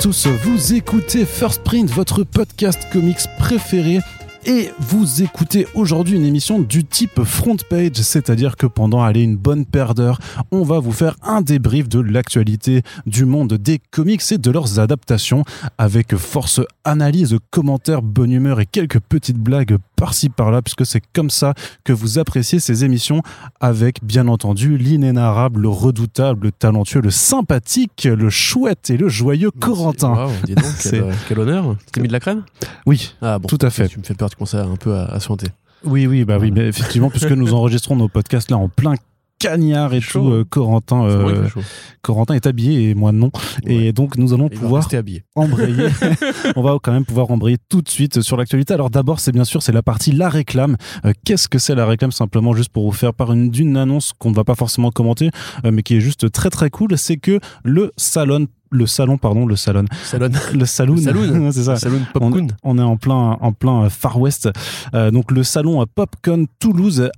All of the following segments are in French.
Tous, vous écoutez First Print, votre podcast comics préféré et vous écoutez aujourd'hui une émission du type front page, c'est-à-dire que pendant aller une bonne paire d'heures, on va vous faire un débrief de l'actualité du monde des comics et de leurs adaptations avec force analyse, commentaires, bonne humeur et quelques petites blagues par-ci par-là puisque c'est comme ça que vous appréciez ces émissions avec bien entendu l'inénarrable, le redoutable, le talentueux, le sympathique, le chouette et le joyeux Corentin. Wow, dis donc, quel, quel honneur. T'as mis de la crème? Oui, Ah bon, tout à fait. Tu me fais peur, commences à- un peu à. Oui, oui, bah oui, mais effectivement, puisque nous enregistrons nos podcasts là en plein cagnard et Chaud, tout, hein. euh, Corentin, C'est vrai euh. Corentin est habillé et moi non. Et donc nous allons pouvoir embrayer. on va quand même pouvoir embrayer tout de suite sur l'actualité. Alors d'abord, c'est bien sûr, c'est la partie la réclame. Euh, Qu'est-ce que c'est la réclame? Simplement juste pour vous faire part une- d'une annonce qu'on ne va pas forcément commenter, mais qui est juste très très cool. C'est que le salon, le salon, pardon, le salon, Salon. le saloon, Le saloon. c'est ça. Salon On, Popcorn. on est en plein, en plein euh, Far West. Euh, donc le salon à Popcon Toulouse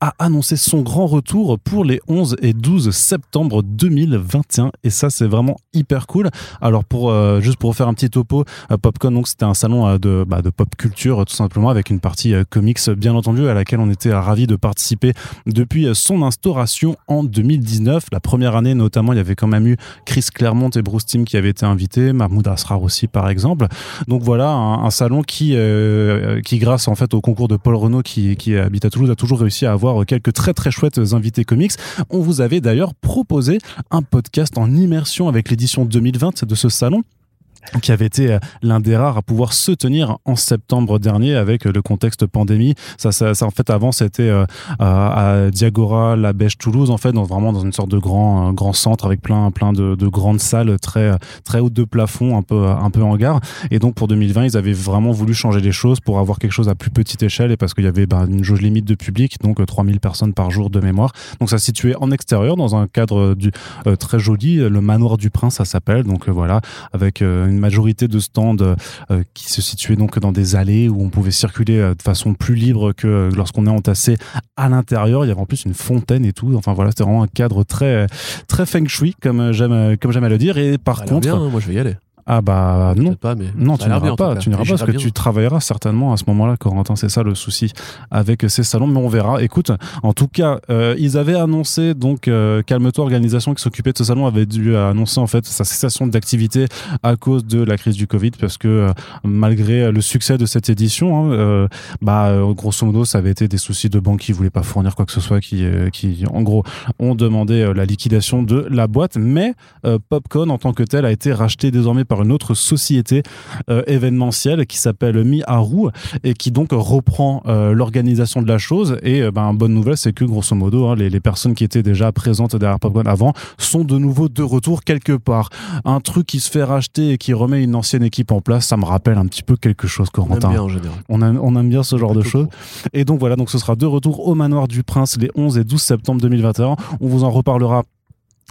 a annoncé son grand retour pour les 11 et 12 septembre 2021 et ça c'est vraiment hyper cool. Alors pour euh, juste pour faire un petit topo, euh, Popcon donc c'était un salon euh, de bah, de pop culture tout simplement avec une partie euh, comics bien entendu à laquelle on était ravis de participer depuis son instauration en 2019. La première année notamment, il y avait quand même eu Chris Claremont et Bruce Timm qui avaient été invités, Mahmoud Asrar aussi par exemple. Donc voilà un, salon qui qui grâce en fait au concours de Paul Renault qui qui habite à Toulouse a toujours réussi à avoir quelques très très chouettes invités comics. On vous avait d'ailleurs proposé un podcast en immersion avec l'édition 2020 de ce salon qui avait été euh, l'un des rares à pouvoir se tenir en septembre dernier avec euh, le contexte pandémie. Ça, ça, en fait, avant, c'était euh, à, Diagora, la Bêche, Toulouse, en fait, dans, vraiment dans une sorte de grand, grand centre avec plein, plein de, de grandes salles très, très hautes de plafond, un peu, un peu en gare. Et donc, pour 2020, ils avaient vraiment voulu changer les choses pour avoir quelque chose à plus petite échelle et parce qu'il y avait ben, une jauge limite de public, donc euh, 3000 personnes par jour de mémoire. Donc, ça se situait en extérieur dans un cadre très joli, le manoir du prince, ça s'appelle. Donc, voilà, avec une majorité de stands euh, qui se situaient donc dans des allées où on pouvait circuler euh, de façon plus libre que euh, lorsqu'on est entassé à l'intérieur. Il y avait en plus une fontaine et tout. Enfin voilà, c'était vraiment un cadre très très feng shui comme euh, j'aime euh, comme j'aime à le dire. Et par contre, bien, hein, moi je vais y aller. Ah bah non. Pas, mais Non, tu n'iras pas, tu n'iras pas parce que tu travailleras certainement à ce moment-là, Corentin. C'est ça le souci avec ces salons, mais on verra. Écoute, en tout cas, euh, ils avaient annoncé donc euh, Calme-toi organisation qui s'occupait de ce salon avait dû annoncer en fait sa cessation d'activité à cause de la crise du Covid, parce que euh, malgré le succès de cette édition, hein, bah grosso modo, ça avait été des soucis de banque qui voulaient pas fournir quoi que ce soit, qui qui en gros ont demandé la liquidation de la boîte, mais Popcorn en tant que tel a été racheté désormais par une autre société euh, événementielle qui s'appelle Miharu et qui donc reprend euh, l'organisation de la chose. Et euh, ben bonne nouvelle c'est que grosso modo hein, les, les personnes qui étaient déjà présentes derrière Popcorn avant sont de nouveau de retour quelque part. Un truc qui se fait racheter et qui remet une ancienne équipe en place ça me rappelle un petit peu quelque chose On aime Corentin. bien en général. on aime, on aime bien ce genre de choses. et donc voilà, donc ce sera de retour au Manoir du Prince les 11 et 12 septembre 2021. On vous en reparlera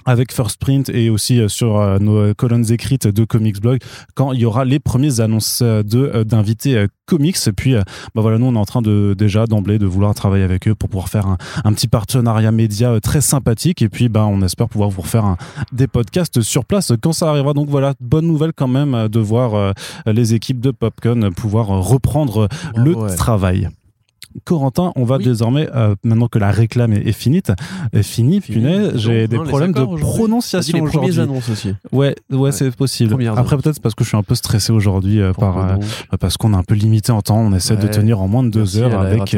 avec First Print et aussi euh, sur euh, nos colonnes écrites de Comics Blog quand il y aura les premiers annonces euh, de euh, d'invités euh, comics et puis euh, bah voilà nous on est en train de déjà d'emblée de vouloir travailler avec eux pour pouvoir faire un, un petit partenariat média euh, très sympathique et puis bah on espère pouvoir vous refaire un- des podcasts sur place quand ça arrivera donc voilà bonne nouvelle quand même euh, de voir euh, les équipes de Popcorn pouvoir euh, reprendre euh, le ouais. travail. Corentin, on va Oui. désormais, euh, maintenant que la réclame est, est finie, est finie, Fini. punaise, Dis j'ai des problèmes de prononciation les premières aujourd'hui. annonces aussi. Ouais, ouais, c'est possible. Premières Après, annonces. peut-être parce que je suis un peu stressé aujourd'hui euh, par, euh, parce qu'on est un peu limité en temps. On essaie de tenir en moins de deux Merci heures avec,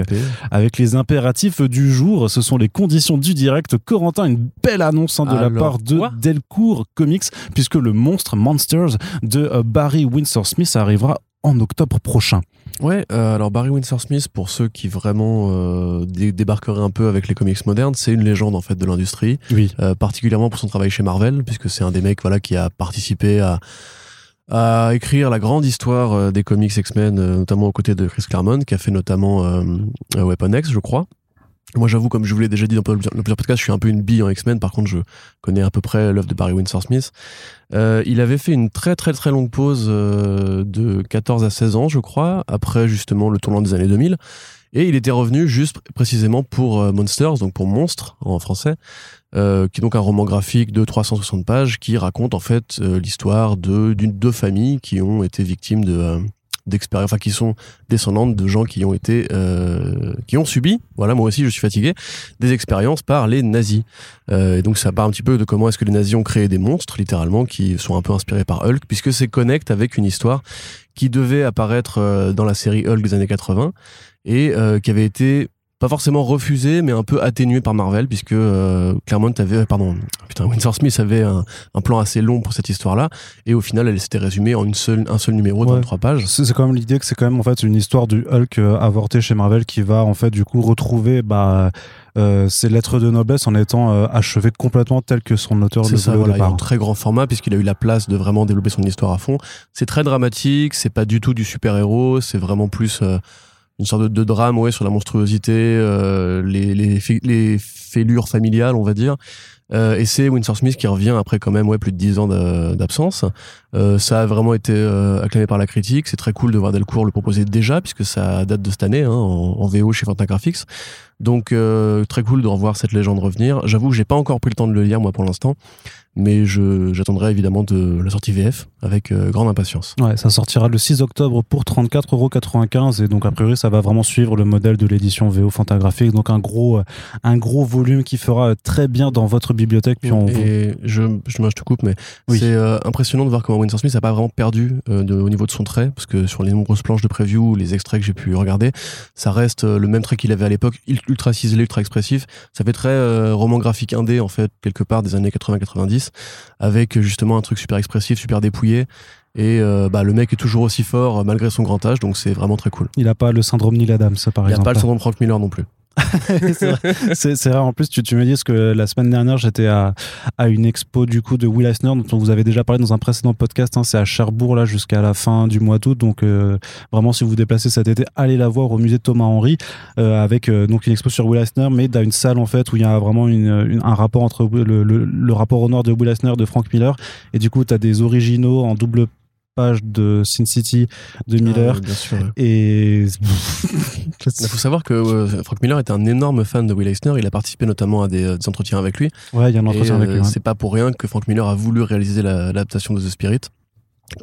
avec les impératifs du jour. Ce sont les conditions du direct. Corentin, une belle annonce hein, de la part de Delcourt Comics, puisque le monstre Monsters de euh, Barry Windsor Smith arrivera en octobre prochain. Ouais, euh, alors Barry Windsor Smith, pour ceux qui vraiment euh, dé- débarqueraient un peu avec les comics modernes, c'est une légende en fait de l'industrie, Oui. euh, particulièrement pour son travail chez Marvel, puisque c'est un des mecs voilà qui a participé à à écrire la grande histoire des comics X-Men, notamment aux côtés de Chris Claremont, qui a fait notamment Weapon X, je crois. Moi, j'avoue, comme je vous l'ai déjà dit dans plusieurs podcasts, je suis un peu une bille en X-Men. Par contre, je connais à peu près l'œuvre de Barry Windsor Smith. Euh, il avait fait une très très très longue pause euh, de 14 à 16 ans, je crois, après justement le tournant des années 2000. Et il était revenu juste précisément pour euh, Monsters, donc pour Monstres en français, euh, qui est donc un roman graphique de 360 pages qui raconte en fait euh, l'histoire de deux familles qui ont été victimes de d'expériences, enfin qui sont descendantes de gens qui ont été euh, qui ont subi, voilà moi aussi je suis fatigué, des expériences par les nazis. Euh, et donc ça part un petit peu de comment est-ce que les nazis ont créé des monstres littéralement qui sont un peu inspirés par Hulk puisque c'est connecte avec une histoire qui devait apparaître euh, dans la série Hulk des années 80 et euh, qui avait été pas forcément refusé, mais un peu atténué par Marvel, puisque euh, Claremont avait, pardon, putain, Winsor Smith avait un, un plan assez long pour cette histoire-là, et au final, elle s'était résumée en une seule, un seul numéro de Ouais. 23 pages. C'est quand même l'idée que c'est quand même en fait une histoire du Hulk euh, avorté chez Marvel qui va en fait du coup retrouver bah, euh, ses lettres de noblesse en étant euh, achevé complètement tel que son auteur le C'est ça, voulait au voilà, départ. un très grand format, puisqu'il a eu la place de vraiment développer son histoire à fond. C'est très dramatique, c'est pas du tout du super-héros, c'est vraiment plus euh, une sorte de, de drame ouais, sur la monstruosité, euh, les, les, les fêlures familiales, on va dire. Euh, et c'est Winsor Smith qui revient après quand même ouais, plus de 10 ans d'absence. Euh, ça a vraiment été euh, acclamé par la critique. C'est très cool de voir Delcourt le proposer déjà, puisque ça date de cette année, hein, en, en VO chez Fantagraphics. Donc euh, très cool de revoir cette légende revenir. J'avoue que j'ai pas encore pris le temps de le lire moi pour l'instant, mais je j'attendrai évidemment de la sortie VF avec euh, grande impatience. Ouais, ça sortira le 6 octobre pour 34,95€ et donc a priori ça va vraiment suivre le modèle de l'édition VO Fantagraphique donc un gros un gros volume qui fera très bien dans votre bibliothèque puis on Et je, je, te coupe, mais Oui. c'est euh, impressionnant de voir comment Winsor Smith n'a pas vraiment perdu euh, de- au niveau de son trait, parce que sur les nombreuses planches de preview, les extraits que j'ai pu regarder, ça reste le même trait qu'il avait à l'époque, ul- ultra ciselé, ultra expressif. Ça fait très roman graphique indé, en fait, quelque part des années 80-90, avec justement un truc super expressif, super dépouillé. Et euh, bah, le mec est toujours aussi fort euh, malgré son grand âge, donc c'est vraiment très cool. il a pas le syndrome Neil Adams par Il n'y a exemple. pas le syndrome Frank Miller non plus. c'est vrai. En plus, tu, me dis que la semaine dernière, j'étais à, à une expo du coup de Will Eisner dont on vous avait déjà parlé dans un précédent podcast. hein. c'est à Cherbourg là jusqu'à la fin du mois d'août. Donc euh, vraiment, si vous vous déplacez cet été, allez la voir au musée Thomas Henry euh, avec euh, donc une expo sur Will Eisner, mais dans une salle en fait où il y a vraiment un rapport entre le, rapport au nord de Will Eisner de Frank Miller. Et du coup, tu as des originaux en double de Sin City de Miller. Ah, bien sûr. ouais. Et Il faut savoir que euh, Frank Miller est un énorme fan de Will Eisner. Il a participé notamment à des, euh, des entretiens avec lui. ouais, il y a un Et, entretien avec euh, lui. ouais. C'est pas pour rien que Frank Miller a voulu réaliser la- l'adaptation de The Spirit,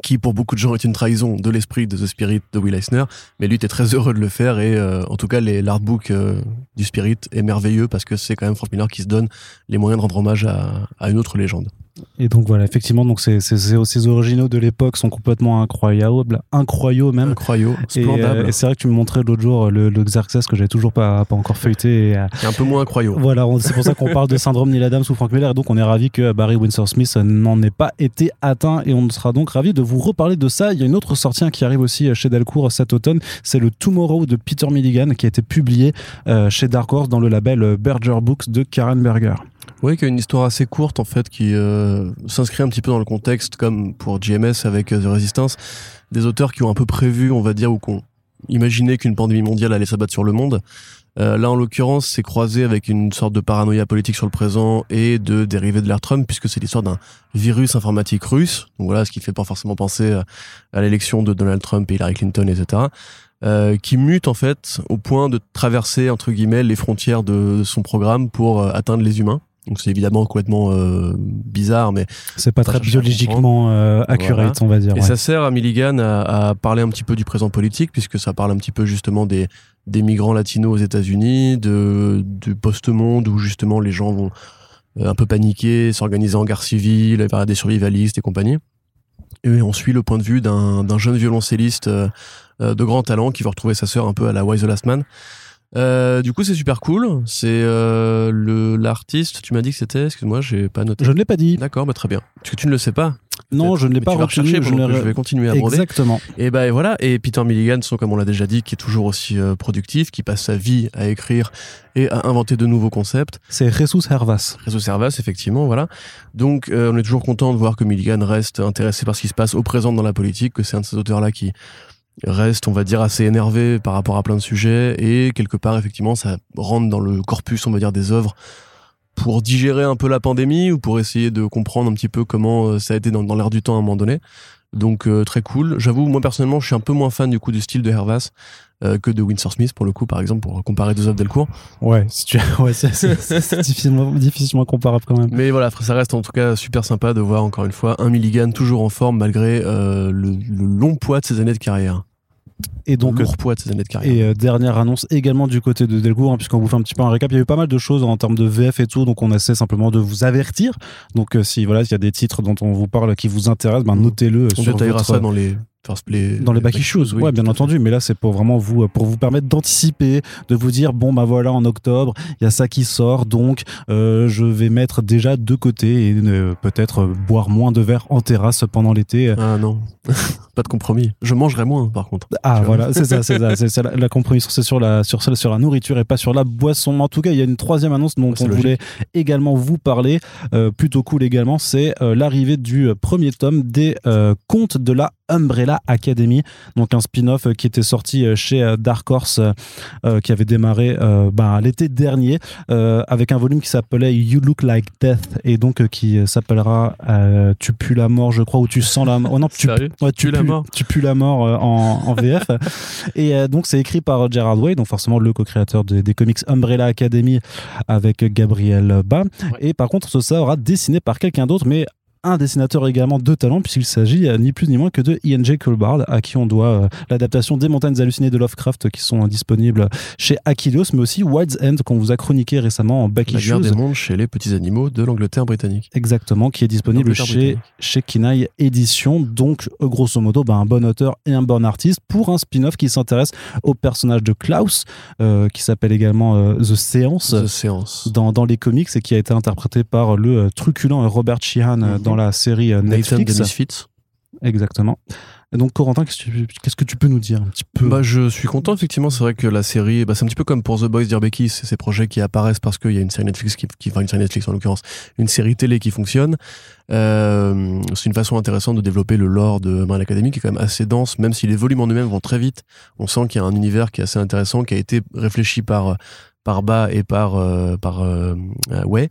qui pour beaucoup de gens est une trahison de l'esprit de The Spirit de Will Eisner. Mais lui était très heureux de le faire et euh, en tout cas l'artbook euh, du Spirit est merveilleux parce que c'est quand même Frank Miller qui se donne les moyens de rendre hommage à, à une autre légende. Et donc voilà, effectivement, donc ces, ces, ces- ces originaux de l'époque sont complètement incroyables, incroyables même. Et, splendable, euh, et c'est vrai que tu me montrais l'autre jour euh, le, le Xerxes que j'avais toujours pas, pas encore feuilleté. Et, euh, un peu moins incroyable. voilà, c'est pour ça qu'on parle de syndrome Neil Adams ou Frank Miller. Et donc on est ravi que Barry Windsor Smith n'en ait pas été atteint. Et on sera donc ravi de vous reparler de ça. Il y a une autre sortie hein, qui arrive aussi chez Delcourt cet automne. C'est le Tomorrow de Peter Milligan qui a été publié euh, chez Dark Horse dans le label Berger Books de Karen Berger. Oui, qui a une histoire assez courte en fait, qui euh, s'inscrit un petit peu dans le contexte, comme pour GMS avec euh, The Resistance, des auteurs qui ont un peu prévu, on va dire, ou qui ont imaginé qu'une pandémie mondiale allait s'abattre sur le monde. Euh, là, en l'occurrence, c'est croisé avec une sorte de paranoïa politique sur le présent et de dérivés de l'ère Trump, puisque c'est l'histoire d'un virus informatique russe. Donc voilà, ce qui fait pas forcément penser à, à l'élection de Donald Trump et Hillary Clinton, etc. Euh, qui mute en fait au point de traverser entre guillemets les frontières de son programme pour euh, atteindre les humains. Donc c'est évidemment complètement euh, bizarre, mais C'est pas très biologiquement euh, accurate, on va dire. et ouais. ça sert à Milligan à, à parler un petit peu du présent politique, puisque ça parle un petit peu justement des, des migrants latinos aux États-Unis, de, du post-monde où justement les gens vont euh, un peu paniquer, s'organiser en guerre civile, vers des survivalistes et compagnie. Et on suit le point de vue d'un jeune violoncelliste de grand talent qui va retrouver sa sœur un peu à la Wise the Last Man. Euh, du coup, c'est super cool. C'est euh, le l'artiste. Tu m'as dit que c'était. Excuse-moi, j'ai pas noté. Je ne l'ai pas dit. D'accord, bah très bien. Parce que tu ne le sais pas. Non, je ne l'ai pas tu vas retenu. je pendant n'ai- que je vais continuer à broder. Exactement. Et ben voilà. Et Peter Milligan, sont, comme on l'a déjà dit, qui est toujours aussi euh, productif, qui passe sa vie à écrire et à inventer de nouveaux concepts. C'est Jesus Hervas. Réseau Servas, effectivement, voilà. Donc, euh, on est toujours content de voir que Milligan reste intéressé par ce qui se passe au présent dans la politique, que c'est un de ces auteurs-là qui reste, on va dire, assez énervé par rapport à plein de sujets, et quelque part, effectivement, ça rentre dans le corpus, on va dire, des œuvres pour digérer un peu la pandémie ou pour essayer de comprendre un petit peu comment euh, ça a été dans, l'air du temps à un moment donné. Donc euh, très cool. J'avoue, moi personnellement, je suis un peu moins fan du coup du style de Hervas. Euh, que de Winsor Smith pour le coup, par exemple, pour comparer deux œuvres Delcourt. Ouais, si tu... ouais c'est difficilement, difficilement, comparable quand même. Mais voilà, ça reste en tout cas super sympa de voir encore une fois un Milligan toujours en forme malgré le, le long poids de ses années de carrière. Et donc, poids de ces années de carrière. Et euh, dernière annonce également du côté de Delcourt, hein, puisqu'on vous fait un petit peu un récap. Il y a eu pas mal de choses en termes de VF et tout, donc on essaie simplement de vous avertir. Donc, euh, si voilà, il y a des titres dont on vous parle qui vous intéressent, ben, mmh. notez-le. On détaillera ça dans les dans les back issues, oui, ouais, bien entendu. Mais là, c'est pour vraiment vous, pour vous permettre d'anticiper, de vous dire bon, bah voilà, en octobre, il y a ça qui sort, donc euh, je vais mettre déjà de côté et peut-être boire moins de verre en terrasse pendant l'été. Ah non, pas de compromis. Je mangerai moins, par contre. Ah voilà, c'est ça, c'est ça. la, la compromis, c'est sur la sur sur la nourriture et pas sur la boisson. En tout cas, il y a une troisième annonce dont on voulait également vous parler, euh, plutôt cool également, c'est euh, l'arrivée du premier tome des contes de la Umbrella Academy, donc un spin-off euh, qui était sorti euh, chez euh, Dark Horse, qui avait démarré bah, l'été dernier, avec un volume qui s'appelait You Look Like Death, et donc qui s'appellera Tu pues la mort, je crois, ou Tu sens la mort. Oh non, tu, ouais, tu, la mort. tu pues la mort en, en VF. et donc c'est écrit par Gerard Way, donc forcément le co-créateur des, comics Umbrella Academy avec Gabriel Ba. Et par contre, ce sera dessiné par quelqu'un d'autre, mais un dessinateur également de talent, puisqu'il s'agit euh, ni plus ni moins que de Ian J. Colbard, à qui on doit euh, l'adaptation des Montagnes hallucinées de Lovecraft qui sont disponibles chez Achilles, mais aussi Wild's End qu'on vous a chroniqué récemment en Back La guerre des mondes chez les petits animaux de l'Angleterre britannique. Exactement, qui est disponible chez, chez Kinaï Édition. Donc, euh, grosso modo, ben, un bon auteur et un bon artiste pour un spin-off qui s'intéresse au personnage de Klaus, qui s'appelle également The Seance, The Dans, dans les comics et qui a été interprété par le truculent Robert Sheehan dans la série euh, Netflix. Nathan Exactement. Et donc, Corentin, qu'est-ce que tu peux nous dire un petit peu? Bah, Je suis content, effectivement. C'est vrai que la série, bah, c'est un petit peu comme pour The Boys d'Irbecky, c'est ces projets qui apparaissent parce qu'il y a une série Netflix qui, qui enfin, une série Netflix en l'occurrence, une série télé qui fonctionne. Euh, c'est une façon intéressante de développer le lore de Marine Academy qui est quand même assez dense, même si les volumes en eux-mêmes vont très vite. On sent qu'il y a un univers qui est assez intéressant, qui a été réfléchi par par Ba et par euh, par euh, ouais.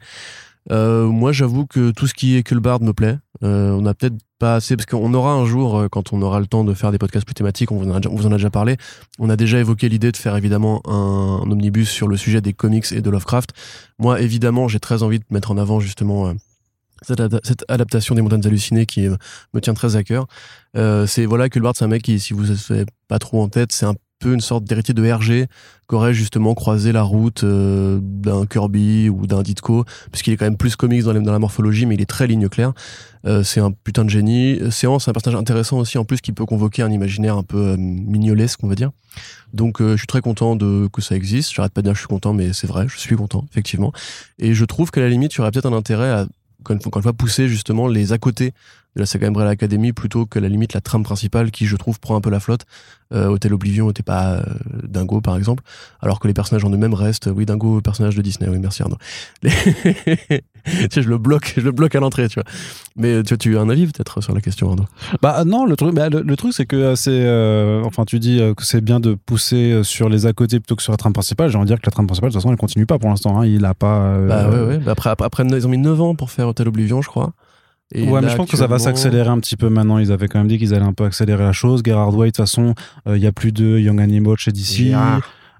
Euh, moi, j'avoue que tout ce qui est Culbard me plaît. Euh, on a peut-être pas assez parce qu'on aura un jour, euh, quand on aura le temps de faire des podcasts plus thématiques, on vous en a déjà, parlé. On a déjà évoqué l'idée de faire évidemment un, omnibus sur le sujet des comics et de Lovecraft. Moi, évidemment, j'ai très envie de mettre en avant justement. Cette, adaptation des montagnes hallucinées qui me tient très à cœur. c'est voilà Culbard, c'est un mec qui, si vous ne pas trop en tête, c'est un peu une sorte d'héritier de Hergé qu'aurait justement croisé la route euh, d'un Kirby ou d'un Ditko, puisqu'il est quand même plus comics dans, la morphologie, mais il est très ligne claire. Euh, c'est un putain de génie. Séance, c'est un personnage intéressant aussi, en plus, qui peut convoquer un imaginaire un peu euh, mignolesque, on va dire. Donc, je suis très content de que ça existe. J'arrête pas de dire je suis content, mais c'est vrai, je suis content, effectivement. Et je trouve qu'à la limite, il y aurait peut-être un intérêt à encore une fois pousser justement les à côté de la saga Umbrella Academy plutôt que la limite la trame principale qui je trouve prend un peu la flotte. Euh, Hotel Oblivion n'était pas euh, Dingo par exemple, alors que les personnages en eux-mêmes restent oui Dingo personnage de Disney. Oui merci Arnaud. tu sais, je le bloque, je le bloque à l'entrée, tu vois. Mais tu, tu as un avis peut-être sur la question Arnaud? Bah non, le truc, bah, le, truc c'est que euh, c'est, euh, enfin tu dis que c'est bien de pousser sur les à côté plutôt que sur la trame principale. J'ai envie de dire que la trame principale de toute façon elle continue pas pour l'instant. Hein. Il a pas. Bah ouais ouais. Bah, après, après, après ils ont mis 9 ans pour faire Hotel Oblivion je crois ouais, mais je pense que ça va s'accélérer un petit peu maintenant. Ils avaient quand même dit qu'ils allaient un peu accélérer la chose. Gerard Way, de toute façon, euh, il y a plus de Young Animal chez DC.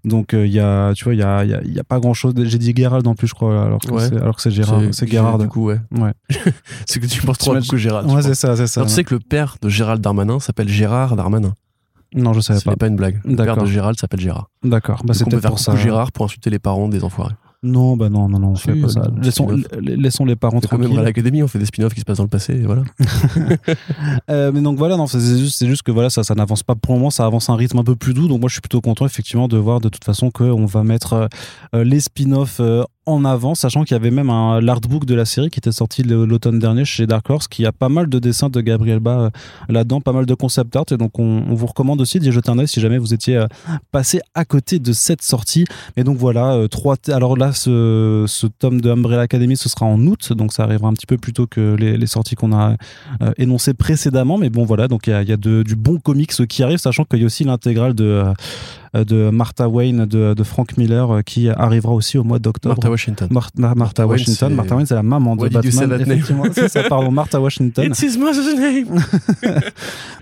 Donc il euh, y a, tu vois, il y a, y a, pas grand chose. J'ai dit Gerald en plus, je crois, alors que c'est, alors que c'est Gérard. C'est Gerard. Du coup, ouais. ouais. c'est que tu penses trop beaucoup Gérald. Ouais, c'est ça, c'est ça. tu sais que le père de Gérald Darmanin s'appelle Gérard Darmanin. Non, je savais pas. C'est pas une blague. Le père de Gérald s'appelle Gérard. D'accord. Bah, c'est pour ça. Gérard pour insulter les parents des enfoirés. Non, bah non, non, non, on fait pas ça. Laissons, laissons, les parents tranquilles. Même à l'académie, on fait des spin-offs qui se passent dans le passé, et voilà. euh, mais donc voilà, non, c'est juste, juste, que voilà, ça, ça n'avance pas pour le moment, ça avance à un rythme un peu plus doux. Donc moi, je suis plutôt content effectivement de voir de toute façon qu'on va mettre euh, les spin-offs euh, en avant, sachant qu'il y avait même un l'artbook de la série qui était sorti l'automne dernier chez Dark Horse, qui a pas mal de dessins de Gabriel Ba euh, là-dedans, pas mal de concept art, et donc on, vous recommande aussi d'y jeter un œil si jamais vous étiez euh, passé à côté de cette sortie. Et donc voilà, euh, trois. Alors là, ce, ce, tome de Umbrella Academy, ce sera en août, donc ça arrivera un petit peu plus tôt que les, sorties qu'on a énoncées précédemment, mais bon voilà, donc il y a, du bon comics qui arrive, sachant qu'il y a aussi l'intégrale de de Martha Wayne de, de Frank Miller qui arrivera aussi au mois d'octobre Washington. Mar- Mar- Martha Martha Washington. Martha Wayne, c'est la maman de you say Batman. Effectivement, c'est ça, pardon, Martha Washington. It's his mother's name.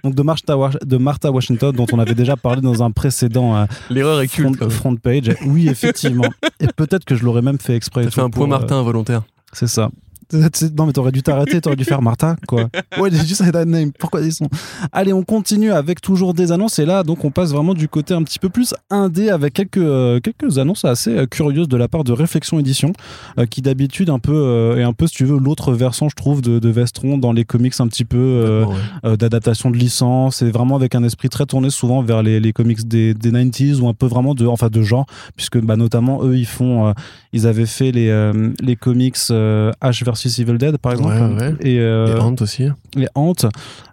Donc de Martha, de Martha Washington, dont on avait déjà parlé dans un précédent euh, L'erreur est front, culte. front page. Oui, effectivement. Et peut-être que je l'aurais même fait exprès. T'as fait un point euh, Martin involontaire. C'est ça. Non mais t'aurais dû t'arrêter, t'aurais dû faire Martha quoi. Ouais, j'ai juste that name. Pourquoi ils sont Allez, on continue avec toujours des annonces et là donc on passe vraiment du côté un petit peu plus indé avec quelques euh, quelques annonces assez euh, curieuses de la part de Réflexion Édition euh, qui d'habitude un peu est un peu si tu veux l'autre versant je trouve de, de Vestron dans les comics un petit peu ouais. euh, d'adaptation de licence et vraiment avec un esprit très tourné souvent vers les, les comics des, des 90s ou un peu vraiment de enfin de genre puisque bah, notamment eux ils font ils avaient fait les les comics euh, Ash versus Evil Dead par exemple Ouais, ouais. et euh, Et Ant aussi. les Ant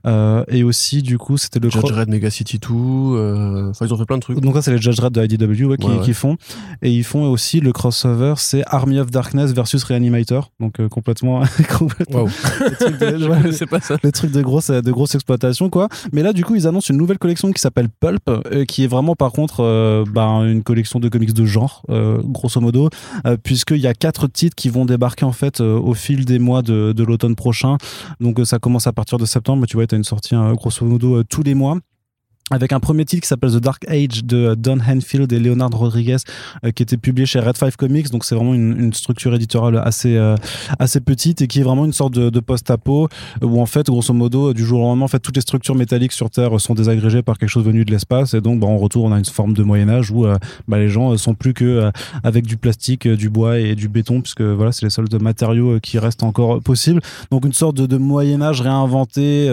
euh, et aussi du coup c'était le Judge Red Mega City 2. euh, Enfin, ils ont fait plein de trucs. donc ça c'est les Judge Red de IDW ouais, qui, font et ils font aussi le crossover c'est Army of Darkness versus Reanimator donc euh, complètement, complètement le truc ouais, connaissais pas ça. les trucs de grosse de grosse exploitation quoi mais là du coup ils annoncent une nouvelle collection qui s'appelle Pulp euh, qui est vraiment par contre ben, une collection de comics de genre grosso modo puisqu'il y a quatre titres qui vont débarquer en fait au fil des mois de, de l'automne prochain. Donc euh, ça commence à partir de septembre tu vois tu as une sortie grosso modo euh, tous les mois avec un premier titre qui s'appelle The Dark Age de euh, Don Henfield et Leonard Rodriguez euh, qui était publié chez Red Five Comics. Donc c'est vraiment une, structure éditoriale assez euh, assez petite et qui est vraiment une sorte de, de post-apo où en fait grosso modo du jour au lendemain en fait toutes les structures métalliques sur Terre sont désagrégées par quelque chose venu de l'espace. Et donc bah, en retour on a une forme de Moyen Âge où bah, les gens sont plus que avec du plastique du bois et du béton puisque voilà c'est les seuls matériaux qui restent encore possibles. Donc une sorte de, Moyen Âge réinventé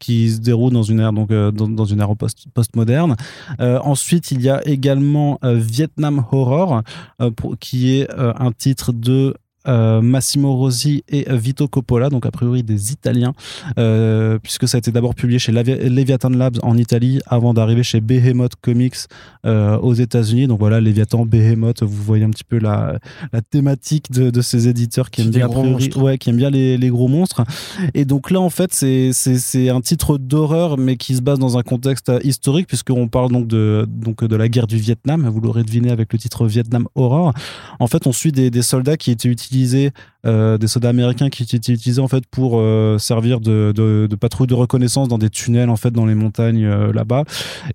qui se déroule dans une ère donc dans une ère post postmoderne. Euh, ensuite il y a également euh, Vietnam Horror euh, qui est un titre de Massimo Rosi et euh, Vito Coppola, donc a priori des Italiens, euh, puisque ça a été d'abord publié chez Leviathan Labs en Italie avant d'arriver chez Behemoth Comics euh, aux États-Unis. Donc voilà, Leviathan, Behemoth, vous voyez un petit peu la, la thématique de, de ces éditeurs qui aiment bien, a gros priori- monstres. ouais, qui aiment bien les, les gros monstres. Et donc là, en fait, c'est un titre d'horreur, mais qui se base dans un contexte euh, historique, puisqu'on parle donc de, donc de la guerre du Vietnam. Vous l'aurez deviné avec le titre Vietnam Horror. En fait, on suit des, des soldats qui étaient utilisés, euh, des soldats américains qui étaient utilisés en fait pour euh, servir de, de, de patrouille de reconnaissance dans des tunnels en fait dans les montagnes euh, là-bas,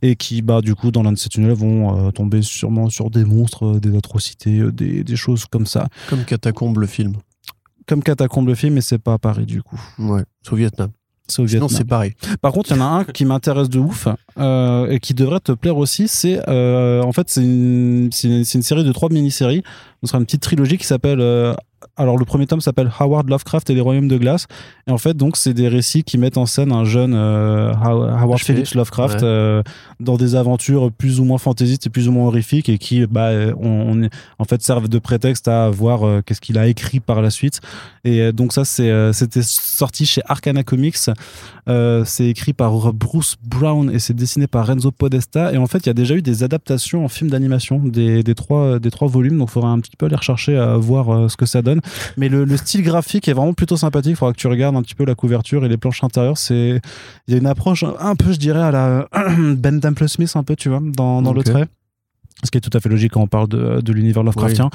et qui bah du coup dans l'un de ces tunnels vont tomber sûrement sur des monstres, des atrocités, des, des choses comme ça, Comme Catacombe, le film. comme Catacombe le film, mais c'est pas à Paris du coup. Ouais. C'est au Vietnam. C'est au Sinon, Vietnam. c'est pareil. Par contre, il y en a un qui m'intéresse de ouf euh, et qui devrait te plaire aussi. C'est euh, en fait c'est une, une, une série de trois mini-séries. Ce sera une petite trilogie qui s'appelle. euh, alors le premier tome s'appelle Howard Lovecraft et les Royaumes de glace. Et en fait donc c'est des récits qui mettent en scène un jeune How- Howard Phillips Lovecraft ouais. dans des aventures plus ou moins fantaisistes et plus ou moins horrifiques et qui bah on, on en fait servent de prétexte à voir qu'est-ce qu'il a écrit par la suite. Et donc ça c'est c'était sorti chez Arcana Comics. C'est écrit par Bruce Brown et c'est dessiné par Renzo Podesta. Et en fait, il y a déjà eu des adaptations en film d'animation des, des, trois, des trois volumes. Donc, il faudra un petit peu aller rechercher à voir euh, ce que ça donne. Mais le, le style graphique est vraiment plutôt sympathique. Il faudra que tu regardes un petit peu la couverture et les planches intérieures. C'est, il y a une approche un peu, je dirais, à la Ben Temple Smith, un peu, tu vois, dans, dans le trait. Ce qui est tout à fait logique quand on parle de, de l'univers Lovecraftien.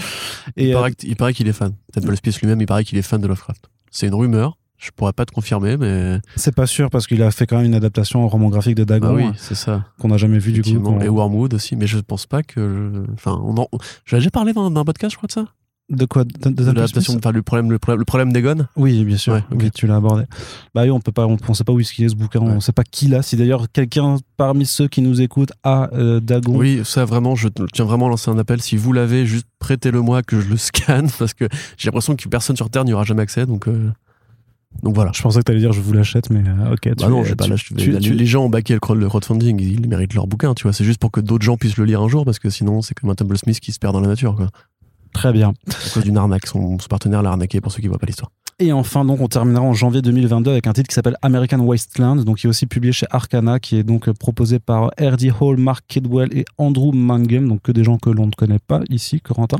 Il Et, euh, il paraît qu'il est fan. Temple Space lui-même, il paraît qu'il est fan de Lovecraft. C'est une rumeur. Je pourrais pas te confirmer, mais. c'est pas sûr parce qu'il a fait quand même une adaptation au roman graphique de Dagon Bah oui, hein, c'est ça. qu'on n'a jamais vu du coup. Et Wormwood aussi, mais je pense pas que. Enfin, on en... J'avais déjà parlé dans un podcast, je crois, de ça De quoi? De, de De l'adaptation, enfin, le problème, le problème, le problème d'Egon Oui, bien sûr. Ouais. Oui, tu l'as abordé. Bah oui, on peut pas, on, on sait pas où est-ce qu'il est ce bouquin. On Ouais. sait pas qui l'a. Si d'ailleurs quelqu'un parmi ceux qui nous écoutent a euh, Dagon. Oui, ça vraiment, je tiens vraiment à lancer un appel. Si vous l'avez, juste prêtez-le-moi que je le scanne parce que j'ai l'impression que personne sur Terre n'y aura jamais accès. Donc, euh, donc voilà. Je pensais que t'allais dire je vous l'achète, mais euh, ok. Bah non, j'ai pas lâché. tu- les, tu- les gens ont baqué le crowd- le crowdfunding, ils méritent leur bouquin, tu vois. C'est juste pour que d'autres gens puissent le lire un jour parce que sinon, c'est comme un Temple Smith qui se perd dans la nature, quoi. Très bien. À cause d'une arnaque. Son, son partenaire l'a arnaqué pour ceux qui voient pas l'histoire. Et enfin, donc, on terminera en janvier 2022 avec un titre qui s'appelle American Wasteland, donc qui est aussi publié chez Arcana, qui est donc euh, proposé par R.D. Hall, Mark Kidwell et Andrew Mangum, donc que des gens que l'on ne connaît pas ici, Corentin,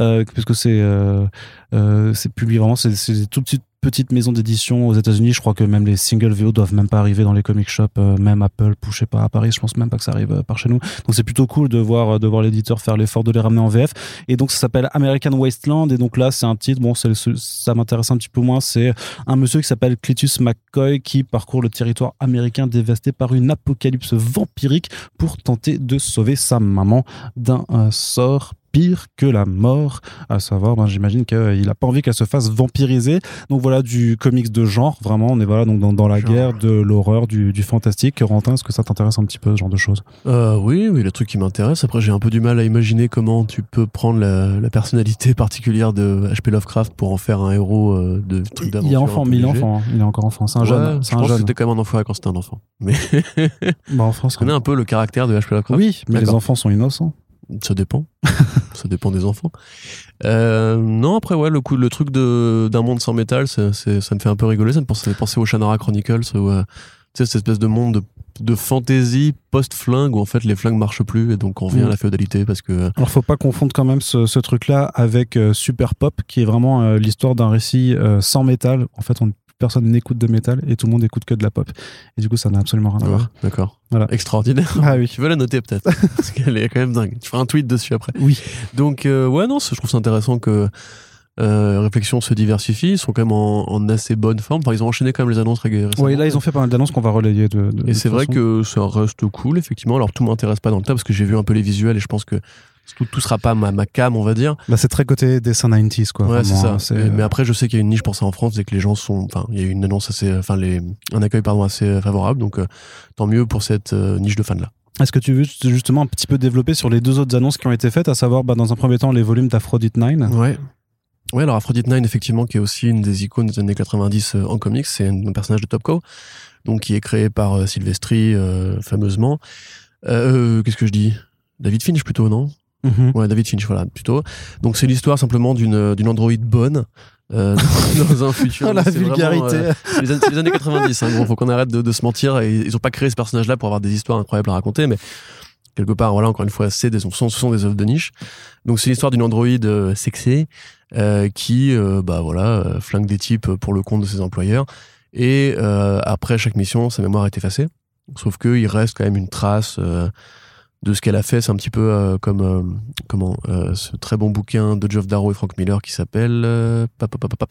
euh, puisque c'est euh, euh, publié vraiment, c'est c'est des tout petite maison d'édition aux États-Unis. Je crois que même les single VO doivent même pas arriver dans les comic shops, euh, même Apple, je sais pas à Paris. Je pense même pas que ça arrive euh, par chez nous. Donc c'est plutôt cool de voir de voir l'éditeur faire l'effort de les ramener en VF. Et donc ça s'appelle American Wasteland. Et donc là c'est un titre. Bon, ça m'intéresse un petit peu moins. C'est un monsieur qui s'appelle Cletus McCoy qui parcourt le territoire américain dévasté par une apocalypse vampirique pour tenter de sauver sa maman d'un sort pire que la mort, à savoir, ben, j'imagine qu'il n'a pas envie qu'elle se fasse vampiriser. Donc voilà, du comics de genre, vraiment, on est voilà, donc dans, la guerre de l'horreur, du, fantastique. Rantin, est-ce que ça t'intéresse un petit peu, ce genre de choses? Euh, Oui, oui, le truc qui m'intéresse. Après, j'ai un peu du mal à imaginer comment tu peux prendre la, personnalité particulière de H.P. Lovecraft pour en faire un héros euh, de trucs d'aventure. Il est enfant, mais il est enfant, hein. il est encore enfant. C'est un jeune. je pense que c'était quand même un enfant quand c'était un enfant. Mais bah, en France, tu connais un peu le caractère de H.P. Lovecraft Oui, mais les enfants sont innocents. Ça dépend. ça dépend des enfants. Euh, non, après, ouais, le, coup, le truc d'un monde sans métal, ça me fait un peu rigoler. Ça me fait penser au Shannara Chronicles, où, euh, tu sais, cette espèce de monde de, de fantasy post-flingue où en fait les flingues marchent plus et donc on revient à mm. la féodalité parce que. Euh, Alors, faut pas confondre quand même ce, truc-là avec Super Pop, qui est vraiment l'histoire d'un récit sans métal. En fait, on personne n'écoute de métal et tout le monde écoute que de la pop. Et du coup, ça n'a absolument rien à voir. D'accord. Voilà. Extraordinaire. Ah oui. Tu veux la noter peut-être Parce qu'elle est quand même dingue. Tu feras un tweet dessus après. Oui. Donc, euh, ouais, non, je trouve ça intéressant que euh, Réflexion se diversifie. Ils sont quand même en, assez bonne forme. Enfin, ils ont enchaîné quand même les annonces régulièrement. Oui, là, ils ont fait pas mal d'annonces qu'on va relayer. De, et c'est vrai que ça reste cool, effectivement. Alors, tout m'intéresse pas dans le tas parce que j'ai vu un peu les visuels et je pense que tout, tout sera pas ma, ma cam, on va dire. Bah, c'est très côté dessin 90s, quoi. Ouais, c'est ça. Hein, mais après, je sais qu'il y a une niche pour ça en France et que les gens sont, enfin, il y a une annonce assez, enfin, les, un accueil, pardon, assez favorable. Donc, euh, tant mieux pour cette euh, niche de fans-là. Est-ce que tu veux justement un petit peu développer sur les deux autres annonces qui ont été faites, à savoir, bah, dans un premier temps, les volumes d'Aphrodite 9 Ouais. Ouais, alors Aphrodite 9, effectivement, qui est aussi une des icônes des années 90 euh, en comics, c'est un, personnage de Topco, donc qui est créé par Sylvestri, fameusement. Qu'est-ce que je dis? David Finch plutôt, non? Mhm. Ouais, David Finch, voilà, plutôt. Donc c'est l'histoire simplement d'une d'une Android bonne. Euh, dans un futur. oh, la vulgarité. Euh, les, années, les, années 90. Hein, faut qu'on arrête de, de, se mentir. Et ils ont pas créé ce personnage-là pour avoir des histoires incroyables à raconter, mais quelque part, voilà, encore une fois, c'est des, ce sont des œuvres de niche. Donc c'est l'histoire d'une Android euh, sexée euh, qui, euh, bah voilà, flingue des types pour le compte de ses employeurs. Et après chaque mission, sa mémoire est effacée. Sauf qu'il reste quand même une trace de ce qu'elle a fait. C'est un petit peu euh, comme euh, comment euh, ce très bon bouquin de Geoff Darrow et Frank Miller qui s'appelle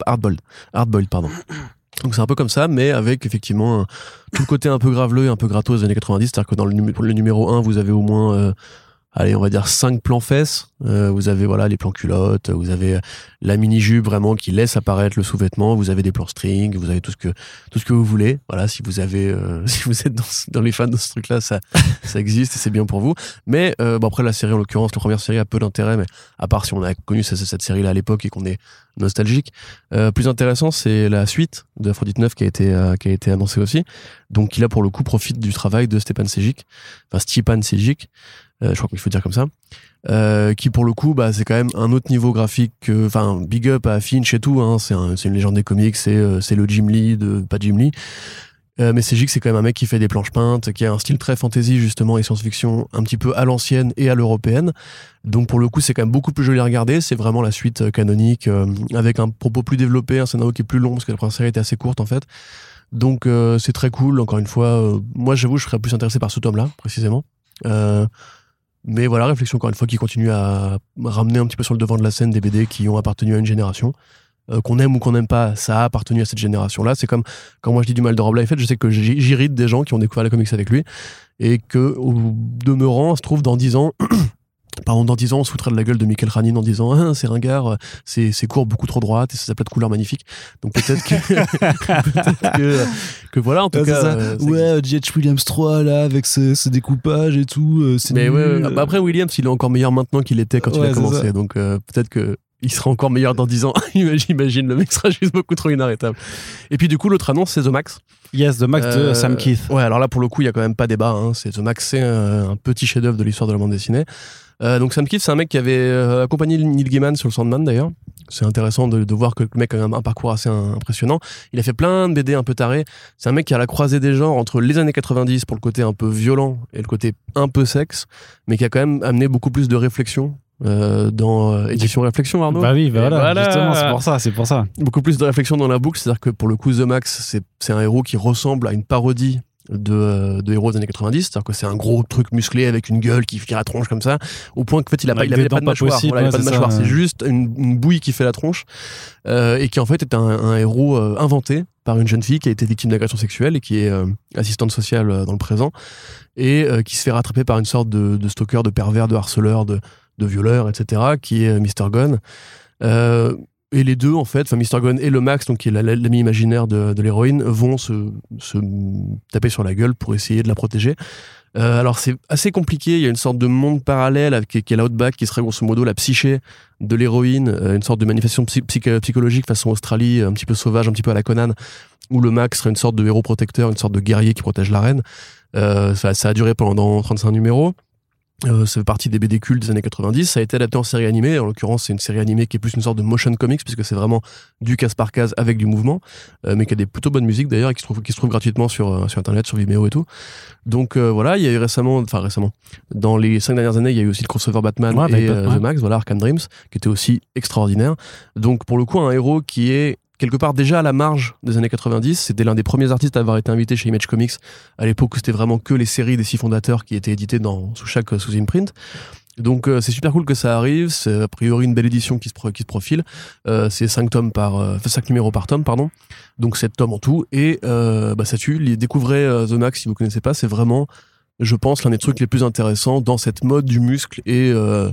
Hardboiled. Hardboiled, pardon. Donc c'est un peu comme ça, mais avec effectivement tout le côté un peu graveleux et un peu gratos des années 90. C'est-à-dire que dans le, le, numéro 1, vous avez au moins allez, on va dire cinq plans fesses. Euh, vous avez voilà les plans culottes, vous avez la mini jupe vraiment qui laisse apparaître le sous-vêtement. Vous avez des plans string, vous avez tout ce que tout ce que vous voulez. Voilà, si vous avez, euh, si vous êtes dans, dans, les fans de ce truc-là, ça ça existe et c'est bien pour vous. Mais euh, bon après la série en l'occurrence, la première série a peu d'intérêt, mais à part si on a connu cette, cette série-là à l'époque et qu'on est nostalgique. plus intéressant, c'est la suite de Aphrodite 9 qui a été qui a été annoncée aussi. Donc qui là pour le coup profite du travail de Stepan Sejic, enfin Stepan Sejic. Euh, je crois qu'il faut dire comme ça, euh, qui pour le coup, bah, c'est quand même un autre niveau graphique. Enfin, big up à Finch et tout. Hein, c'est une légende des comics. C'est euh, c'est le Jim Lee de pas Jim Lee. Euh, mais c'est c'est quand même un mec qui fait des planches peintes, qui a un style très fantasy justement et science-fiction un petit peu à l'ancienne et à l'européenne. Donc pour le coup, c'est quand même beaucoup plus joli à regarder. C'est vraiment la suite euh, canonique avec un propos plus développé, un scénario qui est plus long parce que la première série était assez courte en fait. Donc c'est très cool. Encore une fois, moi j'avoue, je serais plus intéressé par ce tome-là précisément. Mais voilà, réflexion encore une fois qui continue à ramener un petit peu sur le devant de la scène des BD qui ont appartenu à une génération. Euh, qu'on aime ou qu'on n'aime pas, ça a appartenu à cette génération-là. C'est comme quand moi je dis du mal de Rob Liefeld, je sais que j'irrite des gens qui ont découvert les comics avec lui et que, au demeurant, se trouve dans 10 ans, Pardon, dans 10 ans, on se foutra de la gueule de Michael Ranin en disant ah, c'est ringard, c'est, c'est court beaucoup trop droite et ça plat de couleur magnifique. Donc peut-être que, peut-être que, que, voilà, en tout cas. Euh, ouais, J.H. Williams 3 là, avec ses, découpages et tout. Euh, c'est Mais ouais, bah, après, Williams, il est encore meilleur maintenant qu'il était quand il a commencé. Donc euh, peut-être que il sera encore meilleur dans 10 ans. J'imagine, le mec sera juste beaucoup trop inarrêtable. Et puis du coup, l'autre annonce, c'est The Max. Yes, The Max de Sam Keith. Ouais, alors là, pour le coup, il y a quand même pas débat. Hein. C'est The Max, c'est un, un petit chef-d'œuvre de l'histoire de la bande dessinée. Euh, donc Sam Kiff, c'est un mec qui avait euh, accompagné Neil Gaiman sur le Sandman d'ailleurs. C'est intéressant de, de, voir que le mec a un, parcours assez impressionnant. Il a fait plein de BD un peu tarés. C'est un mec qui a la croisée des genres entre les années 90 pour le côté un peu violent et le côté un peu sexe, mais qui a quand même amené beaucoup plus de réflexion euh, dans euh, édition réflexion Arnaud. Bah oui, bah voilà, justement, c'est pour ça, c'est pour ça. Beaucoup plus de réflexion dans la boucle, c'est-à-dire que pour le coup The Max, c'est c'est un héros qui ressemble à une parodie de, euh, de héros des années 90, c'est-à-dire que c'est un gros truc musclé avec une gueule qui fait la tronche comme ça, au point qu'en fait il a pas, il avait pas de mâchoire, voilà, c'est juste une, une bouille qui fait la tronche, euh, et qui en fait est un, un héros euh, inventé par une jeune fille qui a été victime d'agression sexuelle et qui est euh, assistante sociale dans le présent, et qui se fait rattraper par une sorte de, de stalker, de pervers, de harceleur, de, de violeur, etc., qui est Mr. Gunn. Euh, et les deux, en fait, enfin Mr. Gunn et le Max, donc qui est la- la- l'ami imaginaire de, l'héroïne, vont se, taper sur la gueule pour essayer de la protéger. Euh, alors c'est assez compliqué, il y a une sorte de monde parallèle qui est l'Outback, qui serait grosso modo la psyché de l'héroïne, euh, une sorte de manifestation psy- psychologique façon Australie, un petit peu sauvage, un petit peu à la Conan, où le Max serait une sorte de héros protecteur, une sorte de guerrier qui protège la reine. Euh, ça, ça a duré pendant 35 numéros. Euh, ça fait partie des BD cultes des années 90. Ça a été adapté en série animée. En l'occurrence, c'est une série animée qui est plus une sorte de motion comics, puisque c'est vraiment du case par case avec du mouvement, euh, mais qui a des plutôt bonnes musiques d'ailleurs, et qui se trouve, qui se trouve gratuitement sur, euh, sur Internet, sur Vimeo et tout. Donc euh, voilà, il y a eu récemment, enfin récemment, dans les cinq dernières années, il y a eu aussi le crossover Batman Ouais, et euh, ouais. The Max, voilà, Arkham Dreams, qui était aussi extraordinaire. Donc pour le coup, un héros qui est quelque part déjà à la marge des années 90. C'était l'un des premiers artistes à avoir été invité chez Image Comics à l'époque où c'était vraiment que les séries des six fondateurs qui étaient éditées dans, sous chaque sous imprint. Donc euh, c'est super cool que ça arrive. C'est a priori une belle édition qui se, qui se profile. Euh, c'est 5 tomes par, euh, cinq numéros par tome, pardon. Donc 7 tomes en tout. Et euh, bah, ça tue. Découvrez euh, The Max si vous connaissez pas. C'est vraiment, je pense, l'un des trucs les plus intéressants dans cette mode du muscle et euh,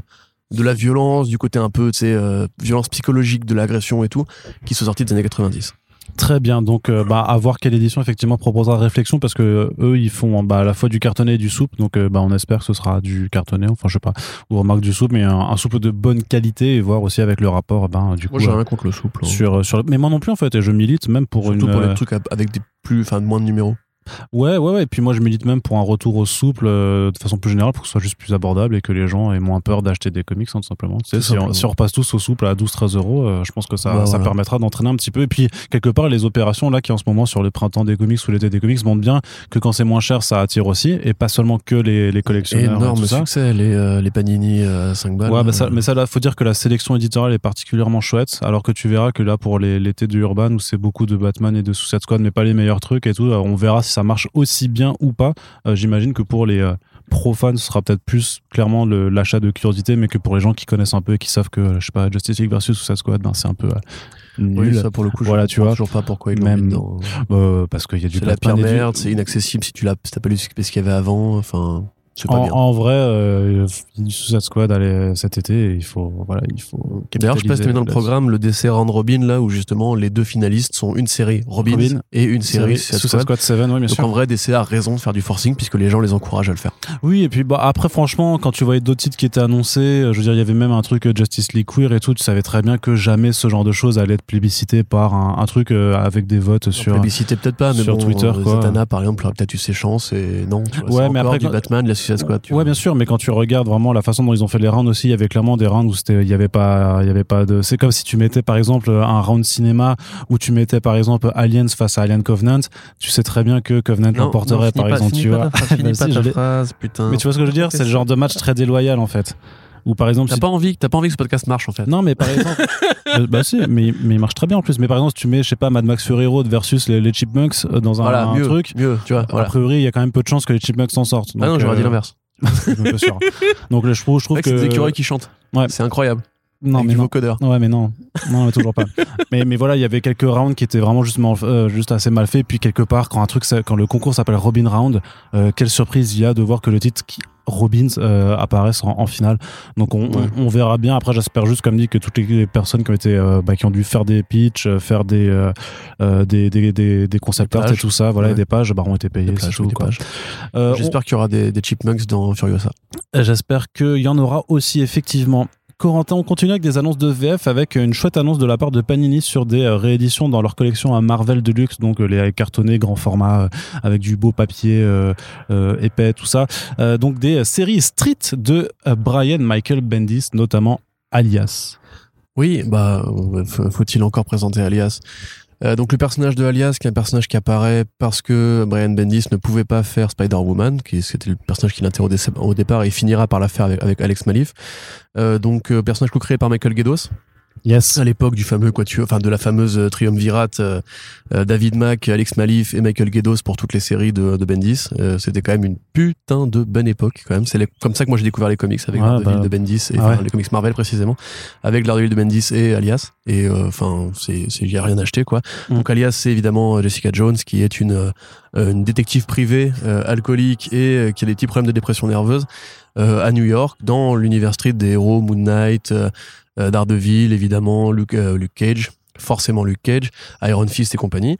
de la violence, du côté un peu, tu sais, euh, violence psychologique, de l'agression et tout, qui sont sortis des années 90. Très bien, donc euh, bah, à voir quelle édition effectivement proposera réflexion parce que euh, eux ils font bah, à la fois du cartonné et du soupe, donc euh, bah, on espère que ce sera du cartonné, enfin je sais pas, ou remarque du soupe, mais un, un soupe de bonne qualité et voir aussi avec le rapport, ben du coup Moi j'ai rien contre le souple. hein. sur sur, mais moi non plus en fait, et je milite même pour Surtout une pour les trucs avec des plus, enfin, moins de numéros. Ouais, ouais, ouais. Et puis moi, je milite même pour un retour au souple euh, de façon plus générale pour que ce soit juste plus abordable et que les gens aient moins peur d'acheter des comics, hein, tout simplement. Tu sais, si, on, simplement. si on repasse tous au souple à 12-13 euros, euh, je pense que ça, Bah, ça voilà. permettra d'entraîner un petit peu. Et puis, quelque part, les opérations là qui en ce moment sur le printemps des comics ou l'été des comics montrent bien que quand c'est moins cher, ça attire aussi. Et pas seulement que les, les collectionneurs. et Énorme ça. succès, les, euh, les panini à 5 balles. Ouais, bah ça, mais ça, là, faut dire que la sélection éditoriale est particulièrement chouette, alors que tu verras que là, pour l'été de Urban, où c'est beaucoup de Batman et de Suicide Squad, mais pas les meilleurs trucs et tout, on verra si ça marche aussi bien ou pas. Euh, J'imagine que pour les euh, profanes, ce sera peut-être plus clairement l'achat de curiosité, mais que pour les gens qui connaissent un peu et qui savent que, euh, je sais pas, Justice League versus Suicide Squad, ben, c'est un peu euh, Oui, ça pour le coup, Voilà, je tu comprends vois. toujours pas pourquoi ils Même- dedans. Euh, parce qu'il y a du C'est la pire du- merde, c'est inaccessible si tu l'as, si pas lu ce qu'il y avait avant. Enfin, En, vrai, euh, Suicide Squad allez, cet été, et il faut, voilà, il faut. D'ailleurs, je sais pas si t'as mis dans le programme le décès Round Robin, là où justement les deux finalistes sont une série Robin, Robin. et une série Suicide Suicide Squad, Squad. 7, oui, bien Donc sûr. en vrai, DC a raison de faire du forcing puisque les gens les encouragent à le faire. Oui, et puis bah, après, franchement, quand tu voyais d'autres titres qui étaient annoncés, euh, je veux dire, il y avait même un truc euh, Justice League Queer et tout, tu savais très bien que jamais ce genre de choses allait être plébiscité par un, un truc euh, avec des votes sur. Plébiscité peut-être pas, mais sur bon, Twitter, quoi. Zatanna par exemple aurait peut-être eu ses chances et non. Tu vois, Ouais, mais après, du Batman, la Suicide Squad. tu Ouais, vois. bien sûr, mais quand tu regardes vraiment la façon dont ils ont fait les rounds aussi, il y avait clairement des rounds où c'était, il y avait pas, il y avait pas de. C'est comme si tu mettais par exemple un round cinéma où tu mettais par exemple Aliens face à Alien Covenant, tu sais très bien que Covenant l'emporterait par pas- exemple, tu pas vois. pas ta phrase, putain. Mais tu vois ce que je veux dire? C'est le genre de match très déloyal en fait. Ou par exemple, T'as si pas envie, t'as pas envie que ce podcast marche en fait. Non, mais par exemple. euh, bah si, mais, mais il marche très bien en plus. Mais par exemple, si tu mets, je sais pas, Mad Max Fury Road versus les, les Chipmunks euh, dans un, voilà, un mieux, truc, mieux, tu vois. Voilà. a priori, il y a quand même peu de chances que les Chipmunks s'en sortent. ah non, j'aurais euh, dit l'inverse. je suis même pas sûr. Donc là, je trouve, je trouve C'est que. des écureuils qui chantent. Ouais. C'est incroyable. Non, avec mais du non. vocodeur. Ouais, mais non. Non, mais toujours pas. mais, mais voilà, il y avait quelques rounds qui étaient vraiment justement, euh, juste assez mal faits. Puis quelque part, quand un truc, quand le concours s'appelle Robin Round, euh, quelle surprise il y a de voir que le titre qui Robins euh, apparaisse en, en finale. Donc on, Ouais. on, on verra bien. Après, j'espère juste, comme dit, que toutes les personnes qui ont été, euh, bah, qui ont dû faire des pitchs, faire des, euh, des, des, des, des concept art et pages. tout ça, voilà, Ouais. et des pages, bah, ont été payées. On- J'espère qu'il y aura des, des chipmunks dans Furiosa. J'espère qu'il y en aura aussi effectivement. Corentin, on continue avec des annonces de VF avec une chouette annonce de la part de Panini sur des euh, rééditions dans leur collection à Marvel Deluxe, donc euh, les cartonnés grand format euh, avec du beau papier épais, tout ça. Donc des séries street de Brian Michael Bendis, notamment Alias. Oui, bah, faut-il encore présenter Alias? Euh, donc le personnage de Alias, qui est un personnage qui apparaît parce que Brian Bendis ne pouvait pas faire Spider-Woman, qui c'était le personnage qu'il interrogeait au départ et il finira par la faire avec, Alex Malif. Euh, donc euh, personnage co-créé par Michael Gedos, Yes. à l'époque du fameux quatuor, enfin de la fameuse euh, triumvirate euh, euh, David Mack, Alex Malif et Michael Gedos pour toutes les séries de, de Bendis. Euh, C'était quand même une putain de bonne époque quand même. C'est comme ça que moi j'ai découvert les comics avec Daredevil bah. de Bendis et Ah enfin, ouais. les comics Marvel précisément avec Daredevil de Bendis et Alias. Et euh, enfin c'est c'est a rien acheté quoi. Mm. Donc Alias c'est évidemment Jessica Jones qui est une une détective privée euh, alcoolique et qui a des petits problèmes de dépression nerveuse à New York dans l'univers street des héros Moon Knight, euh, euh, Daredevil évidemment, Luke, euh, Cage, forcément Luke Cage, Iron Fist et compagnie.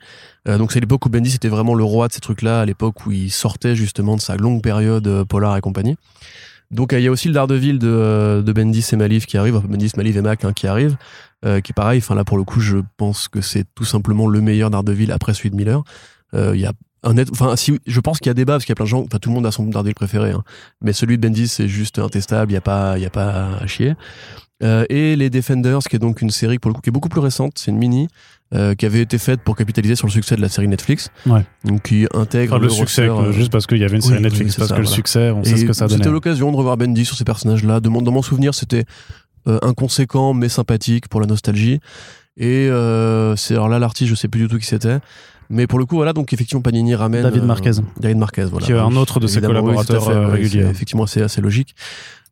Euh, donc c'est l'époque où Bendis était vraiment le roi de ces trucs-là, à l'époque où il sortait justement de sa longue période euh, polar et compagnie. Donc euh, il y a aussi le Daredevil de, euh, de Bendis et Malif qui arrive, Bendis, Malif et Mac hein, qui arrive, euh, qui est pareil. Enfin là pour le coup, je pense que c'est tout simplement le meilleur Daredevil après celui de Miller. Euh, Il y a enfin si, je pense qu'il y a débat parce qu'il y a plein de gens, enfin tout le monde a son Daredevil préféré, hein. mais celui de Bendis c'est juste intestable, il y a pas, il y a pas à chier. Euh, et les Defenders, qui est donc une série pour le coup qui est beaucoup plus récente, c'est une mini euh, qui avait été faite pour capitaliser sur le succès de la série Netflix, Ouais. donc qui intègre Enfin, le le succès, roster, euh, juste parce qu'il y avait une série oui, Netflix, parce ça, que le succès, on sait ce que ça donnait. C'était l'occasion de revoir Bendy sur ces personnages-là. De mon, dans mon souvenir, c'était inconséquent mais sympathique pour la nostalgie. Et c'est alors là l'artiste, je sais plus du tout qui c'était. Mais pour le coup, voilà, donc effectivement, Panini ramène. David euh, Marquez. David Marquez, voilà. Qui est un Oui, autre de ses oui, collaborateurs, à fait, euh, réguliers. c'est Effectivement, assez, assez logique.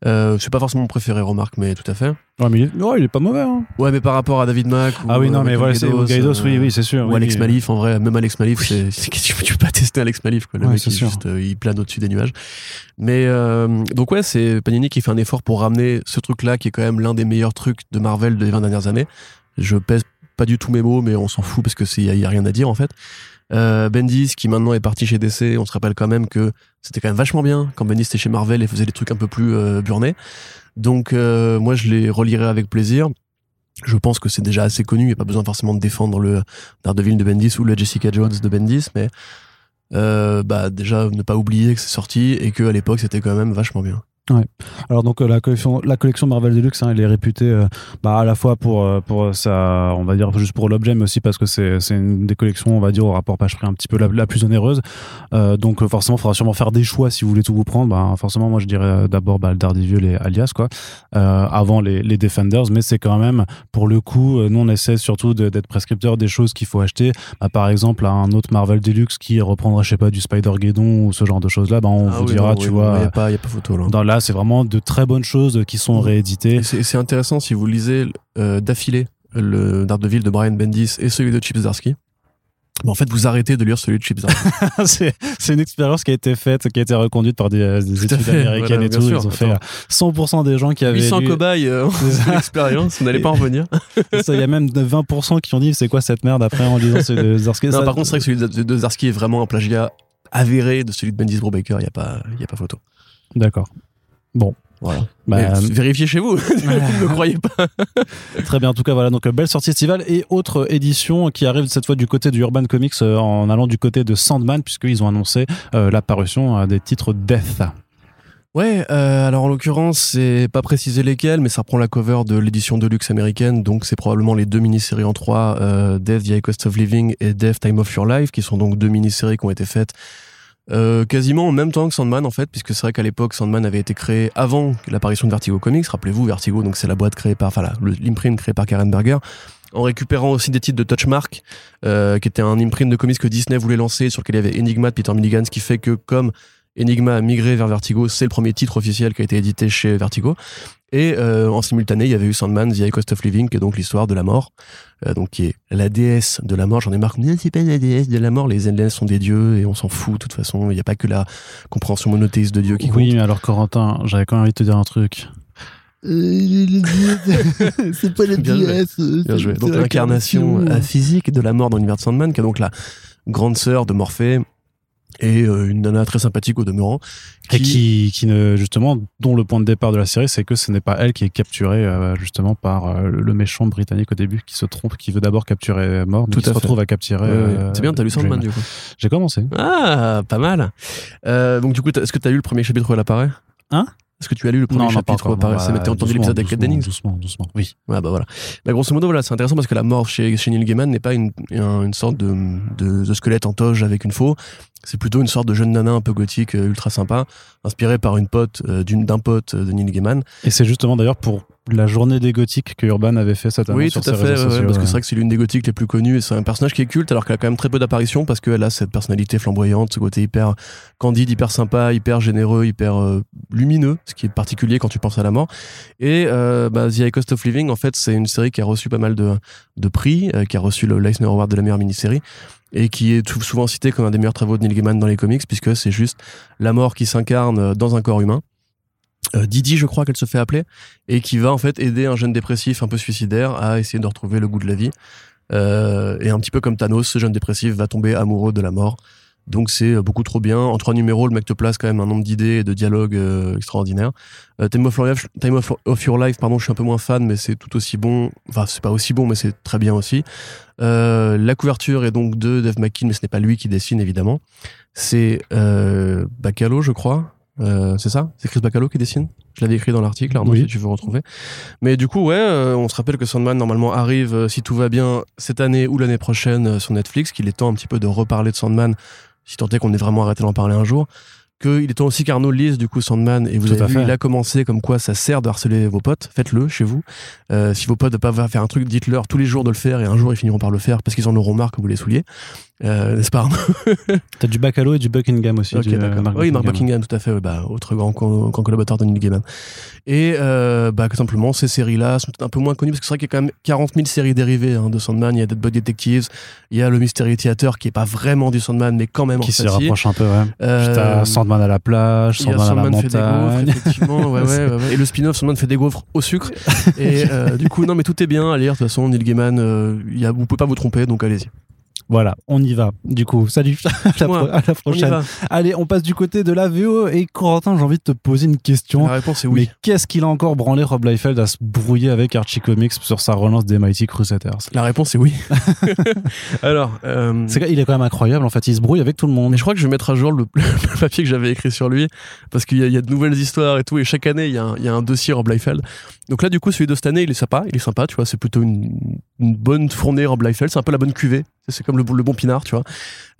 Euh, c'est pas forcément mon préféré, remarque, mais tout à fait. Ouais, mais il est, ouais, il est pas mauvais. hein. Ouais, mais par rapport à David Mack. Ah ou, oui, non, euh, mais voilà, c'est Gaidos, oui, oui, c'est sûr. Ou oui, Alex oui. Malif, en vrai, même Alex Malif, c'est, c'est- tu, tu peux pas tester Alex Malif, quoi. Le Ouais, mec, c'est il, sûr. juste, il plane au-dessus des nuages. Mais euh, donc ouais, c'est Panini qui fait un effort pour ramener ce truc-là, qui est quand même l'un des meilleurs trucs de Marvel des 20 dernières années. Je pèse pas du tout mes mots, mais on s'en fout parce que c'est y, y a rien à dire en fait. Euh, Bendis qui maintenant est parti chez DC, on se rappelle quand même que c'était quand même vachement bien quand Bendis était chez Marvel et faisait des trucs un peu plus euh, burnés. Donc euh, moi je les relirai avec plaisir. Je pense que c'est déjà assez connu, il n'y a pas besoin forcément de défendre le Daredevil de Bendis ou le Jessica Jones de Bendis, mais bah déjà ne pas oublier que c'est sorti et que à l'époque c'était quand même vachement bien. Alors donc euh, la collection, la collection Marvel Deluxe, hein, elle est réputée euh, bah, à la fois pour euh, pour sa, on va dire juste pour l'objet, mais aussi parce que c'est c'est une des collections, on va dire au rapport page-prix un petit peu la, la plus onéreuse. Euh, donc forcément, il faudra sûrement faire des choix si vous voulez tout vous prendre. Bah, forcément, moi je dirais d'abord bah, le Daredevil et Alias quoi, avant les, les Defenders, mais c'est quand même pour le coup, nous on essaie surtout de- d'être prescripteur des choses qu'il faut acheter. Bah, par exemple, un autre Marvel Deluxe qui reprendra, je sais pas, du Spider-Geddon ou ce genre de choses là, bah, on Ah vous oui, dira, non, tu oui, vois. il n'y a, pas- y a pas photo là. Dans c'est vraiment de très bonnes choses qui sont rééditées. C'est intéressant si vous lisez euh, d'affilée le Daredevil de Brian Bendis et celui de Chip Zdarsky. Mais en fait, vous arrêtez de lire celui de Chip Zdarsky. c'est une expérience qui a été faite, qui a été reconduite par des, euh, des études fait, américaines voilà, et tout. sûr, Ils ont fait attends. euh, 100% des gens qui avaient 800 lu. cobayes euh, l'expérience, vous n'allez pas en revenir. Il y a même 20% qui ont dit c'est quoi cette merde après en lisant celui de. Non, Ça- par contre, c'est vrai que celui de, de Zdarsky est vraiment un plagiat avéré de celui de Bendis Brubaker, il n'y a, pas- y a pas photo. D'accord. Voilà. Bah, Mais vérifiez chez vous, ne me croyez pas. Très bien, en tout cas, voilà, donc euh, belle sortie estivale et autre édition qui arrive cette fois du côté du Urban Comics euh, en allant du côté de Sandman, puisqu'ils ont annoncé euh, la parution euh, des titres Death. Ouais, euh, alors en l'occurrence, c'est pas précisé lesquels, mais ça reprend la cover de l'édition de luxe américaine, donc c'est probablement les deux mini-séries en trois, euh, Death, The High Cost of Living et Death, Time of Your Life, qui sont donc deux mini-séries qui ont été faites euh, quasiment en même temps que Sandman en fait, puisque c'est vrai qu'à l'époque Sandman avait été créé avant l'apparition de Vertigo Comics. Rappelez-vous, Vertigo, donc c'est la boîte créée par, enfin l'imprint créé par Karen Berger, en récupérant aussi des titres de Touchmark, euh, qui était un imprint de comics que Disney voulait lancer, sur lequel il y avait Enigma de Peter Milligan, ce qui fait que comme Enigma a migré vers Vertigo, c'est le premier titre officiel qui a été édité chez Vertigo. Et euh, en simultané, il y avait eu Sandman, The High Cost of Living, qui est donc l'histoire de la mort, euh, donc qui est la déesse de la mort. J'en ai marre dise, c'est pas la déesse de la mort, les aliens sont des dieux et on s'en fout de toute façon. Il n'y a pas que la compréhension monothéiste de Dieu qui compte. Oui, mais alors Corentin, j'avais quand même envie de te dire un truc. c'est pas la déesse. Bien joué. Donc l'incarnation euh, physique de la mort dans l'univers de Sandman, qui est donc la grande sœur de Morphée et euh, une nana très sympathique au demeurant. Et qui, qui ne, justement, dont le point de départ de la série, c'est que ce n'est pas elle qui est capturée, euh, justement, par euh, le méchant britannique au début, qui se trompe, qui veut d'abord capturer mort, mais Tout qui à se fait. retrouve à capturer. Euh, c'est bien, t'as lu Sandman du coup. J'ai commencé. Ah, pas mal. Donc du coup, est-ce que t'as lu le premier chapitre où elle apparaît? Hein? Est-ce que tu as lu le premier non, non, pas chapitre encore, bah, entendu l'épisode avec Kat doucement, Doucement. Oui. Ouais, bah voilà. Bah, grosso modo, voilà, c'est intéressant parce que la mort chez, chez Neil Gaiman n'est pas une, un- une sorte de, de, de squelette en toge avec une faux. C'est plutôt une sorte de jeune nana un peu gothique, euh, ultra sympa, inspirée par une pote, euh, d'une, d'un pote euh, de Neil Gaiman. Et c'est justement d'ailleurs pour la journée des gothiques que Urban avait fait cette annonce Oui, sur tout à ses fait, ouais, parce que c'est vrai que c'est l'une des gothiques les plus connues et c'est un personnage qui est culte alors qu'elle a quand même très peu d'apparitions parce qu'elle a cette personnalité flamboyante, ce côté hyper candide, hyper sympa, hyper généreux, hyper euh, lumineux, ce qui est particulier quand tu penses à la mort. Et euh, bah, The High Cost of Living, en fait, c'est une série qui a reçu pas mal de, de prix, euh, qui a reçu le Leisner Award de la meilleure mini-série et qui est tout- souvent cité comme un des meilleurs travaux de Neil Gaiman dans les comics puisque c'est juste la mort qui s'incarne dans un corps humain. Euh, Didi, je crois qu'elle se fait appeler, et qui va en fait aider un jeune dépressif un peu suicidaire à essayer de retrouver le goût de la vie. Euh, et un petit peu comme Thanos, ce jeune dépressif va tomber amoureux de la mort. Donc c'est euh, beaucoup trop bien. En trois numéros, le mec te place quand même un nombre d'idées et de dialogues euh, extraordinaires. Time, of Your Life, Time Your Life, pardon, je suis un peu moins fan, mais c'est tout aussi bon. Enfin, c'est pas aussi bon, mais c'est très bien aussi. Euh, la couverture est donc de Dave McKean, mais ce n'est pas lui qui dessine évidemment. C'est euh, Bacalo, je crois. Euh, c'est ça? C'est Chris Bacalo qui dessine? Je l'avais écrit dans l'article, Arnaud, Oui. si tu veux retrouver. Mais du coup, ouais, euh, on se rappelle que Sandman, normalement, arrive, euh, si tout va bien, cette année ou l'année prochaine euh, sur Netflix, qu'il est temps un petit peu de reparler de Sandman, si tant est qu'on ait vraiment arrêté d'en parler un jour. Qu'il est temps aussi qu'Arnaud lise du coup Sandman et vous avez vu, fait. il a commencé comme quoi ça sert de harceler vos potes. Faites-le chez vous. Si vos potes ne peuvent pas faire un truc, dites-leur tous les jours de le faire et un jour ils finiront par le faire parce qu'ils en auront marre que vous les souliez. Euh, N'est-ce pas Arnaud T'as du Bacalo et du Buckingham aussi. Ok, du, euh, d'accord. Mark oui, Mark Buckingham, tout à fait. bah, autre grand, grand collaborateur de Neil Gaiman. Et euh, bah, tout simplement, ces séries-là sont peut-être un peu moins connues parce que c'est vrai qu'il y a quand même 40 000 séries dérivées hein, de Sandman. Il y a Dead Body Detectives, il y a le Mystery Theater qui est pas vraiment du Sandman, mais quand même Qui en fait, si. rapproche un peu, ouais. Euh, Puis t'as Sandman à la plage, Sandman à la Sandman fait des gaufres, montagne. effectivement. Ouais, ouais, ouais. Et le spin-off, Sandman fait des gaufres au sucre. Et euh, du coup, non, mais tout est bien à lire. De toute façon, Neil Gaiman, euh, il y a, vous pouvez pas vous tromper, donc allez-y. Voilà, on y va. Du coup, salut. à, la pro- à prochaine. Allez, on passe du côté de la VO. Et Corentin, j'ai envie de te poser une question. La réponse est oui. Mais qu'est-ce qu'il a encore branlé Rob Liefeld à se brouiller avec Archie Comics sur sa relance des Mighty Crusaders? La réponse est oui. Alors, euh, il est quand même incroyable en fait, il se brouille avec tout le monde. Mais je crois que je vais mettre à jour le, le papier que j'avais écrit sur lui, parce qu'il y, a- il y a de nouvelles histoires et tout, et chaque année, il y a un, il y a un dossier Rob Liefeld. Donc là, du coup, celui de cette année, il est sympa, il est sympa, tu vois, c'est plutôt une, une bonne fournée Rob Liefeld, c'est un peu la bonne cuvée, c'est comme le, bon pinard, tu vois.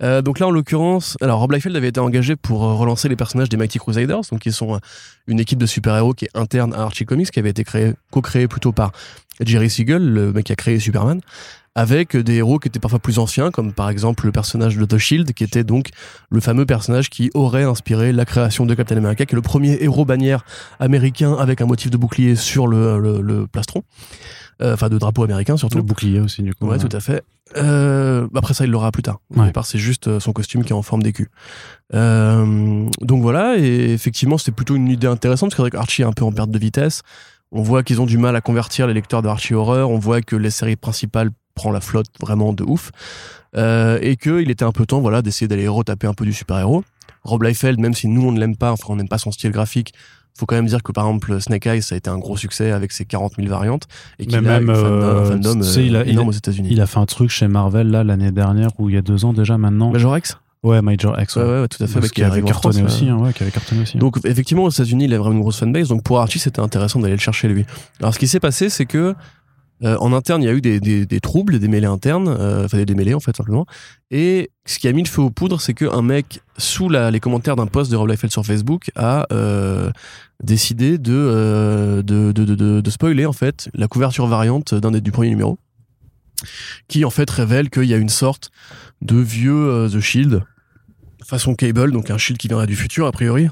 Euh, donc là, en l'occurrence, alors Rob Liefeld avait été engagé pour euh, relancer les personnages des Mighty Crusaders, donc qui sont euh, une équipe de super-héros qui est interne à Archie Comics, qui avait été créée, co-créée plutôt par Jerry Siegel, le mec qui a créé Superman avec des héros qui étaient parfois plus anciens, comme par exemple le personnage de The Shield, qui était donc le fameux personnage qui aurait inspiré la création de Captain America, qui est le premier héros bannière américain avec un motif de bouclier sur le plastron. Euh, Enfin, de drapeau américain surtout. Le bouclier aussi du coup. Ouais, tout à fait. Euh, après ça, il l'aura plus tard. Au Ouais. départ, c'est juste euh, son costume qui est en forme d'écu. Euh, donc voilà, et effectivement, c'était plutôt une idée intéressante parce que Archie est un peu en perte de vitesse. On voit qu'ils ont du mal à convertir les lecteurs de Archie Horror. On voit que les séries principales prend la flotte vraiment de ouf. Euh, et qu'il était un peu temps voilà, d'essayer d'aller retaper un peu du super-héros. Rob Liefeld, même si nous on ne l'aime pas, enfin on n'aime pas son style graphique, faut quand même dire que par exemple Snake Eyes ça a été un gros succès avec ses 40 000 variantes et qu'il a même, un fandom, euh, un fandom, sais, euh, il a- il a- aux États-Unis. Il a fait un truc chez Marvel là l'année dernière ou il y a deux ans déjà maintenant. Major X? Ouais, Major X. Ouais, ouais, ouais, tout à fait. Parce qui avait cartonné France, aussi, hein, ouais, qui avait cartonné aussi. Donc effectivement aux États-Unis il a vraiment une grosse fanbase. Donc pour Archie c'était intéressant d'aller le chercher lui. Alors ce qui s'est passé c'est que euh, en interne il y a eu des, troubles, des mêlées internes, euh, enfin des démêlés en fait simplement. Et ce qui a mis le feu aux poudres c'est qu'un mec sous les commentaires d'un post de Rob Liefeld sur Facebook a euh, décidé de, spoiler en fait la couverture variante du premier numéro qui en fait révèle qu'il y a une sorte de vieux The Shield façon Cable, donc un Shield qui viendrait du futur a priori,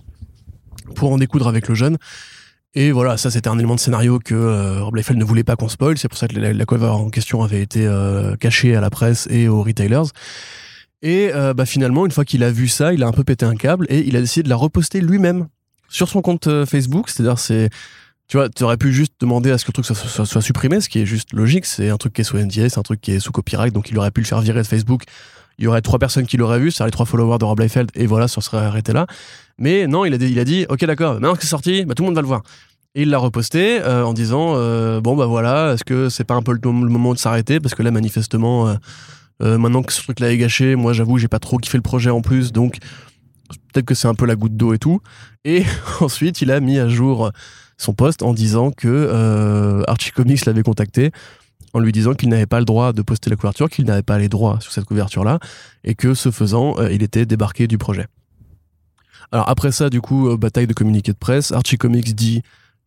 pour en découdre avec le jeune. Et voilà, ça c'était un élément de scénario que euh, Rob Liefeld ne voulait pas qu'on spoil, c'est pour ça que la, cover en question avait été euh, cachée à la presse et aux retailers. Et euh, bah, finalement, une fois qu'il a vu ça, il a un peu pété un câble et il a décidé de la reposter lui-même sur son compte euh, Facebook. C'est-à-dire, c'est, tu vois, tu aurais pu juste demander à ce que le truc soit supprimé, ce qui est juste logique. C'est un truc qui est sous NDA, c'est un truc qui est sous copyright, donc il aurait pu le faire virer de Facebook. Il y aurait trois personnes qui l'auraient vu, c'est les trois followers de Rob et voilà, ça serait arrêté là. Mais non, il a dit, il ok, d'accord, maintenant que c'est sorti, bah, tout le monde va le voir. Et il l'a reposté euh, en disant euh, bon bah voilà, est-ce que c'est pas un peu le, moment de s'arrêter? Parce que là manifestement euh, maintenant que ce truc-là est gâché, moi j'avoue j'ai pas trop kiffé le projet en plus, donc peut-être que c'est un peu la goutte d'eau et tout. Et ensuite, il a mis à jour son poste en disant que Archie Comics l'avait contacté en lui disant qu'il n'avait pas le droit de poster la couverture, qu'il n'avait pas les droits sur cette couverture-là, et que ce faisant, euh, il était débarqué du projet. Alors après ça, du coup, euh, bataille de communiqué de presse, Archie Comics dit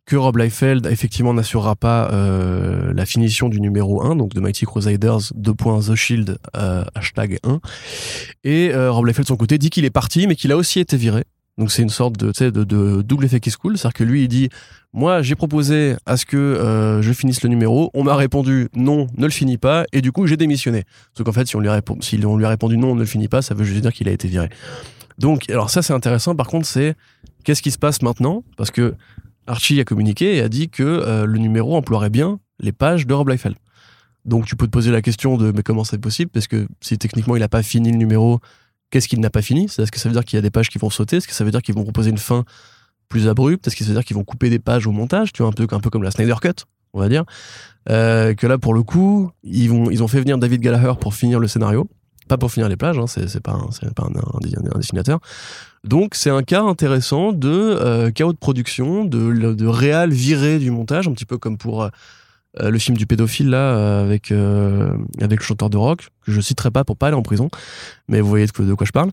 que Rob Liefeld effectivement n'assurera pas euh, la finition du numéro 1, donc de Mighty Crusaders 2. The Shield hashtag 1. Et euh, Rob Liefeld de son côté dit qu'il est parti, mais qu'il a aussi été viré. Donc c'est une sorte de, de, double effet qui se coule, c'est-à-dire que lui il dit moi j'ai proposé à ce que euh, je finisse le numéro, on m'a répondu non, ne le finis pas, et du coup j'ai démissionné. Sauf qu'en fait si on lui a répondu, si on lui a répondu non, ne le finis pas, ça veut juste dire qu'il a été viré. Donc alors ça c'est intéressant. Par contre c'est qu'est-ce qui se passe maintenant? Parce que Archie a communiqué et a dit que euh, le numéro emploierait bien les pages de Rob Liefeld. Donc tu peux te poser la question de mais comment c'est possible? Parce que si techniquement il n'a pas fini le numéro, qu'est-ce qu'il n'a pas fini? Est-ce que ça veut dire qu'il y a des pages qui vont sauter? Est-ce que ça veut dire qu'ils vont proposer une fin plus abrupte? Est-ce que ça veut dire qu'ils vont couper des pages au montage? Tu vois, un peu, peu comme la Snyder Cut, on va dire. Euh, que là, pour le coup, ils, ont fait venir David Gallagher pour finir le scénario. Pas pour finir les plages, hein, c'est pas, un, dessinateur. Donc c'est un cas intéressant de euh, chaos de production, de, de réal viré du montage, un petit peu comme pour euh, le film du pédophile là euh, avec euh, avec le chanteur de rock que je citerai pas pour pas aller en prison, mais vous voyez de quoi, de quoi je parle.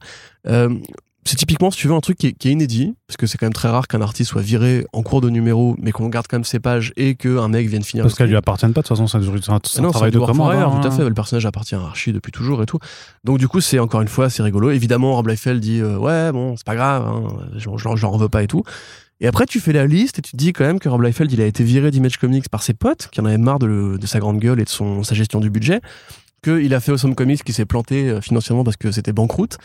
C'est typiquement, si tu veux, un truc qui est, qui est inédit, parce que c'est quand même très rare qu'un artiste soit viré en cours de numéro, mais qu'on garde quand même ses pages et qu'un mec vienne finir. Parce le qu'elles lui appartiennent pas, de toute façon, c'est un, c'est un, c'est un Non, travail c'est de du commande. Warfare, hein. tout à fait. Le personnage appartient à Archie depuis toujours et tout. Donc du coup, c'est encore une fois assez rigolo. Évidemment, Rob Liefeld dit ouais, bon, c'est pas grave, hein, j'en j'en- j'en veux pas et tout. Et après, tu fais la liste et tu te dis quand même que Rob Liefeld, il a été viré d'Image Comics par ses potes, qui en avaient marre de, le- de sa grande gueule et de son, sa gestion du budget. Qu'il a fait Awesome Comics qui s'est planté euh, financièrement parce que c'était banqueroute.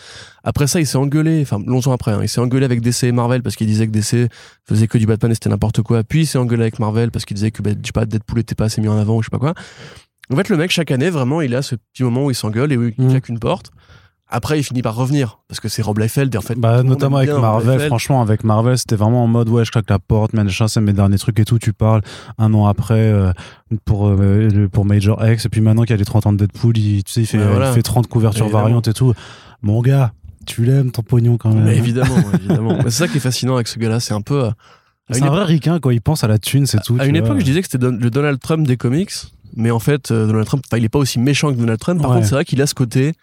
Après ça, il s'est engueulé, enfin longtemps après, hein, il s'est engueulé avec DC et Marvel parce qu'il disait que DC faisait que du Batman et c'était n'importe quoi. Puis il s'est engueulé avec Marvel parce qu'il disait que bah, je sais pas, Deadpool était pas assez mis en avant ou je sais pas quoi. En fait, le mec, chaque année, vraiment, il a ce petit moment où il s'engueule et où il Mhm. claque une porte. Après, il finit par revenir parce que c'est Rob Liefeld et en fait. Bah, notamment avec bien Marvel, franchement, avec Marvel, c'était vraiment en mode, ouais, je claque la porte, machin, c'est mes derniers trucs et tout, tu parles un an après euh, pour, euh, pour Major X, et puis maintenant qu'il y a les 30 ans de Deadpool, il, tu sais, il fait, voilà. il fait 30 couvertures Évidemment. variantes et tout. Mon gars, tu l'aimes ton pognon quand même. Mais évidemment, évidemment. Mais c'est ça qui est fascinant avec ce gars-là. C'est un peu. euh, C'est un époque- vrai ricain, quoi, il pense à la thune, c'est tout. À une vois. époque, je disais que c'était le Donald Trump des comics, mais en fait, Donald Trump, enfin, il est pas aussi méchant que Donald Trump. Par Ouais. contre, c'est vrai qu'il a ce côté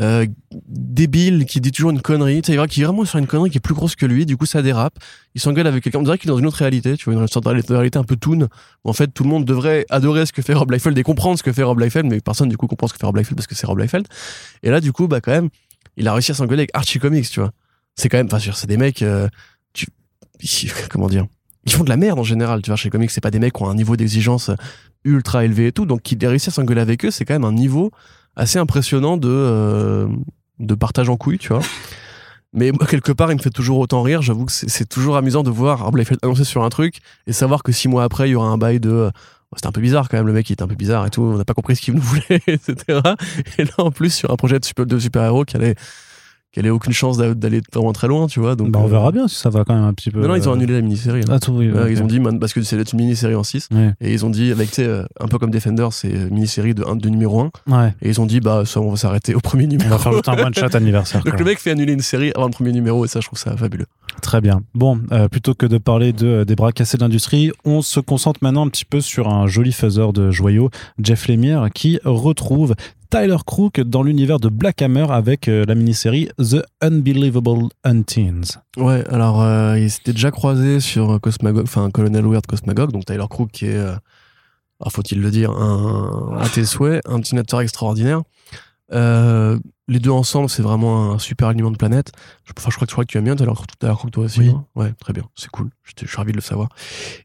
euh, débile qui dit toujours une connerie. Tu sais, il est vraiment sur une connerie qui est plus grosse que lui. Du coup, ça dérape. Il s'engueule avec quelqu'un. On dirait qu'il est dans une autre réalité. Tu vois, une sorte de réalité- un peu toon. où En fait, tout le monde devrait adorer ce que fait Rob Liefeld et comprendre ce que fait Rob Liefeld, mais personne du coup comprend ce que fait Rob Liefeld parce que c'est Rob Liefeld. Et là, du coup, bah quand même, il a réussi à s'engueuler avec Archie Comics. Tu vois, c'est quand même, enfin, c'est des mecs. euh, tu, comment dire ils font de la merde en général. Tu vois, chez comics, c'est pas des mecs qui ont un niveau d'exigence ultra élevé et tout. Donc, qu'il ait réussi à s'engueuler avec eux, c'est quand même un niveau assez impressionnant de, euh, de partage en couilles, tu vois. Mais moi, quelque part, il me fait toujours autant rire. J'avoue que c'est toujours amusant de voir Rob Liefeld annoncer sur un truc et savoir que six mois après, il y aura un bail de. euh, C'était un peu bizarre quand même, le mec il était un peu bizarre et tout, on n'a pas compris ce qu'il nous voulait, etc. Et là en plus sur un projet de super- de super-héros qui allait, qui allait aucune chance d'a- d'aller vraiment très loin, tu vois. Donc, Bah, on euh, verra bien si ça va quand même un petit peu. Non, non, ils ont euh, annulé la mini-série. là. Ah, tout, oui, Ouais, ok. Ils ont dit, parce que c'est une mini-série en 6, Ouais, et ils ont dit, avec, euh, un peu comme Defender, c'est une mini-série de, numéro 1, ouais. et ils ont dit, bah, ça, on va s'arrêter au premier On numéro. va faire juste un one-shot anniversaire. Donc le mec fait annuler une série avant le premier numéro, et ça, je trouve ça fabuleux. Très bien. Bon, euh, plutôt que de parler de, des bras cassés de l'industrie, on se concentre maintenant un petit peu sur un joli faiseur de joyaux, Jeff Lemire, qui retrouve Tyler Crook dans l'univers de Black Hammer avec euh, la mini-série The Unbelievable Unteens. Ouais, alors, euh, ils s'étaient déjà croisés sur Cosmagog, enfin, Colonel Weird Cosmagog, donc Tyler Crook, qui est, euh, faut-il le dire, à tes souhaits, un dessinateur extraordinaire. Euh, les deux ensemble, c'est vraiment un super aliment de planète. Je, enfin, je crois que, je crois que tu aimes bien Tyler Crook, Tyler Crook, toi aussi. Oui. Ouais, très bien, c'est cool. Je, je suis ravi de le savoir.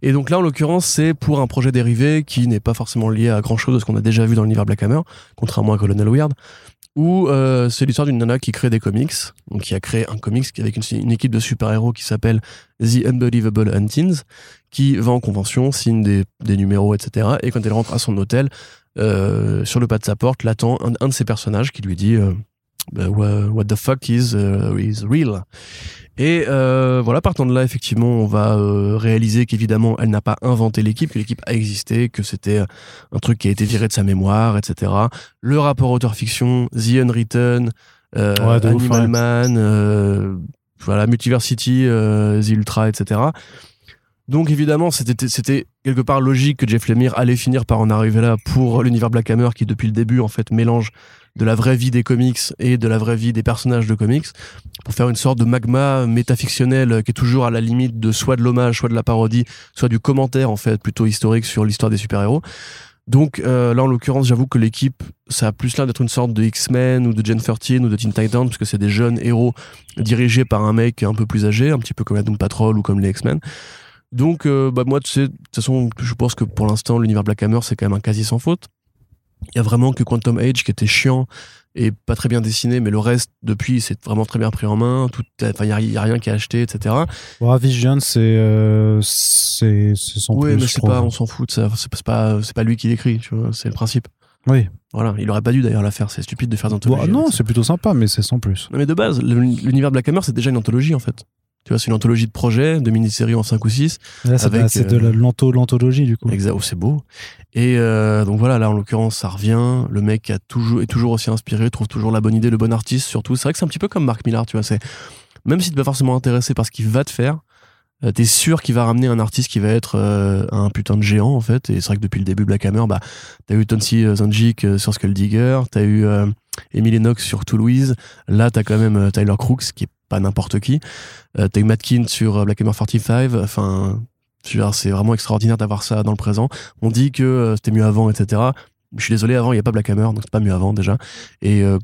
Et donc là, en l'occurrence, c'est pour un projet dérivé qui n'est pas forcément lié à grand chose de ce qu'on a déjà vu dans l'univers Black Hammer, contrairement à Colonel Weird, où euh, c'est l'histoire d'une nana qui crée des comics, donc qui a créé un comics avec une, une équipe de super-héros qui s'appelle The Unbelievable Huntins, qui va en convention, signe des, des numéros, etc. Et quand elle rentre à son hôtel, euh, sur le pas de sa porte, l'attend un, un de ses personnages qui lui dit euh, bah, what, the fuck is, euh, is real? Et euh, voilà, partant de là, effectivement, on va réaliser qu'évidemment, elle n'a pas inventé l'équipe, que l'équipe a existé, que c'était un truc qui a été viré de sa mémoire, etc. Le rapport auteur-fiction, The Unwritten, euh, Ouais, de ouf, Animal. Man, voilà, Multiversity, The Ultra, etc. Donc évidemment, c'était quelque part logique que Jeff Lemire allait finir par en arriver là pour l'univers Black Hammer qui depuis le début en fait mélange de la vraie vie des comics et de la vraie vie des personnages de comics pour faire une sorte de magma métafictionnel qui est toujours à la limite de soit de l'hommage, soit de la parodie, soit du commentaire en fait plutôt historique sur l'histoire des super-héros. Donc euh, là, en l'occurrence, j'avoue que l'équipe, ça a plus l'air d'être une sorte de X-Men ou de Gen 13 ou de Teen Titans, parce que c'est des jeunes héros dirigés par un mec un peu plus âgé, un petit peu comme la Doom Patrol ou comme les X-Men. Donc, euh, bah, moi, tu sais, de toute façon, je pense que pour l'instant, l'univers Black Hammer, c'est quand même un quasi sans faute. Il y a vraiment que Quantum Age qui était chiant et pas très bien dessiné, mais le reste, depuis, c'est vraiment très bien pris en main. Il n'y a, rien qui est acheté, etc. Bon, Vision, c'est euh, c'est son Oui, mais c'est pas, on s'en fout, c'est pas, pas lui qui l'écrit, tu vois, c'est le principe. Oui. Voilà, il aurait pas dû d'ailleurs la faire, c'est stupide de faire Bon, d'anthologie. non, avec ça. c'est plutôt sympa, mais c'est sans plus. Non, mais de base, l'univers Black Hammer, c'est déjà une anthologie en fait. Tu vois, c'est une anthologie de projets, de mini-séries en 5 ou 6. Là, c'est de euh, l'anthologie, du coup. Exact, oh, c'est beau. Et euh, donc voilà, là en l'occurrence, ça revient. Le mec a toujours, est toujours aussi inspiré, trouve toujours la bonne idée, le bon artiste surtout. C'est vrai que c'est un petit peu comme Mark Millar, tu vois. C'est même si t'es pas forcément intéressé par ce qu'il va te faire, euh, t'es sûr qu'il va ramener un artiste qui va être euh, un putain de géant en fait. Et c'est vrai que depuis le début Black Hammer, bah t'as eu Tonsi euh, sur Skull Digger, t'as eu Emily Knox sur Toulouse. Là, t'as quand même Tyler Crooks qui est pas n'importe qui. Euh, t'as eu Matkin sur euh, Black Hammer 45. Enfin, c'est vraiment extraordinaire d'avoir ça dans le présent. On dit que euh, c'était mieux avant, etc. Je suis désolé, avant, il n'y a pas Black Hammer, donc c'est pas mieux avant déjà. Et euh,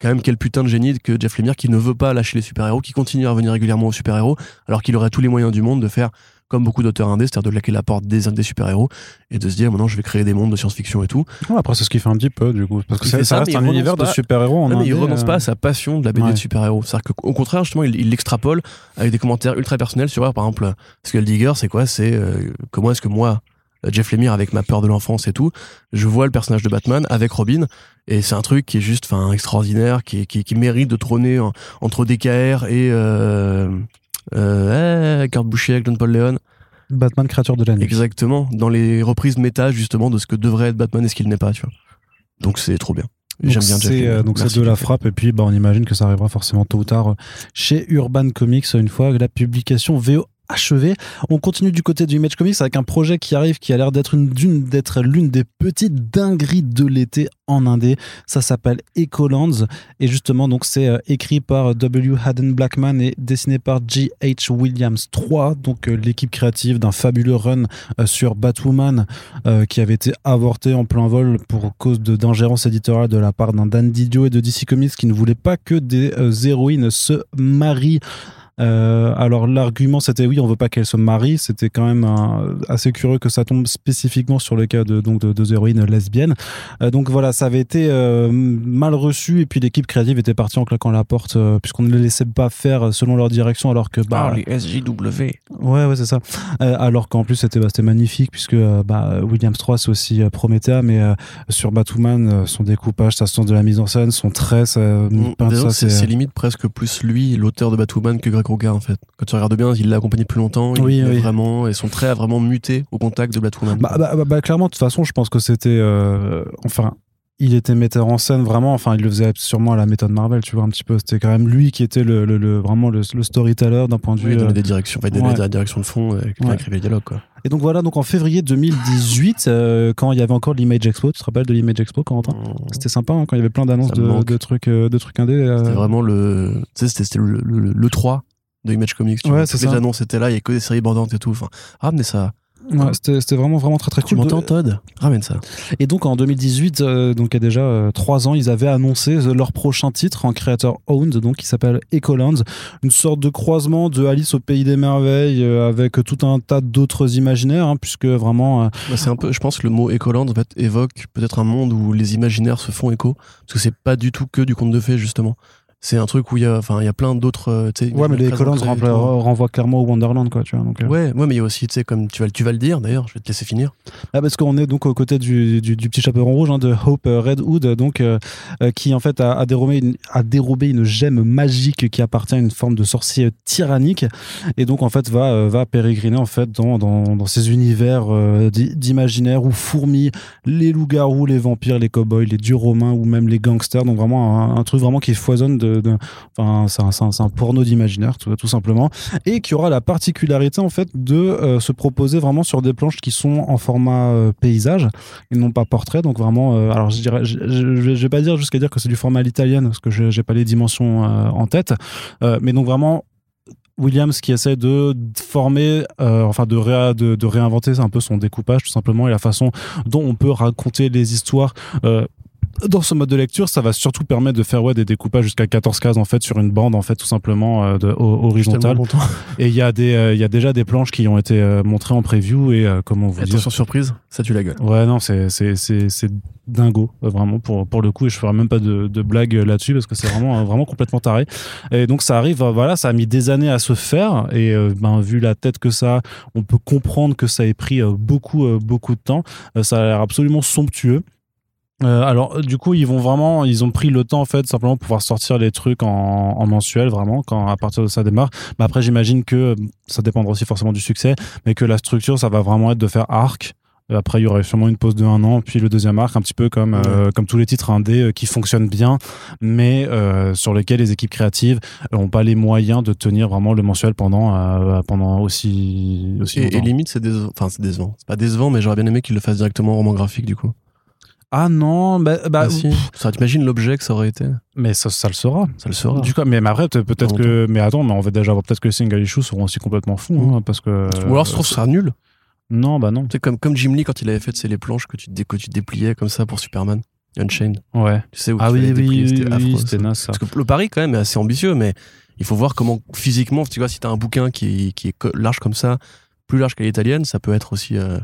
quand même, quel putain de génie que Jeff Lemire qui ne veut pas lâcher les super-héros, qui continue à revenir régulièrement aux super-héros, alors qu'il aurait tous les moyens du monde de faire comme beaucoup d'auteurs indés, c'est-à-dire de laquer la porte des, des super-héros et de se dire maintenant je vais créer des mondes de science-fiction et tout. Ouais, après, c'est ce qu'il fait un petit peu, du coup. Parce que ça, reste un univers de super-héros en Non, mais il renonce euh, pas à sa passion de la BD ouais. de super-héros. C'est-à-dire qu'au contraire, justement, il l'extrapole avec des commentaires ultra personnels sur, par exemple, Skull Digger, c'est quoi? C'est euh, comment est-ce que moi, euh, Jeff Lemire, avec ma peur de l'enfance et tout, je vois le personnage de Batman avec Robin, et c'est un truc qui est juste enfin, extraordinaire, qui, qui, qui mérite de trôner en- entre DKR et euh, euh, eh, Boucher avec John Paul Leon. Batman, créature de la nuit. Exactement, dans les reprises méta, justement, de ce que devrait être Batman et ce qu'il n'est pas, tu vois. Donc c'est trop bien. J'aime bien c'est euh, donc c'est de la frappe et puis bah, on imagine que ça arrivera forcément tôt ou tard chez Urban Comics une fois la publication VO achevée. On continue du côté du Image Comics avec un projet qui arrive qui a l'air d'être une d'une d'être l'une des petites dingueries de l'été en indé. Ça s'appelle Ecolands et justement donc c'est euh, écrit par W. Haden Blackman et dessiné par G.H. Williams 3 donc euh, l'équipe créative d'un fabuleux run euh, sur Batwoman qui avait été avorté en plein vol pour cause d'ingérence éditoriale de la part d'un Dan Didio et de DC Comics qui ne voulaient pas que des héroïnes se marient. Euh, alors l'argument c'était oui on veut pas qu'elles se marient c'était quand même un- assez curieux que ça tombe spécifiquement sur le cas de donc de deux héroïnes lesbiennes Euh, donc voilà ça avait été euh, mal reçu et puis l'équipe créative était partie en claquant la porte euh, puisqu'on ne les laissait pas faire selon leur direction alors que bah Ah, les SJW. Ouais, ouais, c'est ça. Euh, alors qu'en plus, c'était bah, c'était magnifique, puisque euh, bah, Williams 3, c'est aussi euh, Promethea, mais euh, sur Batwoman, euh, son découpage, sa sens de la mise en scène, son trait, ça, Mm, disons ça, c'est limite presque plus lui, l'auteur de Batwoman, que Greg Rucka en fait. Quand tu regardes bien, il l'a accompagné plus longtemps, il Oui, vraiment, et son trait a vraiment muté au contact de Batwoman. Bah, bah, bah, bah, clairement, de toute façon, je pense que c'était. euh, enfin. Il était metteur en scène vraiment, enfin il le faisait sûrement à la méthode Marvel, tu vois un petit peu. C'était quand même lui qui était le, le- le- vraiment le, le storyteller d'un point de Oui, vue. il euh, donnait des directions, enfin, il donnait ouais. de la direction de fond, et quelqu'un Ouais. écrivait les dialogues quoi. Et donc voilà, donc en février 2018, euh, quand il y avait encore l'Image Expo, tu te rappelles de l'Image Expo, Corentin? C'était sympa hein, quand il y avait plein d'annonces de, trucs, euh, de trucs indés. euh, C'était vraiment le, tu sais, c'était c'était le, le, le 3 de Image Comics. Tu Ouais, vois. Toutes les annonces étaient là, il y a que des séries bordantes et tout. Enfin, ramenez ça. Ouais, c'était vraiment vraiment très très Tu cool. m'entends, De- Todd? Ramène ça. Et donc en 2018, euh, donc il y a déjà euh, trois ans, ils avaient annoncé euh, leur prochain titre en creator owned, donc qui s'appelle Ecolands, une sorte de croisement de Alice au pays des merveilles euh, avec tout un tas d'autres imaginaires, hein, puisque vraiment. Bah, c'est un peu, je pense que le mot Ecoland en fait évoque peut-être un monde où les imaginaires se font écho, parce que c'est pas du tout que du conte de fées justement. C'est un truc où il y a, enfin, il y a plein d'autres. euh, ouais, mais les rempla- tout. renvoient clairement au Wonderland, quoi, tu vois. Donc, euh. Ouais, ouais, mais il y a aussi, tu sais, comme tu vas, tu vas le dire d'ailleurs, je vais te laisser finir. Ah, parce qu'on est donc aux côtés du, du, du petit chaperon rouge hein, de Hope euh, Red Hood, donc euh, euh, qui en fait a, a dérobé une, a dérobé une gemme magique qui appartient à une forme de sorcier tyrannique, et donc en fait va euh, va pérégriner en fait dans dans, dans ces univers euh, d'i- d'imaginaire où fourmis les loups-garous, les vampires, les cow-boys, les dieux romains ou même les gangsters, donc vraiment un, un truc vraiment qui foisonne de enfin, c'est un, porno d'imaginaire, tout, simplement, et qui aura la particularité en fait de euh, se proposer vraiment sur des planches qui sont en format euh, paysage et non pas portrait. Donc vraiment, euh, alors je dirais, je, je, vais pas dire jusqu'à dire que c'est du format à l'italienne parce que j'ai pas les dimensions en tête, mais donc vraiment. Williams qui essaie de former, enfin de, réa- de, réinventer un peu son découpage tout simplement et la façon dont on peut raconter les histoires dans ce mode de lecture, ça va surtout permettre de faire ouais, des découpages jusqu'à 14 cases en fait sur une bande en fait tout simplement euh, de, horizontale. Et il y a des euh, il y a déjà des planches qui ont été euh, montrées en preview et euh, comment vous dire Attention surprise, ça tue la gueule. Ouais non c'est c'est c'est c'est dingo vraiment pour pour le coup et je ferai même pas de, de blague là-dessus parce que c'est vraiment vraiment complètement taré. Et donc ça arrive voilà ça a mis des années à se faire et ben vu la tête que ça, a, on peut comprendre que ça ait pris beaucoup beaucoup de temps. Ça a l'air absolument somptueux. Euh, alors du coup ils vont vraiment ils ont pris le temps en fait simplement pour pouvoir sortir les trucs en, en mensuel vraiment quand à partir de ça démarre mais après j'imagine que ça dépendra aussi forcément du succès mais que la structure ça va vraiment être de faire arc après il y aurait sûrement une pause de un an puis le deuxième arc un petit peu comme euh, comme tous les titres indés euh, qui fonctionnent bien mais euh, sur lesquels les équipes créatives n'ont pas les moyens de tenir vraiment le mensuel pendant euh, pendant aussi aussi Et, et longtemps. limite, c'est décevant. Enfin, c'est décevant. C'est pas décevant, mais j'aurais bien aimé qu'il le fasse directement en roman graphique, du coup. Ah non bah, bah, Ah, si. Ça, t'imagines l'objet que ça aurait été? Mais ça, ça le sera Ça le sera. Du coup, mais, après, peut- peut-être que. Mais attends, mais on va déjà voir peut-être que les single issues seront aussi complètement fous. Mm. hein, parce que. Ou alors, ça se trouve, ça sera nul. Non, bah non. C'est comme, comme Jim Lee quand il avait fait c'est les planches que tu, que tu dépliais comme ça pour Superman. Unchained. Ouais. Tu sais où Ah tu oui, oui, c'était oui, affreux, naze. Parce que le pari, quand même, est assez ambitieux, mais il faut voir comment physiquement, tu vois, si t'as un bouquin qui, qui est large comme ça, plus large qu'à l'italienne, ça peut être aussi euh,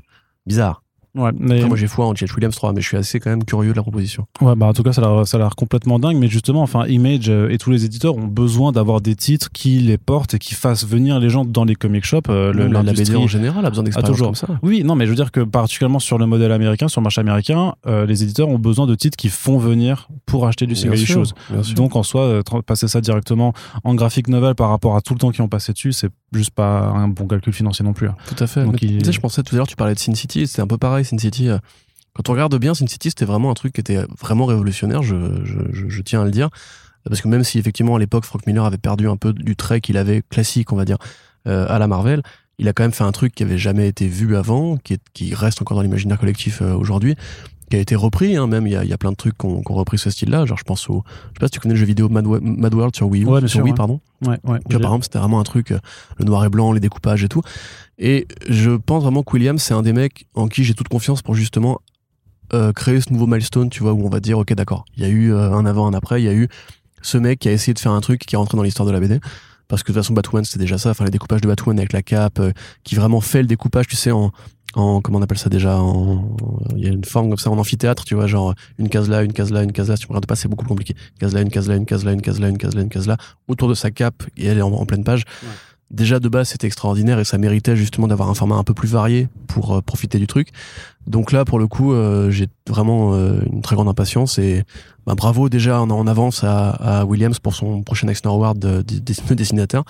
bizarre. Ouais, mais, Après, moi, j'ai foi en Jet Williams 3, mais je suis assez quand même curieux de la proposition. ouais, bah en tout cas, ça a l'air- complètement dingue. Mais justement, enfin, Image euh, et tous les éditeurs ont besoin d'avoir des titres qui les portent et qui fassent venir les gens dans les comic shops. euh, le- la, BD en général a besoin d'expérience toujours. comme ça. Oui, non, mais je veux dire que particulièrement sur le modèle américain, sur le marché américain, euh, les éditeurs ont besoin de titres qui font venir pour acheter du single. Donc en soi, euh, passer ça directement en graphic novel par rapport à tout le temps qu'ils ont passé dessus, c'est juste pas un bon calcul financier non plus. hein. Tout à fait. Donc, Mais il- Tu sais, je pensais tout à l'heure, tu parlais de Sin City, c'était un peu pareil, Sin City. euh, Quand on regarde bien, Sin City, c'était vraiment un truc qui était vraiment révolutionnaire, je, tiens à le dire. Parce que même si effectivement à l'époque Frank Miller avait perdu un peu du trait qu'il avait classique, on va dire, euh, à la Marvel, il a quand même fait un truc qui avait jamais été vu avant, qui reste encore dans l'imaginaire collectif euh, aujourd'hui, qui a été repris, hein, même il y a, il y a plein de trucs qu'on qu'on repris ce style-là. Genre, je pense au. Je sais pas si tu connais le jeu vidéo Mad, World sur Wii U, Ouais, sur sûr, Wii, ouais. pardon. Ouais, ouais. Tu vois, par exemple, c'était vraiment un truc, euh, le noir et blanc, les découpages et tout. Et je pense vraiment que Williams, c'est un des mecs en qui j'ai toute confiance pour justement euh, créer ce nouveau milestone, tu vois, où on va dire, ok, d'accord, il y a eu euh, un avant, un après, il y a eu ce mec qui a essayé de faire un truc qui est rentré dans l'histoire de la BD. Parce que de toute façon, Batwoman, c'était déjà ça, enfin, les découpages de Batwoman avec la cape, euh, qui vraiment fait le découpage, tu sais, en, en comment on appelle ça déjà, en, il y a une forme comme ça, en amphithéâtre, tu vois, genre, une case là, une case là, une case là, si tu me regardes pas, c'est beaucoup compliqué. Une case là, une case là, une case là, une case là, une case là, une case là, autour de sa cape, et elle est en, en pleine page. Déjà de base c'était extraordinaire et ça méritait justement d'avoir un format un peu plus varié pour euh, profiter du truc. Donc là pour le coup euh, j'ai vraiment euh, une très grande impatience et bah, bravo déjà en, en avance à, à Williams pour son prochain Eisner Award de, de- de dessinateur.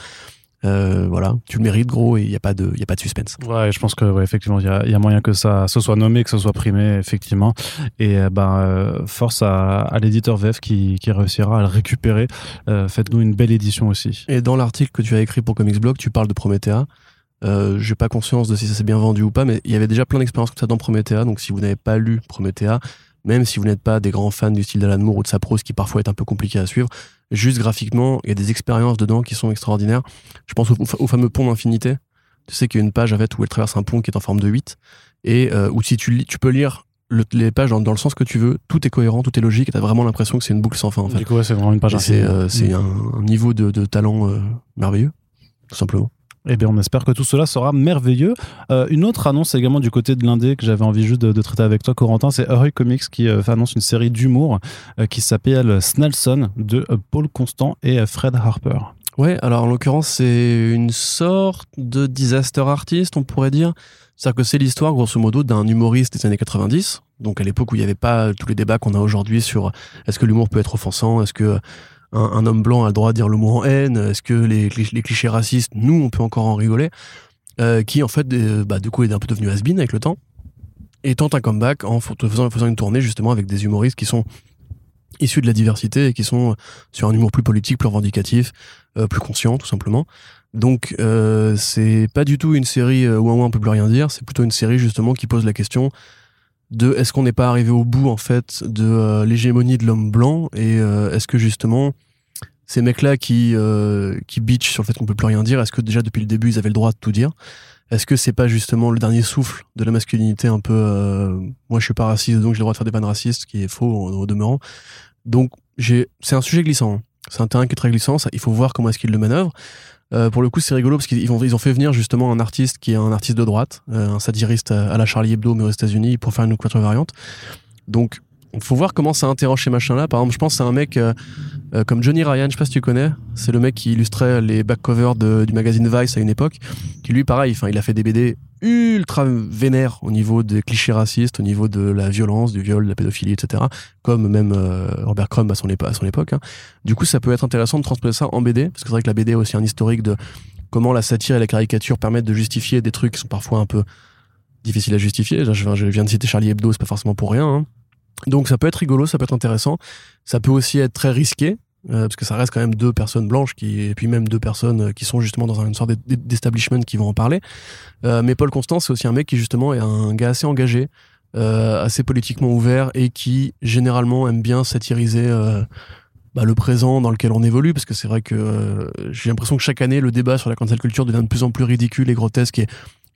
Euh, voilà, tu le mérites gros et il n'y a pas de il y a pas de suspense. Ouais, je pense que ouais, effectivement, il y a, il y a moyen que ça se soit nommé, que ce soit primé, effectivement. Et euh, ben, euh, force à, à l'éditeur VF qui, qui réussira à le récupérer. Euh, Faites-nous une belle édition aussi. Et dans l'article que tu as écrit pour Comics Blog, tu parles de Promethea. Euh, j'ai pas conscience de si ça s'est bien vendu ou pas, mais il y avait déjà plein d'expériences comme ça dans Promethea. Donc si vous n'avez pas lu Promethea, même si vous n'êtes pas des grands fans du style d'Alan Moore ou de sa prose qui parfois est un peu compliqué à suivre, juste graphiquement, il y a des expériences dedans qui sont extraordinaires. Je pense au, au fameux pont d'infinité. Tu sais qu'il y a une page en fait, où elle traverse un pont qui est en forme de 8 et euh, où si tu, lis- tu peux lire le- les pages dans, dans le sens que tu veux, tout est cohérent, tout est logique et t'as vraiment l'impression que c'est une boucle sans fin en fait. Du coup, ouais, c'est vraiment une page C'est euh, Mm. un, un niveau de, de talent euh, merveilleux, tout simplement. Eh bien, on espère que tout cela sera merveilleux. Euh, une autre annonce également du côté de l'indé que j'avais envie juste de, traiter avec toi, Corentin, c'est Hurry Comics qui euh, annonce une série d'humour euh, qui s'appelle Snelson de Paul Constant et Fred Harper. Ouais, alors en l'occurrence, c'est une sorte de disaster artist, on pourrait dire. C'est-à-dire que c'est l'histoire, grosso modo, d'un humoriste des années 90, donc à l'époque où il n'y avait pas tous les débats qu'on a aujourd'hui sur est-ce que l'humour peut être offensant, est-ce que un, un homme blanc a le droit de dire le mot en haine, est-ce que les, cli- les clichés racistes, nous, on peut encore en rigoler, euh, qui en fait, euh, bah, du coup, est un peu devenu has avec le temps, et tente un comeback en fa- faisant, une tournée justement avec des humoristes qui sont issus de la diversité et qui sont sur un humour plus politique, plus revendicatif, plus conscient, tout simplement. Donc euh, c'est pas du tout une série où on peut plus rien dire, c'est plutôt une série justement qui pose la question de est-ce qu'on n'est pas arrivé au bout en fait de euh, l'hégémonie de l'homme blanc et euh, est-ce que justement ces mecs-là qui euh, qui bitchent sur le fait qu'on peut plus rien dire, est-ce que déjà depuis le début ils avaient le droit de tout dire? Est-ce que c'est pas justement le dernier souffle de la masculinité un peu moi je suis pas raciste donc j'ai le droit de faire des vannes racistes, qui est faux au, demeurant. Donc j'ai c'est un sujet glissant. Hein. C'est un terrain qui est très glissant, ça, il faut voir comment est-ce qu'ils le manœuvrent. Euh, pour le coup, c'est rigolo parce qu'ils ont, ils ont fait venir justement un artiste qui est un artiste de droite, euh, un satiriste à la Charlie Hebdo, mais aux États-Unis, pour faire une couverture variante. Donc, il faut voir comment ça interroge ces machins-là. Par exemple, je pense c'est un mec euh, comme Johnny Ryan, je sais pas si tu connais. C'est le mec qui illustrait les back covers du magazine Vice à une époque. Qui lui, pareil, il a fait des BD ultra vénère au niveau des clichés racistes, au niveau de la violence, du viol, de la pédophilie, etc. Comme même euh, Robert Crumb à son, époque. Hein. Du coup, ça peut être intéressant de transposer ça en BD, parce que c'est vrai que la BD est aussi un historique de comment la satire et la caricature permettent de justifier des trucs qui sont parfois un peu difficiles à justifier. Je viens de citer Charlie Hebdo, c'est pas forcément pour rien. Hein. Donc ça peut être rigolo, ça peut être intéressant. Ça peut aussi être très risqué, euh, parce que ça reste quand même deux personnes blanches qui, et puis même deux personnes euh, qui sont justement dans une sorte d'establishment qui vont en parler. Euh, mais Paul Constant, c'est aussi un mec qui justement est un gars assez engagé, assez politiquement ouvert et qui généralement aime bien satiriser bah, le présent dans lequel on évolue, parce que c'est vrai que j'ai l'impression que chaque année le débat sur la cancel culture devient de plus en plus ridicule et grotesque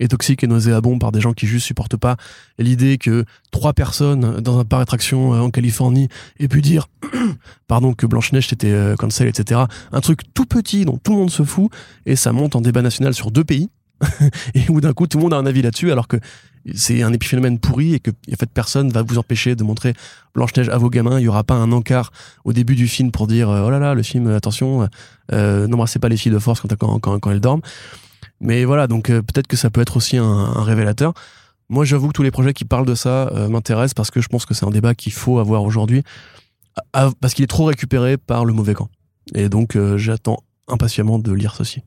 est toxique et nauséabond par des gens qui juste supportent pas l'idée que trois personnes dans un parc d'attraction euh, en Californie aient pu dire pardon que Blanche-Neige c'était euh, cancel etc un truc tout petit dont tout le monde se fout et ça monte en débat national sur deux pays et où d'un coup tout le monde a un avis là-dessus alors que c'est un épiphénomène pourri et que en fait personne va vous empêcher de montrer Blanche-Neige à vos gamins. Il y aura pas un encart au début du film pour dire euh, oh là là le film attention euh, n'embrassez pas les filles de force quand elles dorment mais voilà, donc euh, peut-être que ça peut être aussi un, révélateur. Moi, j'avoue que tous les projets qui parlent de ça euh, m'intéressent parce que je pense que c'est un débat qu'il faut avoir aujourd'hui, parce qu'il est trop récupéré par le mauvais camp. Et donc, euh, j'attends impatiemment de lire ceci.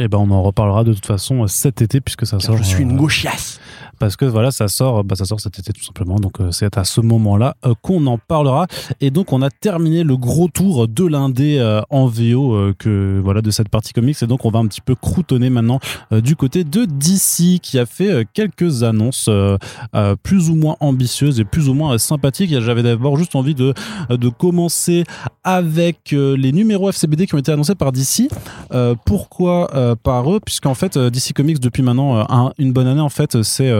Eh ben, on en reparlera de toute façon cet été puisque ça sort. Je suis une gauchiasse parce que voilà, ça sort, bah, ça sort cet été tout simplement. Donc euh, c'est à ce moment-là euh, qu'on en parlera. Et donc on a terminé le gros tour de l'indé euh, en VO que voilà de cette partie comics. Et donc on va un petit peu croutonner maintenant du côté de DC qui a fait quelques annonces plus ou moins ambitieuses et plus ou moins sympathiques. J'avais d'abord juste envie de de commencer avec les numéros FCBD qui ont été annoncés par DC. pourquoi par eux? Puisqu'en fait DC Comics depuis maintenant une bonne année en fait c'est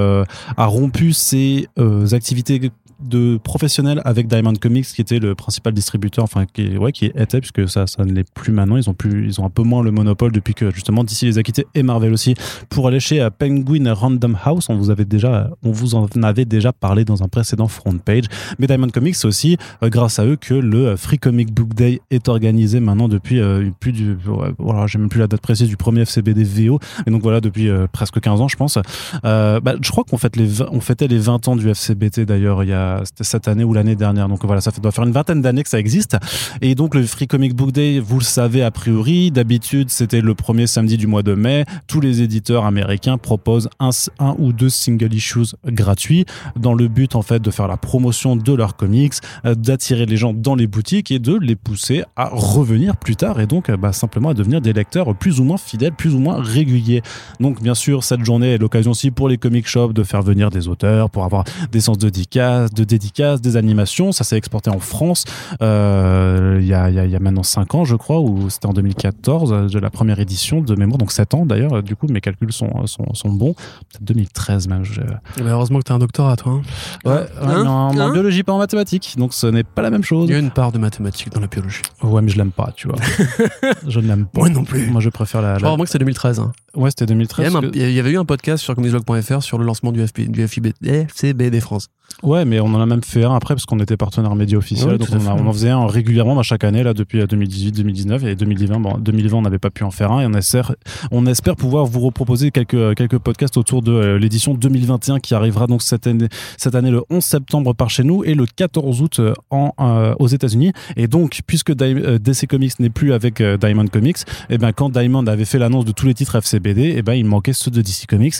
a rompu ses euh, activités de professionnels avec Diamond Comics qui était le principal distributeur enfin qui ouais qui était puisque ça ça ne l'est plus maintenant. Ils ont plus ils ont un peu moins le monopole depuis que justement DC les a quittés et Marvel aussi pour aller chez euh, Penguin Random House. On vous avait déjà on vous en avait déjà parlé dans un précédent front page. Mais Diamond Comics c'est aussi euh, grâce à eux que le euh, Free Comic Book Day est organisé maintenant depuis plus du voilà j'ai même plus la date précise du premier FCBD VO et donc voilà depuis presque 15 ans je pense. Bah, je crois qu'on fêtait les 20 ans du FCBT d'ailleurs il y a cette année ou l'année dernière. Donc voilà, ça doit faire une vingtaine d'années que ça existe. Et donc le Free Comic Book Day, vous le savez a priori, d'habitude c'était le premier samedi du mois de mai. Tous les éditeurs américains proposent un, un ou deux single issues gratuits dans le but en fait de faire la promotion de leurs comics, euh, d'attirer les gens dans les boutiques et de les pousser à revenir plus tard et donc bah, simplement à devenir des lecteurs plus ou moins fidèles, plus ou moins réguliers. Donc bien sûr, cette journée est l'occasion aussi pour les comic shops de faire venir des auteurs, pour avoir des sens de dédicaces, de dédicaces, des animations. Ça s'est exporté en France euh, il y, a, y, a, maintenant 5 ans, je crois, ou c'était en 2014, de la première édition de mémoire, donc 7 ans d'ailleurs. Du coup, mes calculs sont, sont, sont bons. Peut-être 2013 même. Je... heureusement que tu as un doctorat, toi. Hein. ouais, hein en, hein biologie, pas en mathématiques. Donc ce n'est pas la même chose. Il y a une part de mathématiques dans la biologie. Ouais, mais je l'aime pas, tu vois. je ne l'aime pas. Moi non plus. Moi, je préfère la. Je crois que c'est 2013. Ouais, c'était 2013. Il y, avait eu un podcast sur comicsblog.fr sur le lancement du, FP, du FIB, FCBD France. Ouais, mais on en a même fait un après parce qu'on était partenaire média officiel. donc on, en faisait un régulièrement bah, chaque année là depuis 2018, 2019 et 2020. Bon, 2020 on n'avait pas pu en faire un et on espère, on espère pouvoir vous reproposer quelques quelques podcasts autour de euh, l'édition 2021 qui arrivera donc cette année cette année le 11 septembre par chez nous et le 14 août euh, en euh, aux États-Unis. Et donc puisque DC Comics n'est plus avec Diamond Comics, et eh ben quand Diamond avait fait l'annonce de tous les titres FCB BD, et ben il manquait ceux de DC Comics,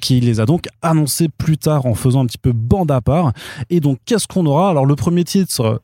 qui les a donc annoncés plus tard en faisant un petit peu bande à part. Et donc qu'est-ce qu'on aura? Alors le premier titre,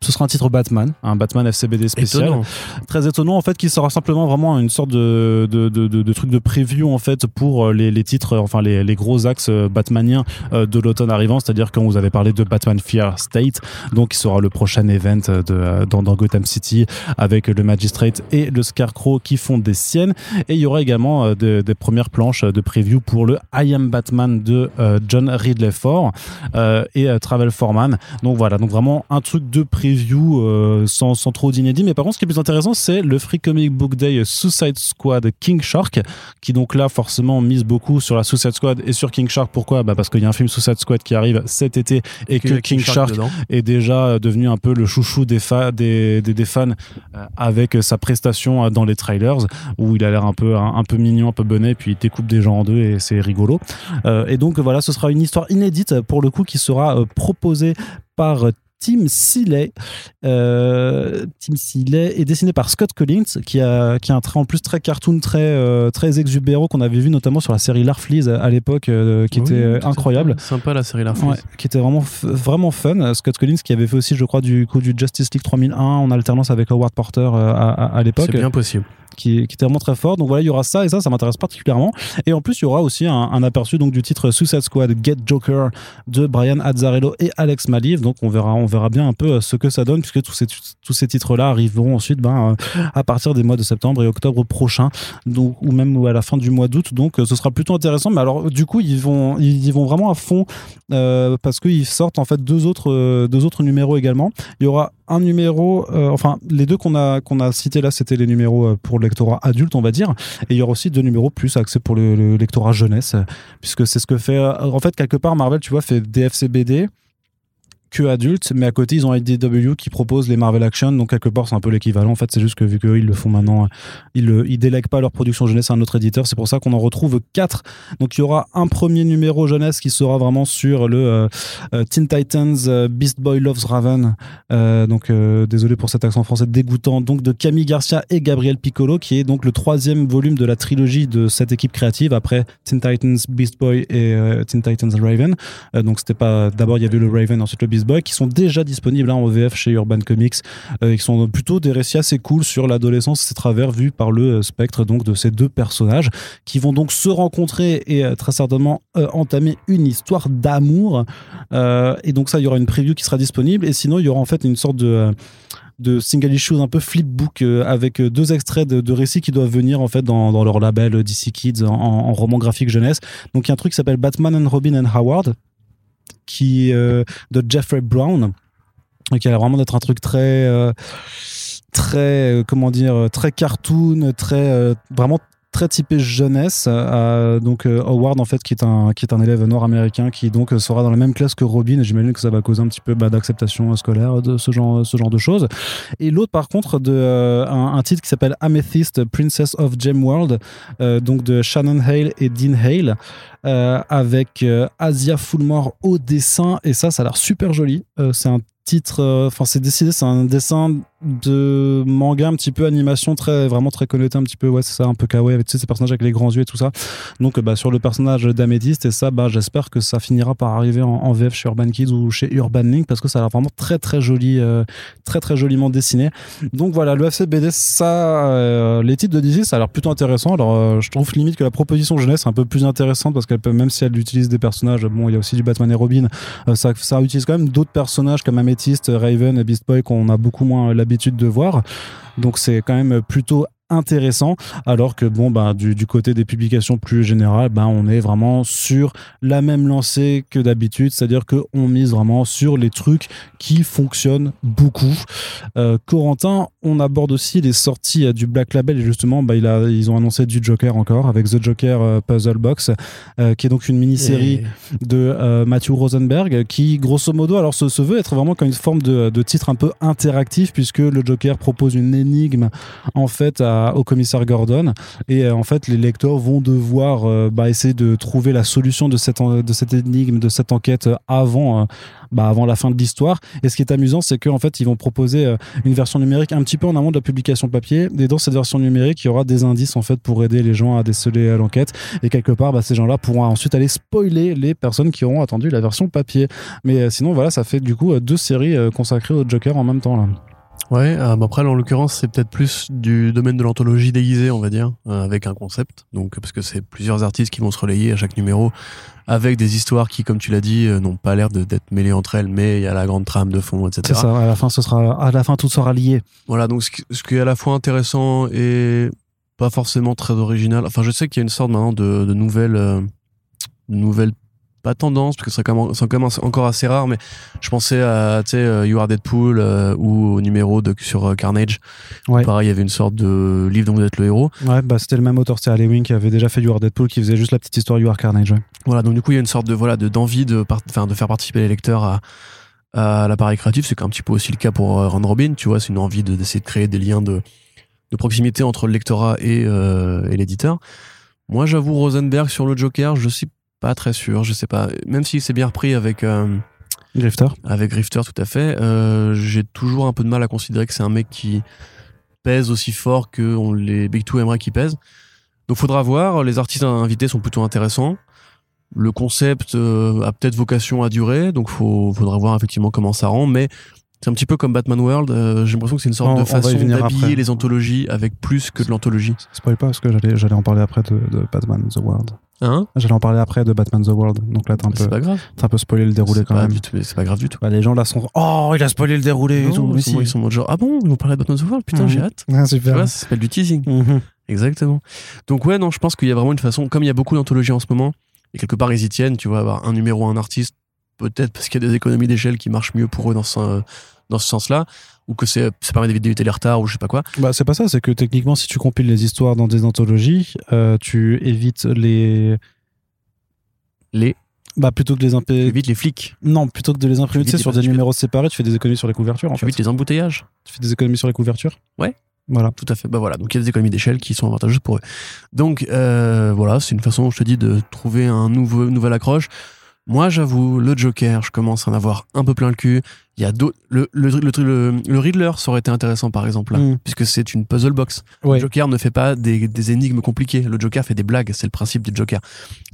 ce sera un titre Batman, un Batman FCBD spécial, très étonnant en fait, qui sera simplement vraiment une sorte de de, de, de, truc de preview en fait pour les, les titres, enfin les, les gros axes batmaniens de l'automne arrivant, c'est-à-dire qu'on vous avait parlé de Batman Fear State, donc qui sera le prochain event de, dans, dans Gotham City avec le Magistrate et le Scarecrow qui font des siennes. Et il y aura également euh, des premières planches de preview pour le I Am Batman de euh, John Ridley Ford euh, et Travel Foreman. Donc voilà, donc vraiment un truc de preview sans, sans trop d'inédit. Mais par contre, ce qui est plus intéressant, c'est le Free Comic Book Day Suicide Squad King Shark, qui donc là forcément mise beaucoup sur la Suicide Squad et sur King Shark. Pourquoi? Bah Parce qu'il y a un film Suicide Squad qui arrive cet été et, que, King, Shark, est déjà devenu un peu le chouchou des, des, des, des, fans avec sa prestation dans les trailers où il a l'air un peu un, peu mignon, un peu bonnet, puis il découpe des gens en deux et c'est rigolo. Euh, et donc voilà, ce sera une histoire inédite pour le coup qui sera euh, proposée par Tim Seeley. Euh, Tim Seeley est dessiné par Scott Collins, qui a, qui a un trait en plus très cartoon, très, euh, très exubérant, qu'on avait vu notamment sur la série Larfleeze à l'époque, euh, qui était incroyable. Sympa la série Larfleeze. qui était vraiment, vraiment fun. Scott Collins, qui avait fait aussi, je crois, du coup du Justice League 3001 en alternance avec Howard Porter à, à l'époque. C'est bien possible qui, qui, était vraiment très fort. Donc voilà, il y aura ça et ça, ça m'intéresse particulièrement. Et en plus, il y aura aussi un, aperçu donc du titre Suicide Squad Get Joker de Brian Azzarello et Alex Maliv. Donc on verra, on verra bien un peu euh, ce que ça donne puisque tous ces, tous ces titres-là arriveront ensuite ben, euh, à partir des mois de septembre et octobre prochains, donc, ou même à la fin du mois d'août. Donc euh, ce sera plutôt intéressant. Mais alors du coup, ils vont, ils, vont vraiment à fond parce qu'ils sortent en fait deux autres, deux autres numéros également. Il y aura un numéro, enfin les deux qu'on a qu'on a cités là, c'était les numéros pour le lectorat adulte, on va dire. Et il y aura aussi deux numéros plus axés pour le, lectorat jeunesse, puisque c'est ce que fait. En fait, quelque part, Marvel, tu vois, fait DFCBD que adultes, mais à côté ils ont IDW qui propose les Marvel Action, donc quelque part c'est un peu l'équivalent. En fait, c'est juste que vu qu'ils le font maintenant, ils, délèguent pas leur production jeunesse à un autre éditeur. C'est pour ça qu'on en retrouve quatre. Donc il y aura un premier numéro jeunesse qui sera vraiment sur le euh, euh, Teen Titans euh, Beast Boy Loves Raven. donc désolé pour cet accent français dégoûtant. Donc de Camille Garcia et Gabriel Piccolo, qui est donc le troisième volume de la trilogie de cette équipe créative après Teen Titans Beast Boy et Teen Titans Raven. donc c'était pas d'abord il y avait le Raven, ensuite le Beast Qui sont déjà disponibles hein, en VF chez Urban Comics, euh, qui sont plutôt des récits assez cool sur l'adolescence, à travers vu par le euh, spectre donc de ces deux personnages, qui vont donc se rencontrer et euh, très certainement entamer une histoire d'amour. et donc ça, il y aura une preview qui sera disponible, et sinon il y aura en fait une sorte de de single issues un peu flipbook avec deux extraits de, récits qui doivent venir en fait dans, leur label DC Kids en, en, roman graphique jeunesse. Donc il y a un truc qui s'appelle Batman and Robin and Howard qui euh, de Jeffrey Brown qui a l'air vraiment d'être un truc très euh, très euh, comment dire très cartoon très vraiment très typé jeunesse. Euh, donc euh, Howard en fait qui est un qui est un élève nord-américain qui donc sera dans la même classe que Robin. Et j'imagine que ça va causer un petit peu bah, d'acceptation scolaire de ce genre ce genre de choses. Et l'autre par contre de euh, un, titre qui s'appelle Amethyst Princess of Gem World donc de Shannon Hale et Dean Hale avec Asia Fullmore au dessin et ça ça a l'air super joli. c'est un titre enfin c'est décidé c'est un dessin de manga un petit peu animation très vraiment très connoté un petit peu ouais c'est ça un peu kawaii avec tu ces personnages avec les grands yeux et tout ça. Donc bah sur le personnage d'Améthyste et ça bah j'espère que ça finira par arriver en, VF chez Urban Kids ou chez Urban Link parce que ça a l'air vraiment très très joli euh, très très joliment dessiné. Donc voilà le FC BD ça euh, les titres de DC ça a l'air plutôt intéressant. Alors euh, je trouve limite que la proposition jeunesse est un peu plus intéressante parce qu'elle peut même si elle utilise des personnages bon il y a aussi du Batman et Robin ça, ça utilise quand même d'autres personnages comme Raven et Beast Boy qu'on a beaucoup moins l'habitude de voir. Donc c'est quand même plutôt intéressant alors que bon bah du, du côté des publications plus générales bah, on est vraiment sur la même lancée que d'habitude c'est à dire que on mise vraiment sur les trucs qui fonctionnent beaucoup. Euh, Corentin on aborde aussi les sorties euh, du Black Label et justement bah, il a, ils ont annoncé du Joker encore avec The Joker euh, Puzzle Box qui est donc une mini-série de Matthew Rosenberg qui grosso modo alors se, se, veut être vraiment comme une forme de, de titre un peu interactif puisque le Joker propose une énigme en fait à au commissaire Gordon. Et euh, en fait, les lecteurs vont devoir euh, bah, essayer de trouver la solution de cette, de cette énigme, de cette enquête euh, avant, bah, avant la fin de l'histoire. Et ce qui est amusant, c'est qu'en fait, ils vont proposer une version numérique un petit peu en amont de la publication papier. Et dans cette version numérique, il y aura des indices en fait pour aider les gens à déceler l'enquête. Et quelque part, bah, ces gens-là pourront ensuite aller spoiler les personnes qui auront attendu la version papier. Mais sinon, voilà, ça fait du coup deux séries consacrées au Joker en même temps. Là. Ouais, euh, bah après, en l'occurrence, c'est peut-être plus du domaine de l'anthologie déguisée, on va dire, euh, avec un concept. Donc, parce que c'est plusieurs artistes qui vont se relayer à chaque numéro avec des histoires qui, comme tu l'as dit, euh, n'ont pas l'air d'être mêlées entre elles, mais il y a la grande trame de fond, etc. C'est ça. À la fin, ce sera, à la fin, tout sera lié. Voilà, donc ce qui, est à la fois intéressant et pas forcément très original. Enfin, je sais qu'il y a une sorte maintenant de, de nouvelle, euh, nouvelle, pas tendance, parce que c'est quand, même- c'est quand même encore assez rare, mais je pensais à, tu sais, euh, You Are Deadpool euh, ou au numéro de, sur euh, Carnage. Ouais. Pareil, il y avait une sorte de livre dont vous êtes le héros. Ouais, bah, c'était le même auteur, c'était Halloween qui avait déjà fait You Are Deadpool, qui faisait juste la petite histoire You Are Carnage. ouais. Voilà, donc du coup, il y a une sorte de voilà de d'envie de, enfin, de faire participer les lecteurs à, à l'appareil créatif. C'est un petit peu aussi le cas pour Round Robin, tu vois. C'est une envie de- d'essayer de créer des liens de, de proximité entre le lectorat et, euh, et l'éditeur. Moi, j'avoue, Rosenberg sur le Joker, je suis pas très sûr. Je sais pas. Même si c'est bien repris avec euh, Grifter. avec Grifter, tout à fait. euh, J'ai toujours un peu de mal à considérer que c'est un mec qui pèse aussi fort que on les Big Two aimeraient qu'il pèse. Donc faudra voir. Les artistes invités sont plutôt intéressants. Le concept euh, a peut-être vocation à durer, donc faut, faudra voir effectivement comment ça rend. Mais c'est un petit peu comme Batman World. euh, J'ai l'impression que c'est une sorte On- de façon d'habiller les anthologies avec plus que de l'anthologie. Spoil pas, parce que j'allais, j'allais en parler après de, de Batman The World. Hein J'allais en parler après de Batman The World. Donc là, t'as un, peu, pas grave. t'as un peu spoilé le déroulé quand pas même. C'est pas grave du tout. Bah, les gens là sont. Oh, il a spoilé le déroulé et tout. Ils, sont, si. ils sont mode genre ah bon vous parlez de Batman the World? Putain Mhm. j'ai hâte. Ah, Tu super. vois ça s'appelle du teasing. Mhm. Exactement. Donc ouais, non, je pense qu'il y a vraiment une façon, comme il y a beaucoup d'anthologies en ce moment, et quelque part ils y tiennent, tu vois, avoir un numéro, un artiste, peut-être parce qu'il y a des économies d'échelle qui marchent mieux pour eux dans ce, dans ce sens-là, ou que c'est, ça permet d'éviter les retards, ou je sais pas quoi. Bah, c'est pas ça, c'est que techniquement, si tu compiles les histoires dans des anthologies, euh, tu évites les. Les, Bah, plutôt que de les tu imprimer. évites les flics, Non, plutôt que de les imprimer Tu tu sais, sur des tu fais- numéros séparés, tu fais des économies sur les couvertures en tu fait. évites les embouteillages. Tu fais des économies sur les couvertures Ouais. Voilà. Tout à fait. Bah voilà, donc il y a des économies d'échelle qui sont avantageuses pour eux. Donc euh, voilà, c'est une façon, je te dis, de trouver un nouveau, nouvelle accroche. Moi, j'avoue, le Joker, je commence à en avoir un peu plein le cul. Il y a d'autres. Le, le, le, le, le Riddler, ça aurait été intéressant, par exemple, là, Mm. puisque c'est une puzzle box. Ouais. Le Joker ne fait pas des, des énigmes compliquées. Le Joker fait des blagues. C'est le principe du Joker.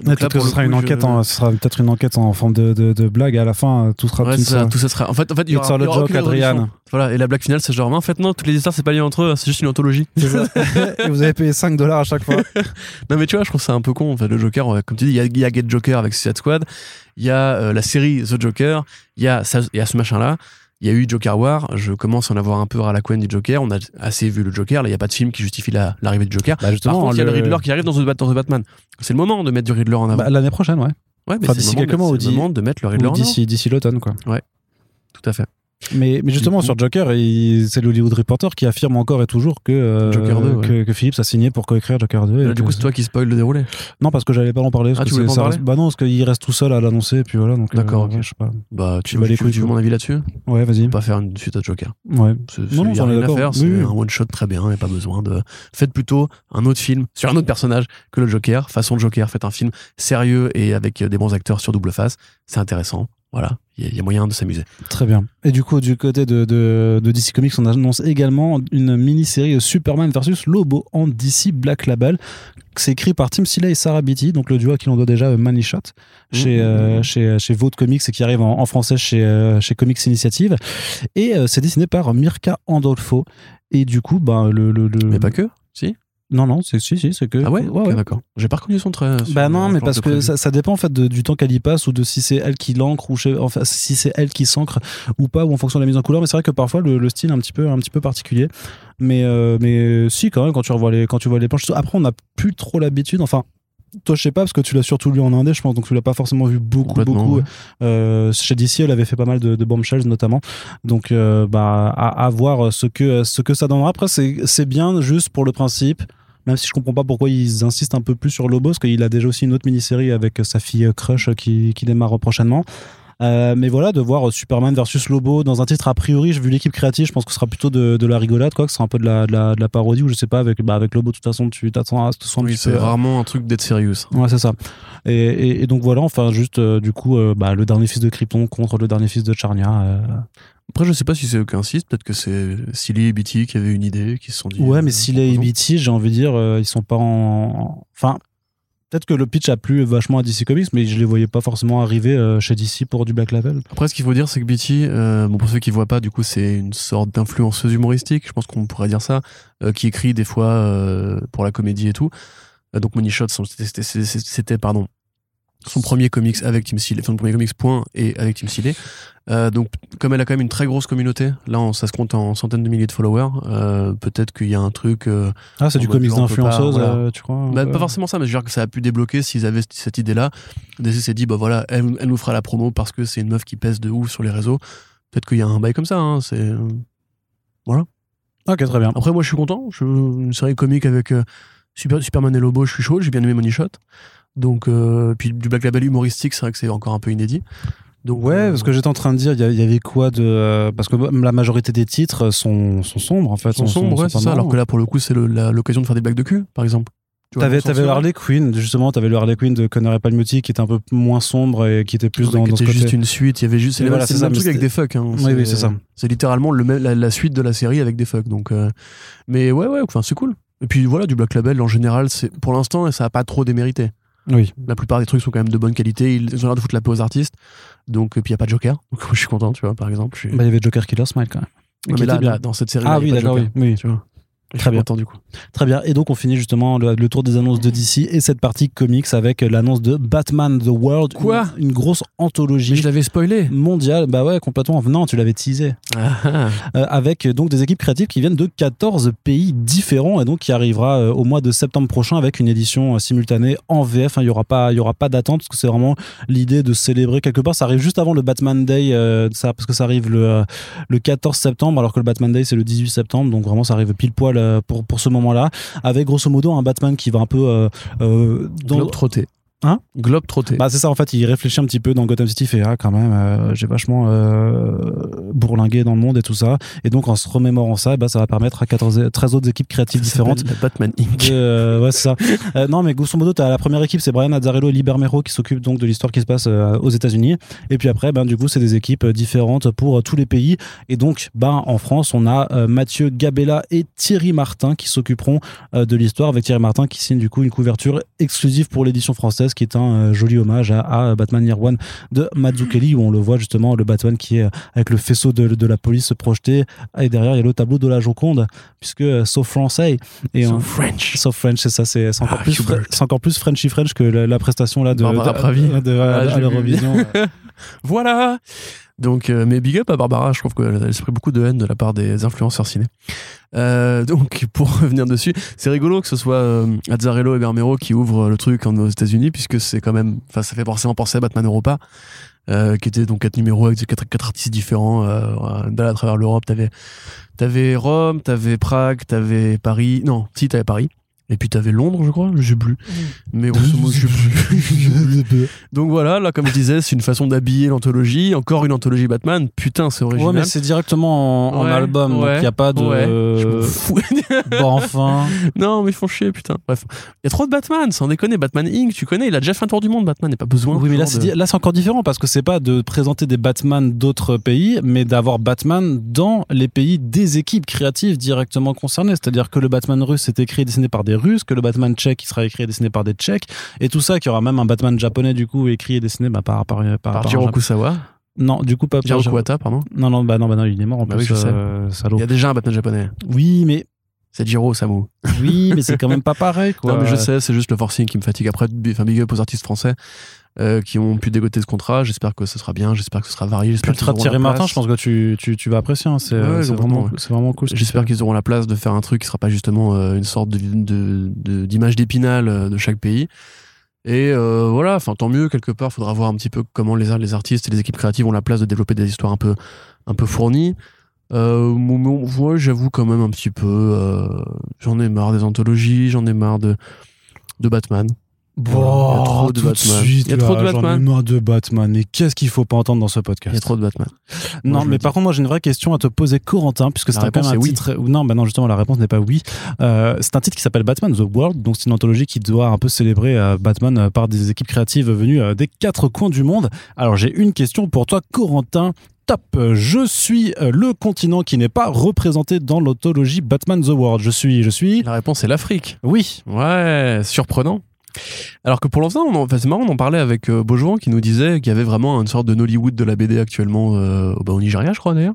Ouais, là, peut-être que pour ce le sera coup, une je- enquête, en- ce sera peut-être une enquête en forme de, de, de blague. À la fin, tout sera. Ouais, tout ça, tout ça sera. En fait, en fait, il y aura, all il y a aura joke, aucune Adrian. Voilà, et la blague finale, c'est genre, mais en fait, non, toutes les histoires, c'est pas lié entre eux, c'est juste une anthologie. Et vous avez payé 5 dollars à chaque fois. Non, mais tu vois, je trouve ça un peu con. En fait, le Joker, comme tu dis, il y a, il y a Get Joker avec Suicide Squad, il y a euh, la série The Joker, il y a, ça- y a ce machin-là. Il y a eu Joker War, je commence à en avoir un peu ras la couenne du Joker, on a assez vu le Joker, là il n'y a pas de film qui justifie la- l'arrivée du Joker. Bah, Par justement, contre, il y a le le- Riddler qui arrive dans The, Bat- dans The Batman. C'est le moment de mettre du Riddler en avant. Bah, L'année prochaine, ouais. ouais, mais enfin, c'est d'ici le moment quelques de- mois, ou mettre le Riddler en avant. d'ici d'ici l'automne, quoi. Tout à fait. Mais, mais justement, sur Joker, c'est l'Hollywood Reporter qui affirme encore et toujours que, euh, Joker 2, ouais. que, que Phillips a signé pour coécrire Joker 2. et Là, du coup, c'est toi qui spoil le déroulé. Non, parce que j'allais pas en parler. parce Ah, tu voulais pas en ça parler reste- Bah non, parce qu'il reste tout seul à l'annoncer, et puis voilà. euh, D'accord, ok. ouais, je sais pas. Bah, tu, bats les tu- tu veux mon avis là-dessus? Ouais, vas-y. Pas faire une suite à Joker. Ouais. C'est- Non, non, rien à faire, c'est Oui, oui. un one shot très bien, il n'y a pas besoin de. Faites plutôt un autre film sur un autre personnage que le Joker, façon Joker. Faites un film sérieux et avec euh, des bons acteurs sur double face. C'est intéressant. Voilà, il y, a- il y a moyen de s'amémuser. Très bien. Et du coup, du côté de, de, de DC Comics, on annonce également une mini-série Superman versus Lobo en DC Black Label. C'est écrit par Tim Seeley et Sarah Beatty, donc le duo à qui l'on doit déjà euh, Money Shot chez, Mhm. euh, chez, chez Vault Comics et qui arrive en, en français chez, euh, chez Comics Initiative. Et euh, c'est dessiné par Mirka Andolfo. Et du coup, bah, le, le, le- Mais pas que Si Non, non, c'est si, si, c'est que. Ah ouais, ouais, d'accord. J'ai pas reconnu son trait. sur Bah non, mais parce que ça, ça dépend en fait de- du temps qu'elle y passe ou de si c'est elle qui l'encre ou chez- enfin, si c'est elle qui s'encre ou pas ou en fonction de la mise en couleur. Mais c'est vrai que parfois le, le style est un petit peu un petit peu particulier. Mais euh, mais si quand même quand tu revois les quand tu vois les planches. Après on n'a plus trop l'habitude. Enfin. Toi, je sais pas, parce que tu l'as surtout lu en indé, je pense, donc tu l'as pas forcément vu beaucoup, beaucoup. ouais. Euh, chez DC, elle avait fait pas mal de, de bombshells, notamment. Donc, euh, bah, à, à voir ce que, ce que ça donnera. Après, c'est c'est bien juste pour le principe. Même si je comprends pas pourquoi ils insistent un peu plus sur Lobo, parce qu'il a déjà aussi une autre mini-série avec sa fille euh, Crush euh, qui, qui démarre prochainement. Euh, mais voilà, de voir Superman versus Lobo dans un titre a priori, vu l'équipe créative, je pense que ce sera plutôt de, de la rigolade, quoi, que ce sera un peu de la, de la, de la parodie ou je sais pas avec bah, avec Lobo. De toute façon, tu t'attends à ce que ce soit Oui, c'est peu. euh, rarement un truc d'être serious. Ouais, c'est ça. Et, et, et donc voilà, enfin juste euh, du coup, euh, bah, le dernier fils de Krypton contre le dernier fils de Charnia. Après, je sais pas si c'est aucun insiste, peut-être que c'est Silly et BT qui avaient une idée, qui se sont dit. Ouais, mais si les proposons. BT, j'ai envie de dire, ils sont pas en. Enfin, peut-être que le pitch a plu vachement à DC Comics, mais je les voyais pas forcément arriver euh, chez DC pour du Black Label. Après, ce qu'il faut dire, c'est que BT, euh, bon, pour ceux qui voient pas, du coup, c'est une sorte d'influenceuse humoristique, je pense qu'on pourrait dire ça, euh, qui écrit des fois euh, pour la comédie et tout. Donc, Money Shot, c'était, pardon, son premier comics avec Tim Seeley, enfin, son premier comics point et avec Tim Seeley. Euh, donc, comme elle a quand même une très grosse communauté, là, on- ça se compte en centaines de milliers de followers, euh, peut-être qu'il y a un truc. euh, Ah, c'est du comics d'influenceuse, voilà. tu crois Bah, pas forcément ça, mais je veux dire que ça a pu débloquer s'ils avaient cette idée-là. DC s'est dit, bah voilà, elle, elle nous fera la promo parce que c'est une meuf qui pèse de ouf sur les réseaux. Peut-être qu'il y a un bail comme ça. Hein, c'est... Ok, très bien. Après, moi, je suis content. Je, une série comique avec Super, Superman et Lobo, je suis chaud. J'ai bien aimé Money Shot. Donc, euh, puis du Black Label humoristique, c'est vrai que c'est encore un peu inédit. Donc, Ouais, euh, parce que j'étais en train de dire, il y avait quoi de. euh, parce que la majorité des titres sont, sont sombres, en fait. ils sont sombres, ouais, pas c'est ça. Alors que là, pour le coup, c'est l'occasion de faire des blagues de cul, par exemple. T'avais, t'avais le. Harley Quinn, justement, t'avais le Harley Quinn de Connor et Palmiotti qui était un peu moins sombre et qui était plus dans, dans ce était côté. juste une suite. Il y avait juste. C'est voilà, le même truc avec des fucks. Hein. Oui, oui, c'est ça. C'est littéralement le la, la suite de la série avec des fucks. Donc, euh, mais ouais, ouais, enfin, c'est cool. Et puis voilà, du Black Label en général, c'est pour l'instant, ça a pas trop démérité. Oui. La plupart des trucs sont quand même de bonne qualité. Ils ont l'air de foutre la paix aux artistes. Donc, et puis il y a pas de Joker. Donc, je suis content, tu vois, par exemple. Suis... Bah, il y avait Joker Killer Smile quand même. Ouais, mais là, dans cette série, Ah oui, d'accord, oui. Oui. Tu vois. Très bien. content du coup. Très bien. Et donc, on finit justement le, le tour des annonces de DC et cette partie comics avec l'annonce de Batman The World. Quoi? une, une grosse Mais anthologie je l'avais spoilé. mondiale. Bah ouais, complètement. Non, tu l'avais teasé. Ah, ah. Euh, avec donc des équipes créatives qui viennent de 14 pays différents et donc qui arrivera euh, au mois de septembre prochain avec une édition euh, simultanée en VF. hein. Il y aura pas, il y aura pas d'attente parce que c'est vraiment l'idée de célébrer quelque part. Ça arrive juste avant le Batman Day, ça, parce que ça arrive le, le 14 septembre alors que le Batman Day c'est le 18 septembre. Donc vraiment ça arrive pile poil pour, pour ce moment-là avec grosso modo un Batman qui va un peu euh, euh, dans trotté. Hein Globe trotté. bah c'est ça en fait, il réfléchit un petit peu dans Gotham City, il fait ah quand même euh, j'ai vachement euh, bourlingué dans le monde et tout ça et donc en se remémorant ça, bah, ça va permettre à 14, 13 autres équipes créatives différentes Batman Inc. euh, ouais, c'est ça. Non, mais grosso modo, t'as la première équipe, c'est Brian Azzarello et Lee Bermero qui s'occupent donc de l'histoire qui se passe aux États-Unis. Et puis après, ben, du coup, c'est des équipes différentes pour tous les pays. Et donc, ben, en France, on a Mathieu Gabella et Thierry Martin qui s'occuperont de l'histoire avec Thierry Martin qui signe du coup une couverture exclusive pour l'édition française qui est un euh, joli hommage à, à Batman Year One de Mazzucchelli où on le voit justement, le Batman qui est euh, avec le faisceau de, de la police se projeter. Et derrière, il y a le tableau de la Joconde puisque euh, sauf français. Et So French. Sauf French, c'est ça, c'est encore, Ah, plus encore plus Frenchy French que la, la prestation là de, de- de- de- à- Ah, à l'Eurovision. Voilà. Donc, euh, mais big up à Barbara, je trouve qu'elle elle s'est beaucoup de haine de la part des influenceurs ciné. Euh, donc, pour revenir dessus, c'est rigolo que ce soit euh, Azzarello et Bermero qui ouvrent le truc en- aux États-Unis, puisque c'est quand même, enfin, ça fait forcément penser à Batman Europa, qui était donc quatre numéros avec quatre, artistes différents, à travers l'Europe. T'avais, t'avais Rome, t'avais Prague, t'avais Paris, non, si t'avais Paris. Et puis t'avais Londres, je crois, je sais plus. Mais grosso modo, je sais plus. Donc voilà, là, comme je disais, c'est une façon d'habiller l'anthologie. Encore une anthologie Batman. Putain, c'est original. Ouais, mais c'est directement en, en Ouais, album, donc ouais, il n'y a pas de. Ouais, je fous. bon, enfin. non, mais ils font chier, putain. Bref, il y a trop de Batman, sans déconner. Batman Inc., tu connais, il a déjà fait un tour du monde, Batman, n'est pas besoin. Oui, mais là, c'est là, c'est encore différent parce que c'est pas de présenter des Batman d'autres pays, mais d'avoir Batman dans les pays des équipes créatives directement concernées. C'est-à-dire que le Batman russe est écrit et dessiné par des Que le Batman tchèque il sera écrit et dessiné par des Tchèques, et tout ça, qu'il y aura même un Batman japonais du coup écrit et dessiné bah, par, par, par, Par par Jiro Kusawa, Non, du coup pas Jiro Kuwata, pardon. Non, non, bah non, bah non, il est mort en Bah plus. oui, je sais. euh, salaud. Il y a déjà un Batman japonais. Oui, mais C'est Jiro Samu. oui, mais c'est quand même pas pareil, quoi. Non, mais je sais, c'est juste le forcing qui me fatigue. Après, big up aux artistes français euh, qui ont pu dégoter ce contrat. J'espère que ce sera bien, j'espère que ce sera varié. J'espère Puis Thierry Martin, je pense que tu, tu, tu vas apprécier. hein. C'est Ouais, c'est complètement, vraiment, ouais. c'est vraiment cool. J'espère qu'ils auront la place de faire un truc qui sera pas justement euh, une sorte de de- de- d'image d'épinal euh, de chaque pays. Et euh, voilà, enfin tant mieux quelque part. Faudra voir un petit peu comment les, les artistes et les équipes créatives ont la place de développer des histoires un peu un peu fournies. Euh, moi, j'avoue quand même un petit peu. euh, j'en ai marre des anthologies, j'en ai marre de de Batman. Bon, il y a trop de Batman. suite, Il y a trop de là, j'en ai Batman. marre de Batman. Mais qu'est-ce qu'il faut pas entendre dans ce podcast Il y a trop de Batman. Non, mais par dis. contre, moi j'ai une vraie question à te poser, Corentin, puisque c'est un oui. titre. Non, bah non, justement, la réponse n'est pas oui. Euh, c'est un titre qui s'appelle Batman The World, donc c'est une anthologie qui doit un peu célébrer euh, Batman euh, par des équipes créatives venues euh, des quatre coins du monde. Alors j'ai une question pour toi, Corentin. Top, je suis euh, le continent qui n'est pas représenté dans l'anthologie Batman The World. Je suis, je suis. La réponse est l'Afrique. Oui. Ouais, surprenant. Alors que pour l'instant, on en- enfin, c'est marrant, on en parlait avec euh, Beaujouan qui nous disait qu'il y avait vraiment une sorte de Nollywood de la BD actuellement euh, bah, au Nigeria, je crois d'ailleurs.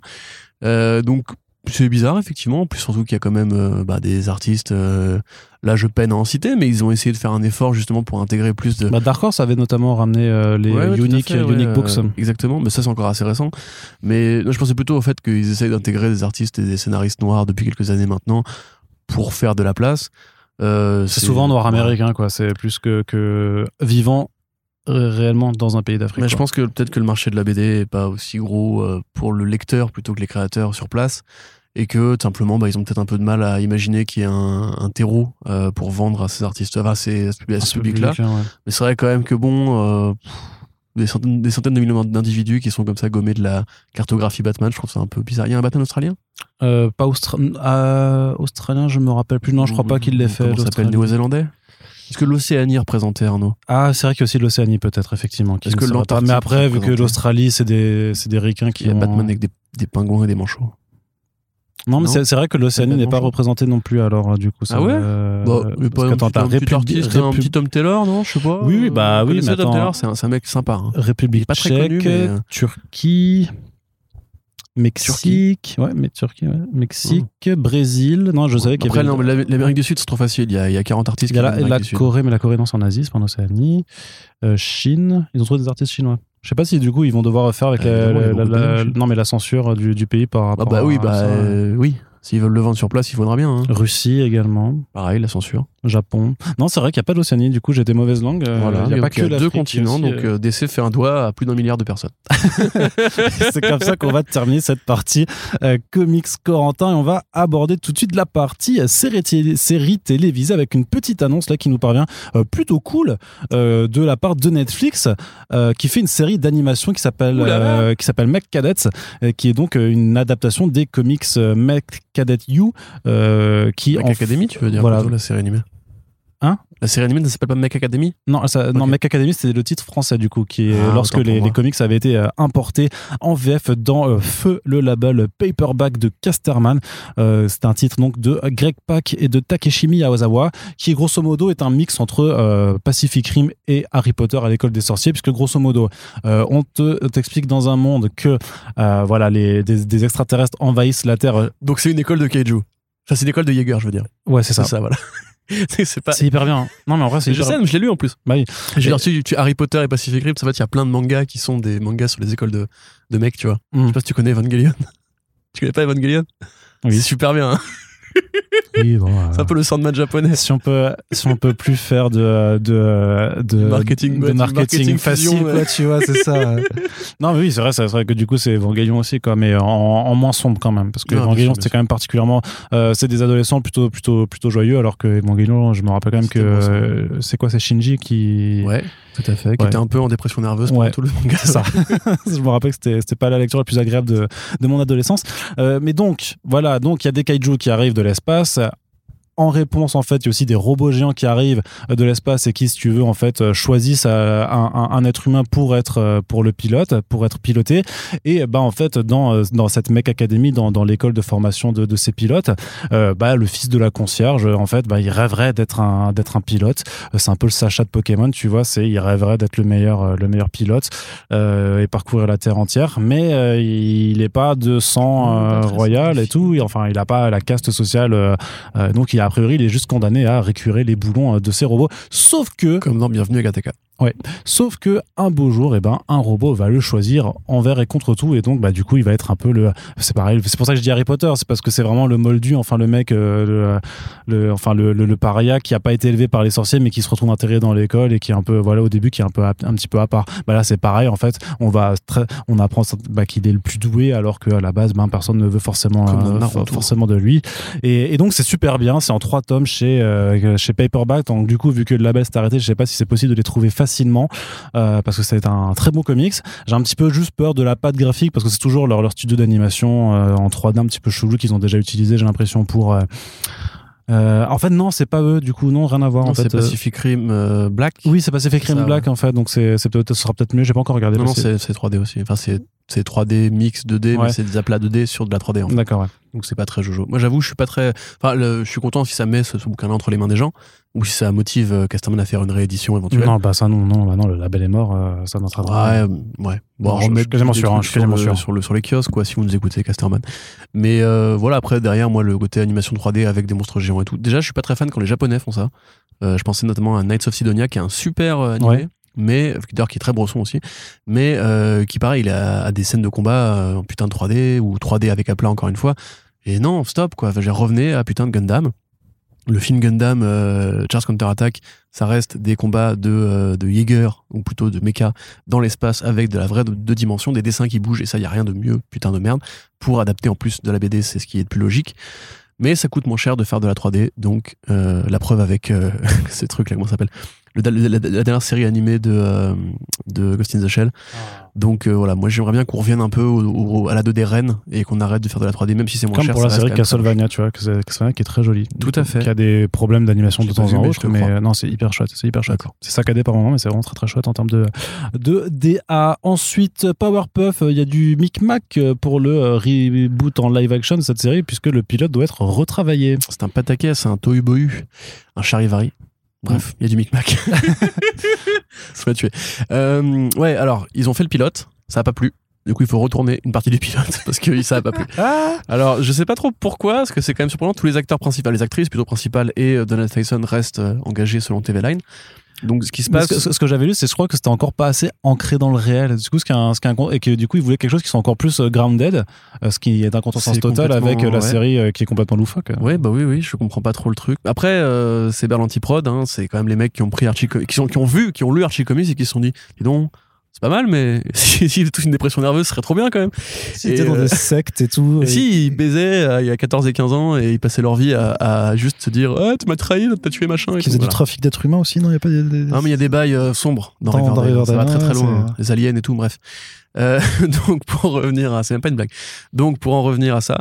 Euh, donc c'est bizarre effectivement, en plus surtout qu'il y a quand même euh, bah, des artistes. là, je peine à en citer, mais ils ont essayé de faire un effort justement pour intégrer plus de. Bah, Dark Horse avait notamment ramené les Ouais, Unique, fait, ouais, unique Books. exactement, mais ça c'est encore assez récent. Mais non, je pensais plutôt au fait qu'ils essayent d'intégrer des artistes et des scénaristes noirs depuis quelques années maintenant pour faire de la place. Euh, C'est souvent noir américain, quoi. C'est plus que, que vivant réellement dans un pays d'Afrique. Mais je pense que peut-être que le marché de la BD est pas aussi gros euh, pour le lecteur plutôt que les créateurs sur place. Et que tout simplement, bah, ils ont peut-être un peu de mal à imaginer qu'il y ait un, un terreau euh, pour vendre à ces artistes, enfin, à, ces- à ce, public-là. public, ouais. Mais c'est vrai quand même que bon, euh, pff, des, centaines, des centaines de millions d'individus qui sont comme ça gommés de la cartographie Batman, je trouve ça un peu bizarre. Il y a un Batman australien? Euh, pas austra- euh, australien, je me rappelle plus. Non, je crois pas qu'il l'ait fait. Ça s'appelle. Néo-zélandais? Est-ce que l'Océanie est représentée, Arnaud? Ah, c'est vrai qu'il y a aussi l'Océanie, peut-être, effectivement. Est-ce que l'Antarctique Mais après, vu que l'Australie, c'est des, c'est des ricains qui Il y a ont- Batman avec des, des pingouins et des manchots. Non, mais c'est vrai que l'Océanie n'est pas représentée non plus, alors, euh, du coup. ça, Ah ouais euh, Bah, mais parce pas un, qu'attends, petit, t'as un petit République- artiste, un petit Tom Taylor, non Je sais pas. Oui, oui, bah oui, mais Tom attends. Taylor, c'est un, mec sympa. hein. République pas très tchèque, connu, mais, euh, Turquie, Mexique, ouais, mais Turquie, ouais, Mexique, Brésil. Non, je savais qu'il y Après, avait. non, mais l'Am- l'Amérique du Sud, c'est trop facile. Il y a, il y a 40 artistes Il y a qui la, la. Corée, mais la Corée, non, c'est en Asie, c'est pas en Océanie. Euh, Chine, ils ont trouvé des artistes chinois. Je sais pas si du coup ils vont devoir faire avec Euh, la, évidemment, non mais la censure du, du pays par Ah rapport bah oui, à bah ça. euh, oui. S'ils veulent le vendre sur place, il faudra bien. hein. Russie également, Pareil, la censure. Japon. Non, c'est vrai qu'il n'y a pas d'Océanie, du coup j'ai des mauvaises langues. Euh, voilà. il n'y a pas que deux continents, aussi, donc euh, euh, DC fait un doigt à plus d'un milliard de personnes. c'est comme ça qu'on va terminer cette partie euh, comics Corentin et on va aborder tout de suite la partie série, télé- série télévisée avec une petite annonce là qui nous parvient plutôt cool de la part de Netflix qui fait une série d'animation qui s'appelle qui s'appelle Mech Cadets qui est donc une adaptation des comics Mech Cadet You qui Mech en Academy, tu veux dire voilà. plutôt la série animée? Hein La série animée ne s'appelle pas Mech Academy Non, ça, non. Mech Academy, c'était le titre français du coup, qui est Ah, lorsque les, comics avaient été euh, importés en VF dans euh, Feu, le label Paperback de Casterman. Euh, c'est un titre donc de Greg Pak et de Takeshi Miyazawa, qui grosso modo est un mix entre euh, Pacific Rim et Harry Potter à l'école des sorciers, puisque grosso modo, on te t'explique dans un monde que voilà les des, des extraterrestres envahissent la Terre. Donc c'est une école de kaiju. Enfin, c'est une école de Jaeger, je veux dire. Ouais, c'est ça. C'est ça, voilà. c'est pas. Hyper bien. Non, mais en vrai, c'est Je hyper- sais, mais je l'ai lu en plus. Bah oui. Tu, tu- Harry Potter et Pacific Rim, en fait, il y a plein de mangas qui sont des mangas sur les écoles de, de mecs, tu vois. Mm. Je sais pas si tu connais Evangelion. tu connais pas Evangelion? Oui. C'est super bien. hein. Oui, bon, euh, C'est un peu le Sandman japonais. si on peut si on peut plus faire de de de Marketing, de marketing, marketing facile fusion, ouais. quoi tu vois c'est ça. Non mais oui c'est vrai c'est vrai que du coup c'est Evangelion aussi quoi mais en, en moins sombre quand même parce que bien Evangelion c'était quand même particulièrement euh, c'est des adolescents plutôt plutôt plutôt joyeux alors que Evangelion je me rappelle quand même que euh, c'est quoi c'est Shinji qui Ouais, tout à fait. Qui Ouais. était un peu en dépression nerveuse pendant Ouais. tout le manga. Ça. je me rappelle que c'était c'était pas la lecture la plus agréable de, de mon adolescence. Euh, mais donc, voilà, donc il y a des kaiju qui arrivent de l'espace. En réponse, en fait, il y a aussi des robots géants qui arrivent euh, de l'espace et qui, si tu veux, en fait, euh, choisissent euh, un, un- un être humain pour être pour le pilote, pour être piloté. Et bah, en fait, dans dans cette Mech Academy, dans, dans l'école de formation de, de ces pilotes, euh, bah, le fils de la concierge, en fait, bah, il rêverait d'être un d'être un pilote. C'est un peu le Sacha de Pokémon, tu vois. C'est il rêverait d'être le meilleur le meilleur pilote euh, et parcourir la terre entière, mais euh, il n'est pas de sang royal et tout. Et enfin, il n'a pas la caste sociale, donc il a priori il est juste condamné à récurer les boulons euh, de ces robots. Sauf que Comme dans Bienvenue à Gataka. Sauf que un beau jour, eh ben, un robot va le choisir envers et contre tout, et donc bah du coup, il va être un peu le. C'est pareil. C'est pour ça que je dis Harry Potter, c'est parce que c'est vraiment le moldu, enfin le mec, euh, le, le- enfin le, le, le paria qui a pas été élevé par les sorciers, mais qui se retrouve intégré dans l'école et qui est un peu, voilà, au début, qui est un peu à- un petit peu à part. Bah là, c'est pareil. En fait, on va très, on apprend bah, qu'il est le plus doué, alors qu'à la base, ben personne ne veut forcément, euh, forcément de lui. Et, et donc c'est super bien. C'est en trois tomes chez euh, chez Paperback. Donc du coup, vu que le label s'est arrêté, je sais pas si c'est possible de les trouver facilement euh, parce que c'est un très beau comics. J'ai un petit peu juste peur de la patte graphique parce que c'est toujours leur, leur studio d'animation euh, en 3D un petit peu chelou qu'ils ont déjà utilisé. J'ai l'impression pour euh, euh, en fait non, c'est pas eux. Du coup non, rien à voir. Non, en fait, c'est euh, Pacific Rim euh, Black. oui, c'est Pacific Rim Ça, Black en fait. Donc c'est peut-être ce sera peut-être mieux. J'ai pas encore regardé. non, non, c'est 3D aussi. Enfin, c'est c'est 3D mix 2D, Ouais. mais c'est des aplats 2D sur de la 3D. En fait. D'accord. Ouais. Donc c'est pas très jojo. Moi, j'avoue, je suis pas très. Enfin, le- je suis content si ça met ce, ce bouquin-là entre les mains des gens, ou si ça motive euh, Casterman à faire une réédition éventuelle. Non, bah ça non, non, bah non, le label est mort. euh, ça n'entraînera Ouais, euh, ouais. Bon, Non, je- suis quasiment sûr, hein, je suis quasiment sur, le- sûr. sur, le, sur les kiosques, quoi, si vous nous écoutez, Casterman. Mais euh, voilà, après, derrière, moi, le côté animation 3D avec des monstres géants et tout. Déjà, je suis pas très fan quand les Japonais font ça. Euh, je pensais notamment à Knights of Sidonia, qui est un super animé. Ouais. Mais, d'ailleurs, qui est très bresson aussi, mais euh, qui, pareil, il a, des scènes de combat euh, en putain de 3D, ou 3D avec aplat, encore une fois. Et non, stop, quoi. Enfin, j'ai revenez à putain de Gundam. Le film Gundam, euh, Charge Counter Attack, ça reste des combats de, euh, de Jaeger, ou plutôt de mecha, dans l'espace avec de la vraie deux, dimensions, des dessins qui bougent, et ça, y a rien de mieux, putain de merde. Pour adapter en plus de la BD, c'est ce qui est le plus logique. Mais ça coûte moins cher de faire de la 3D, donc euh, la preuve avec ces trucs là, comment ça s'appelle? Le, la, dernière série animée de, euh, de Ghost in the Shell. Donc euh, voilà, moi j'aimerais bien qu'on revienne un peu au- au- à la 2D reine et qu'on arrête de faire de la 3D, même si c'est moins Comme cher. pour ça la série Castlevania, tu vois, Castlevania qui est très jolie. Tout à fait. Qui a des problèmes d'animation de temps en mais je autre, te mais euh, non, c'est hyper chouette, c'est hyper chouette. C'est saccadé par moment, mais c'est vraiment très très chouette en termes de, de DA. Ensuite, Powerpuff, euh, il y a du micmac pour le euh, reboot en live action de cette série, puisque le pilote doit être retravaillé. C'est un pataquès, c'est un tohu un charivari. Bref, il y a du micmac. Ça m'a tué. Euh, ouais, alors, ils ont fait le pilote, ça a pas plu. Du coup, il faut retourner une partie du pilote parce que ça a pas plu. Alors, je sais pas trop pourquoi, parce que c'est quand même surprenant. Tous les acteurs principaux, les actrices plutôt principales et euh, Donald Tyson restent euh, engagés selon TV Line. Donc, ce qui se passe. que- ce que j'avais lu, c'est je crois que c'était encore pas assez ancré dans le réel. Du coup, ce qui est un- ce qui est un- et que du coup, ils voulaient quelque chose qui soit encore plus euh, grounded, euh, ce qui est un contresens total avec euh, la série qui est complètement loufoque. Ouais, bah oui, oui, je comprends pas trop le truc. Après, euh, c'est Berlanti Prod, hein, c'est quand même les mecs qui ont pris Archie, qui, sont, qui ont vu, qui ont lu Archie Comics et qui se sont dit, dis donc, c'est pas mal, mais si, si tous une dépression nerveuse, ce serait trop bien quand même. C'était Et, dans euh, des sectes et tout. Et si, ils baisaient euh, il y a 14 et 15 ans et ils passaient leur vie à, à juste se dire, ah, tu m'as trahi, t'as tué machin. Tout, faisait du trafic d'êtres humains aussi, non? Il y a pas des, des- Non, mais il y a des bails euh, sombres dans, Dans- dans Riverdale. Ça va Riverdale, très très loin. c'est- Les aliens et tout, bref. Euh, donc, pour revenir à. C'est même pas une blague. Donc, pour en revenir à ça.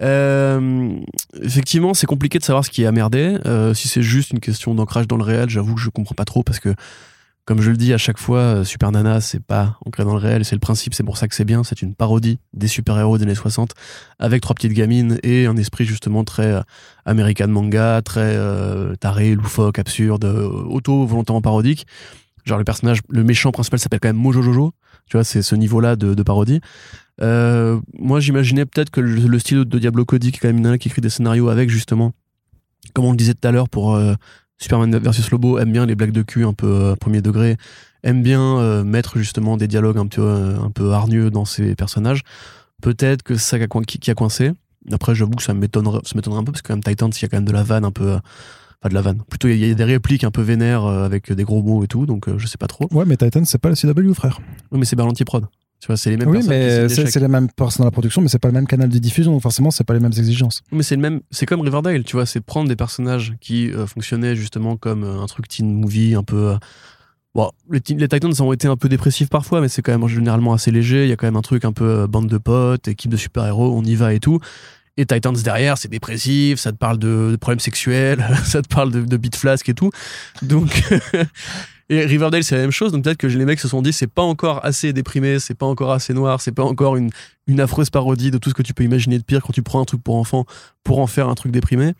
euh, effectivement, c'est compliqué de savoir ce qui est. Euh, si c'est juste une question d'ancrage dans le réel, j'avoue que je comprends pas trop parce que, comme je le dis à chaque fois, euh, Super Nana, c'est pas ancré dans le réel, c'est le principe, c'est pour ça que c'est bien. C'est une parodie des super-héros des années 60 avec trois petites gamines et un esprit justement très euh, American manga, très euh, taré, loufoque, absurde, auto-volontairement parodique. Genre le personnage, le méchant principal s'appelle quand même Mojo Jojo. Tu vois, c'est ce niveau-là de, de parodie. Moi, j'imaginais peut-être que le, le style de Diablo Cody, qui est quand même une qui écrit des scénarios avec justement, comme on le disait tout à l'heure pour Superman versus Lobo, aime bien les blagues de cul un peu euh, premier degré, aime bien euh, mettre justement des dialogues un peu, euh, un peu hargneux dans ses personnages. Peut-être que c'est ça qui a, coincé. Après, j'avoue que ça m'étonnerait, ça m'étonnerait un peu parce que quand même Titans, il y a quand même de la vanne un peu. Enfin, de la vanne. Plutôt, il y a des répliques un peu vénères avec des gros mots et tout, donc je sais pas trop. Ouais, mais Titan, c'est pas le CW, frère. Oui, mais c'est Berlanti Prod. Tu vois, c'est les mêmes Oui, mais c'est les mêmes personnes dans la production, mais c'est pas le même canal de diffusion, donc forcément, c'est pas les mêmes exigences. Mais c'est le même, c'est comme Riverdale, tu vois, c'est prendre des personnages qui euh, fonctionnaient justement comme euh, un truc teen movie un peu. euh, Bon, les, les Titans ont été un peu dépressifs parfois, mais c'est quand même généralement assez léger. Il y a quand même un truc un peu bande de potes, équipe de super-héros, on y va et tout. Et Titans derrière, c'est dépressif, ça te parle de, de problèmes sexuels, ça te parle de, de beat flasque et tout. Donc, et Riverdale, c'est la même chose. Donc peut-être que les mecs se sont dit, c'est pas encore assez déprimé, c'est pas encore assez noir, c'est pas encore une, une affreuse parodie de tout ce que tu peux imaginer de pire quand tu prends un truc pour enfants pour en faire un truc déprimé.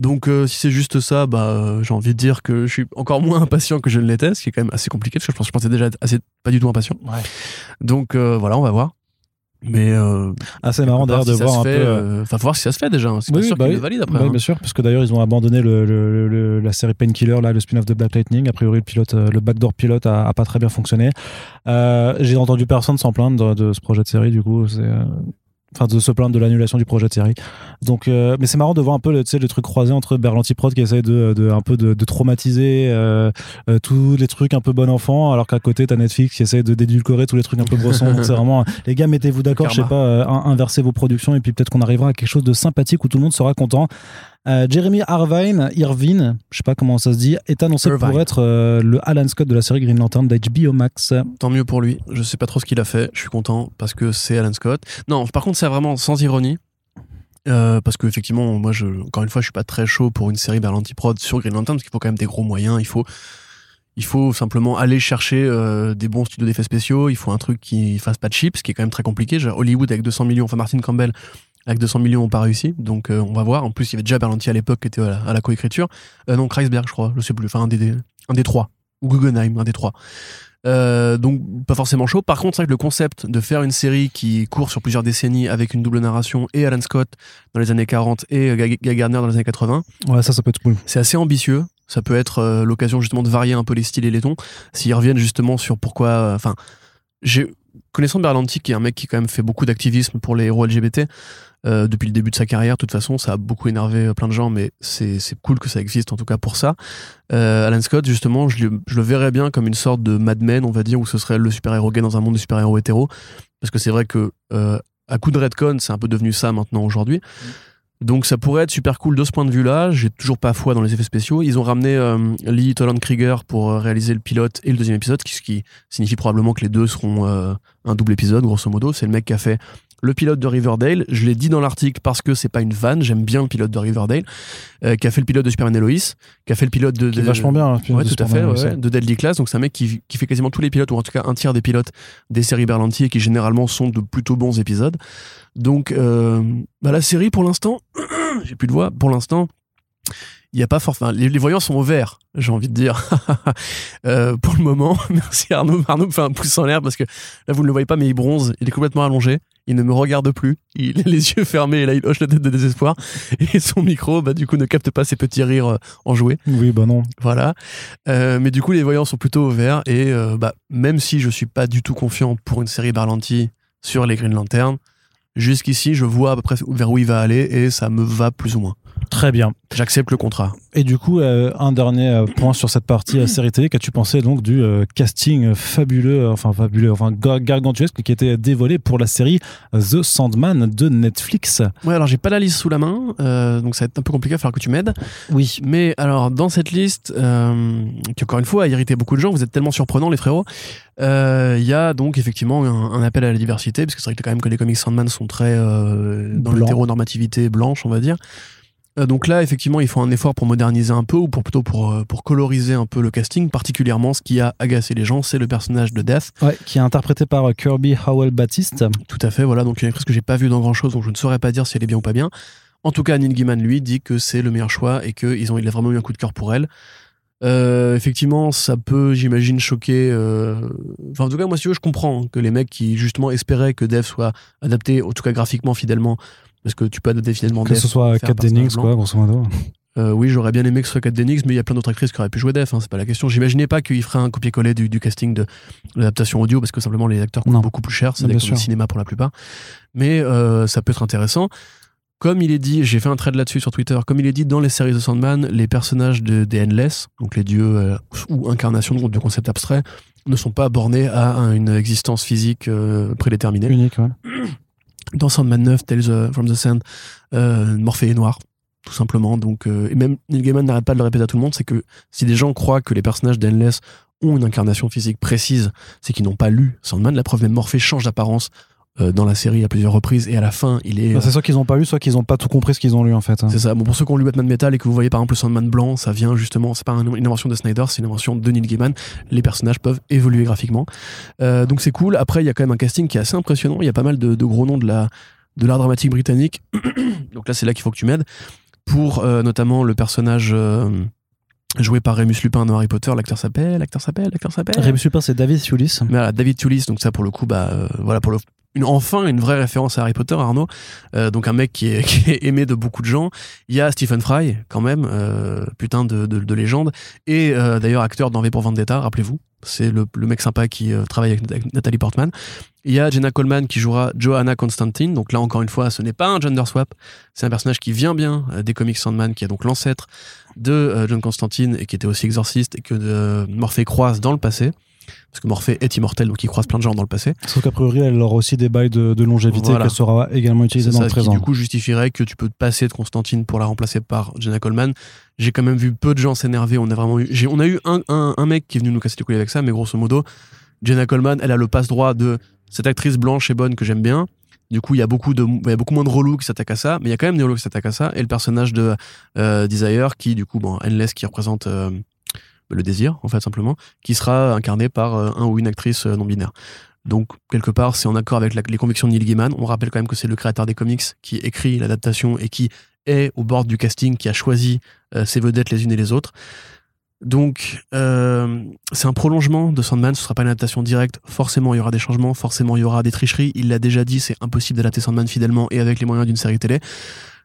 Donc euh, si c'est juste ça, bah euh, j'ai envie de dire que je suis encore moins impatient que je ne l'étais, ce qui est quand même assez compliqué parce que je pense je pensais déjà être assez pas du tout impatient. Ouais. Donc euh, voilà, on va voir. Mais euh, Ah, c'est marrant d'ailleurs de si voir un fait, peu. euh, Enfin, faut voir si ça se fait déjà. hein. C'est Oui, sûr bah oui. après. Oui, hein. bien sûr, parce que d'ailleurs ils ont abandonné le, le- le- la série Painkiller, là, le spin-off de Black Lightning. A priori, le pilote, euh, le backdoor pilote a, a pas très bien fonctionné. Euh, J'ai entendu personne s'en plaindre de, de ce projet de série, du coup, c'est. Euh, Enfin, de se plaindre de l'annulation du projet de série. Donc, euh, mais c'est marrant de voir un peu le, tu sais, le truc croisé entre Berlanti Prod qui essaie de, de un peu de, de traumatiser euh, euh, tous les trucs un peu bon enfant, alors qu'à côté t'as Netflix qui essaie de dédulcorer tous les trucs un peu brossons. Donc c'est vraiment, les gars, mettez-vous d'accord, je sais pas, euh, in- inversez vos productions et puis peut-être qu'on arrivera à quelque chose de sympathique où tout le monde sera content. Euh, Jeremy Irvine, Irvine, je sais pas comment ça se dit, est annoncé Irvine. pour être euh, le Alan Scott de la série Green Lantern d'HBO Max. Tant mieux pour lui. Je sais pas trop ce qu'il a fait. Je suis content parce que c'est Alan Scott. Non, par contre, c'est vraiment sans ironie. Euh, parce que effectivement, moi, je, encore une fois, je suis pas très chaud pour une série Berlanti Prod sur Green Lantern parce qu'il faut quand même des gros moyens. Il faut, il faut simplement aller chercher euh, des bons studios d'effets spéciaux. Il faut un truc qui fasse pas de chips, ce qui est quand même très compliqué. Genre, Hollywood avec 200 millions, enfin Martin Campbell avec 200 millions, ont pas réussi. Donc, euh, on va voir. En plus, il y avait déjà Berlanti à l'époque qui était à la, coécriture. Euh, non, Kreisberg, je crois. Je sais plus. Enfin, un des, un des trois. Ou Guggenheim, un des trois. Euh, donc pas forcément chaud. Par contre, c'est vrai que le concept de faire une série qui court sur plusieurs décennies avec une double narration et Alan Scott dans les années 40 et Guy Guy Gardner dans les années 80, Ouais, ça, ça peut être cool. c'est assez ambitieux. Ça peut être euh, l'occasion justement de varier un peu les styles et les tons. S'ils reviennent justement sur pourquoi, euh, enfin, j'ai connaissant Berlanti qui est un mec qui quand même fait beaucoup d'activisme pour les héros LGBT. Euh, depuis le début de sa carrière, de toute façon, ça a beaucoup énervé euh, plein de gens, mais c'est c'est cool que ça existe, en tout cas pour ça. Euh, Alan Scott, justement, je, le- je le verrais bien comme une sorte de Mad Men, on va dire, où ce serait le super-héros gay dans un monde de super-héros hétéro. Parce que c'est vrai que, euh, à coup de Redcon, c'est un peu devenu ça maintenant aujourd'hui. Donc ça pourrait être super cool de ce point de vue-là. J'ai toujours pas foi dans les effets spéciaux. Ils ont ramené euh, Lee Toland Krieger pour réaliser le pilote et le deuxième épisode, ce qui signifie probablement que les deux seront euh, un double épisode, grosso modo. C'est le mec qui a fait le pilote de Riverdale. Je l'ai dit dans l'article parce que c'est pas une vanne. J'aime bien le pilote de Riverdale, euh, qui a fait le pilote de Superman et Lois, qui a fait le pilote de, de- vachement bien. hein, Ouais, de tout à fait, ouais, de Deadly Class. Donc, c'est un mec qui, qui fait quasiment tous les pilotes, ou en tout cas un tiers des pilotes des séries Berlanti et qui généralement sont de plutôt bons épisodes. Donc, euh, bah, la série, pour l'instant, j'ai plus de voix, pour l'instant, il n'y a pas forcément. Les, les voyants sont au vert, j'ai envie de dire. Euh, pour le moment, merci Arnaud. Arnaud me fait un pouce en l'air parce que là, vous ne le voyez pas, mais il bronze, il est complètement allongé. Il ne me regarde plus. Il a les yeux fermés et là, il hoche la tête de désespoir. Et son micro, bah, du coup, ne capte pas ses petits rires euh, enjoués. Oui, bah non. Voilà. Euh, mais du coup, les voyants sont plutôt au vert. Et euh, bah, même si je suis pas du tout confiant pour une série Barlanti sur les Green Lantern, jusqu'ici, je vois à peu près vers où il va aller et ça me va plus ou moins. Très bien. J'accepte le contrat. Et du coup, euh, un dernier euh, point sur cette partie euh, série télé. Qu'as-tu pensé donc du euh, casting fabuleux, enfin fabuleux, enfin gar- gargantuesque qui était dévoilé pour la série The Sandman de Netflix? Ouais, alors j'ai pas la liste sous la main, euh, donc ça va être un peu compliqué, il va falloir que tu m'aides. Oui. Mais alors, dans cette liste, euh, qui encore une fois a irrité beaucoup de gens, vous êtes tellement surprenants, les frérots, euh, il y a donc effectivement un, un appel à la diversité, parce que c'est vrai que quand même que les comics Sandman sont très euh, dans l'hétéronormativité blanche, on va dire. Euh, donc là, effectivement, il faut un effort pour moderniser un peu, ou pour plutôt pour, euh, pour coloriser un peu le casting, particulièrement ce qui a agacé les gens, c'est le personnage de Death. Ouais, qui est interprété par euh, Kirby Howell Baptiste. Tout à fait, voilà, donc il y a une actrice que j'ai pas vue dans grand chose, donc je ne saurais pas dire si elle est bien ou pas bien. En tout cas, Neil Gaiman, lui, dit que c'est le meilleur choix et qu'il ont, il a vraiment eu un coup de cœur pour elle. Euh, effectivement, ça peut, j'imagine, choquer. euh, Enfin, en tout cas, moi, si tu veux, je comprends que les mecs qui, justement, espéraient que Dev soit adapté, en tout cas graphiquement, fidèlement, parce que tu peux adapter fidèlement Que ce soit Kat Dennings, quoi, grosso modo. euh, oui, j'aurais bien aimé que ce soit Kat Dennings, mais il y a plein d'autres actrices qui auraient pu jouer Def, hein, c'est pas la question. J'imaginais pas qu'il ferait un copier-coller du, du casting de l'adaptation audio, parce que simplement les acteurs coûtent Non. beaucoup plus cher, c'est des sûr. cinéma pour la plupart. Mais euh, ça peut être intéressant. Comme il est dit, j'ai fait un thread là-dessus sur Twitter, comme il est dit dans les séries de Sandman, les personnages de, des Endless, donc les dieux euh, ou incarnations de, concepts abstraits, ne sont pas bornés à un- une existence physique prédéterminée Unique, ouais. Dans Sandman 9, Tales euh, from the Sand, euh, Morphée est noir, tout simplement. Donc, euh, et même Neil Gaiman n'arrête pas de le répéter à tout le monde, c'est que si des gens croient que les personnages d'Endless ont une incarnation physique précise, c'est qu'ils n'ont pas lu Sandman. La preuve, même Morphée change d'apparence euh, dans la série à plusieurs reprises, et à la fin, il est... C'est soit qu'ils ont pas lu, soit qu'ils ont pas tout compris ce qu'ils ont lu, en fait. hein. C'est ça. Bon, pour ceux qui ont lu Batman Metal et que vous voyez par exemple le Sandman blanc, ça vient justement, c'est pas un- une invention de Snyder, c'est une invention de Neil Gaiman. Les personnages peuvent évoluer graphiquement. Euh, donc c'est cool. Après, il y a quand même un casting qui est assez impressionnant. Il y a pas mal de, de gros noms de la de l'art dramatique britannique. donc là, c'est là qu'il faut que tu m'aides. Pour euh, notamment le personnage joué par Remus Lupin dans Harry Potter. L'acteur s'appelle, l'acteur s'appelle, l'acteur s'appelle. Rémus Lupin, c'est David. Mais voilà, David Toulis, donc ça pour le coup, bah euh, voilà pour le une, enfin une vraie référence à Harry Potter, Arnaud. Euh, donc un mec qui est, aimé de beaucoup de gens. Il y a Stephen Fry, quand même, euh, putain de, de, de, légende. Et euh, d'ailleurs acteur dans V pour Vendetta, rappelez-vous. C'est le, mec sympa qui travaille avec, avec, Nathalie Portman. Il y a Jenna Coleman qui jouera Johanna Constantine. Donc là, encore une fois, ce n'est pas un gender swap. C'est un personnage qui vient bien des comics Sandman, qui est donc l'ancêtre de John Constantine et qui était aussi exorciste et que Morphée croise dans le passé parce que Morphée est immortel, donc il croise plein de gens dans le passé. Sauf qu'a priori, elle aura aussi des bails de, de longévité voilà. qu'elle sera également utilisée dans ça, le présent. Qui, du coup, justifierait que tu peux te passer de Constantine pour la remplacer par Jenna Coleman. J'ai quand même vu peu de gens s'énerver. On a vraiment eu, on a eu un, un, un, mec qui est venu nous casser les couilles avec ça, mais grosso modo, Jenna Coleman, elle a le passe droit de cette actrice blanche et bonne que j'aime bien. Du coup, il y a beaucoup de, il y a beaucoup moins de relous qui s'attaquent à ça, mais il y a quand même des relous qui s'attaquent à ça. Et le personnage de euh, Desire, qui du coup, bon, Endless, qui représente euh, le désir, en fait, simplement, qui sera incarné par euh, un ou une actrice non binaire. Donc, quelque part, c'est en accord avec les convictions de Neil Gaiman. On rappelle quand même que c'est le créateur des comics qui écrit l'adaptation et qui est au bord du casting, qui a choisi euh, ses vedettes les unes et les autres. Donc, euh, c'est un prolongement de Sandman, ce sera pas une adaptation directe. Forcément, il y aura des changements, forcément, il y aura des tricheries. Il l'a déjà dit, c'est impossible d'adapter Sandman fidèlement et avec les moyens d'une série télé.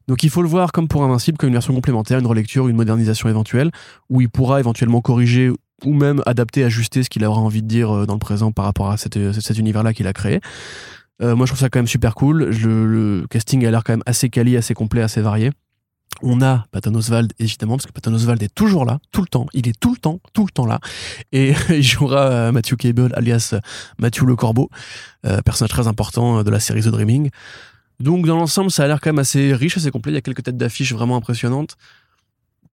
Donc il faut le voir comme pour Invincible, comme une version complémentaire, une relecture, une modernisation éventuelle, où il pourra éventuellement corriger ou même adapter, ajuster ce qu'il aura envie de dire dans le présent par rapport à cette, cet univers-là qu'il a créé. Euh, moi, je trouve ça quand même super cool. Le, casting a l'air quand même assez quali, assez complet, assez varié. On a Patton Oswald, évidemment, parce que Patton Oswald est toujours là, tout le temps. Il est tout le temps, tout le temps là. Et il jouera Matthew Cable, alias Matthew Le Corbeau, euh, personnage très important de la série The Dreaming. Donc dans l'ensemble, ça a l'air quand même assez riche, assez complet. Il y a quelques têtes d'affiche vraiment impressionnantes.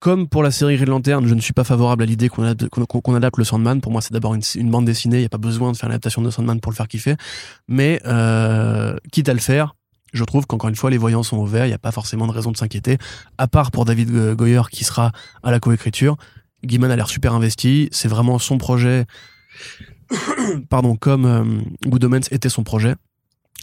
Comme pour la série Green Lantern, je ne suis pas favorable à l'idée qu'on adapte, le Sandman. Pour moi, c'est d'abord une, bande dessinée. Il n'y a pas besoin de faire l'adaptation de Sandman pour le faire kiffer. Mais euh, quitte à le faire, je trouve qu'encore une fois, les voyants sont au vert. Il n'y a pas forcément de raison de s'inquiéter. À part pour David Goyer qui sera à la coécriture. Gaiman a l'air super investi. C'est vraiment son projet. Pardon, comme euh, Good Omens était son projet.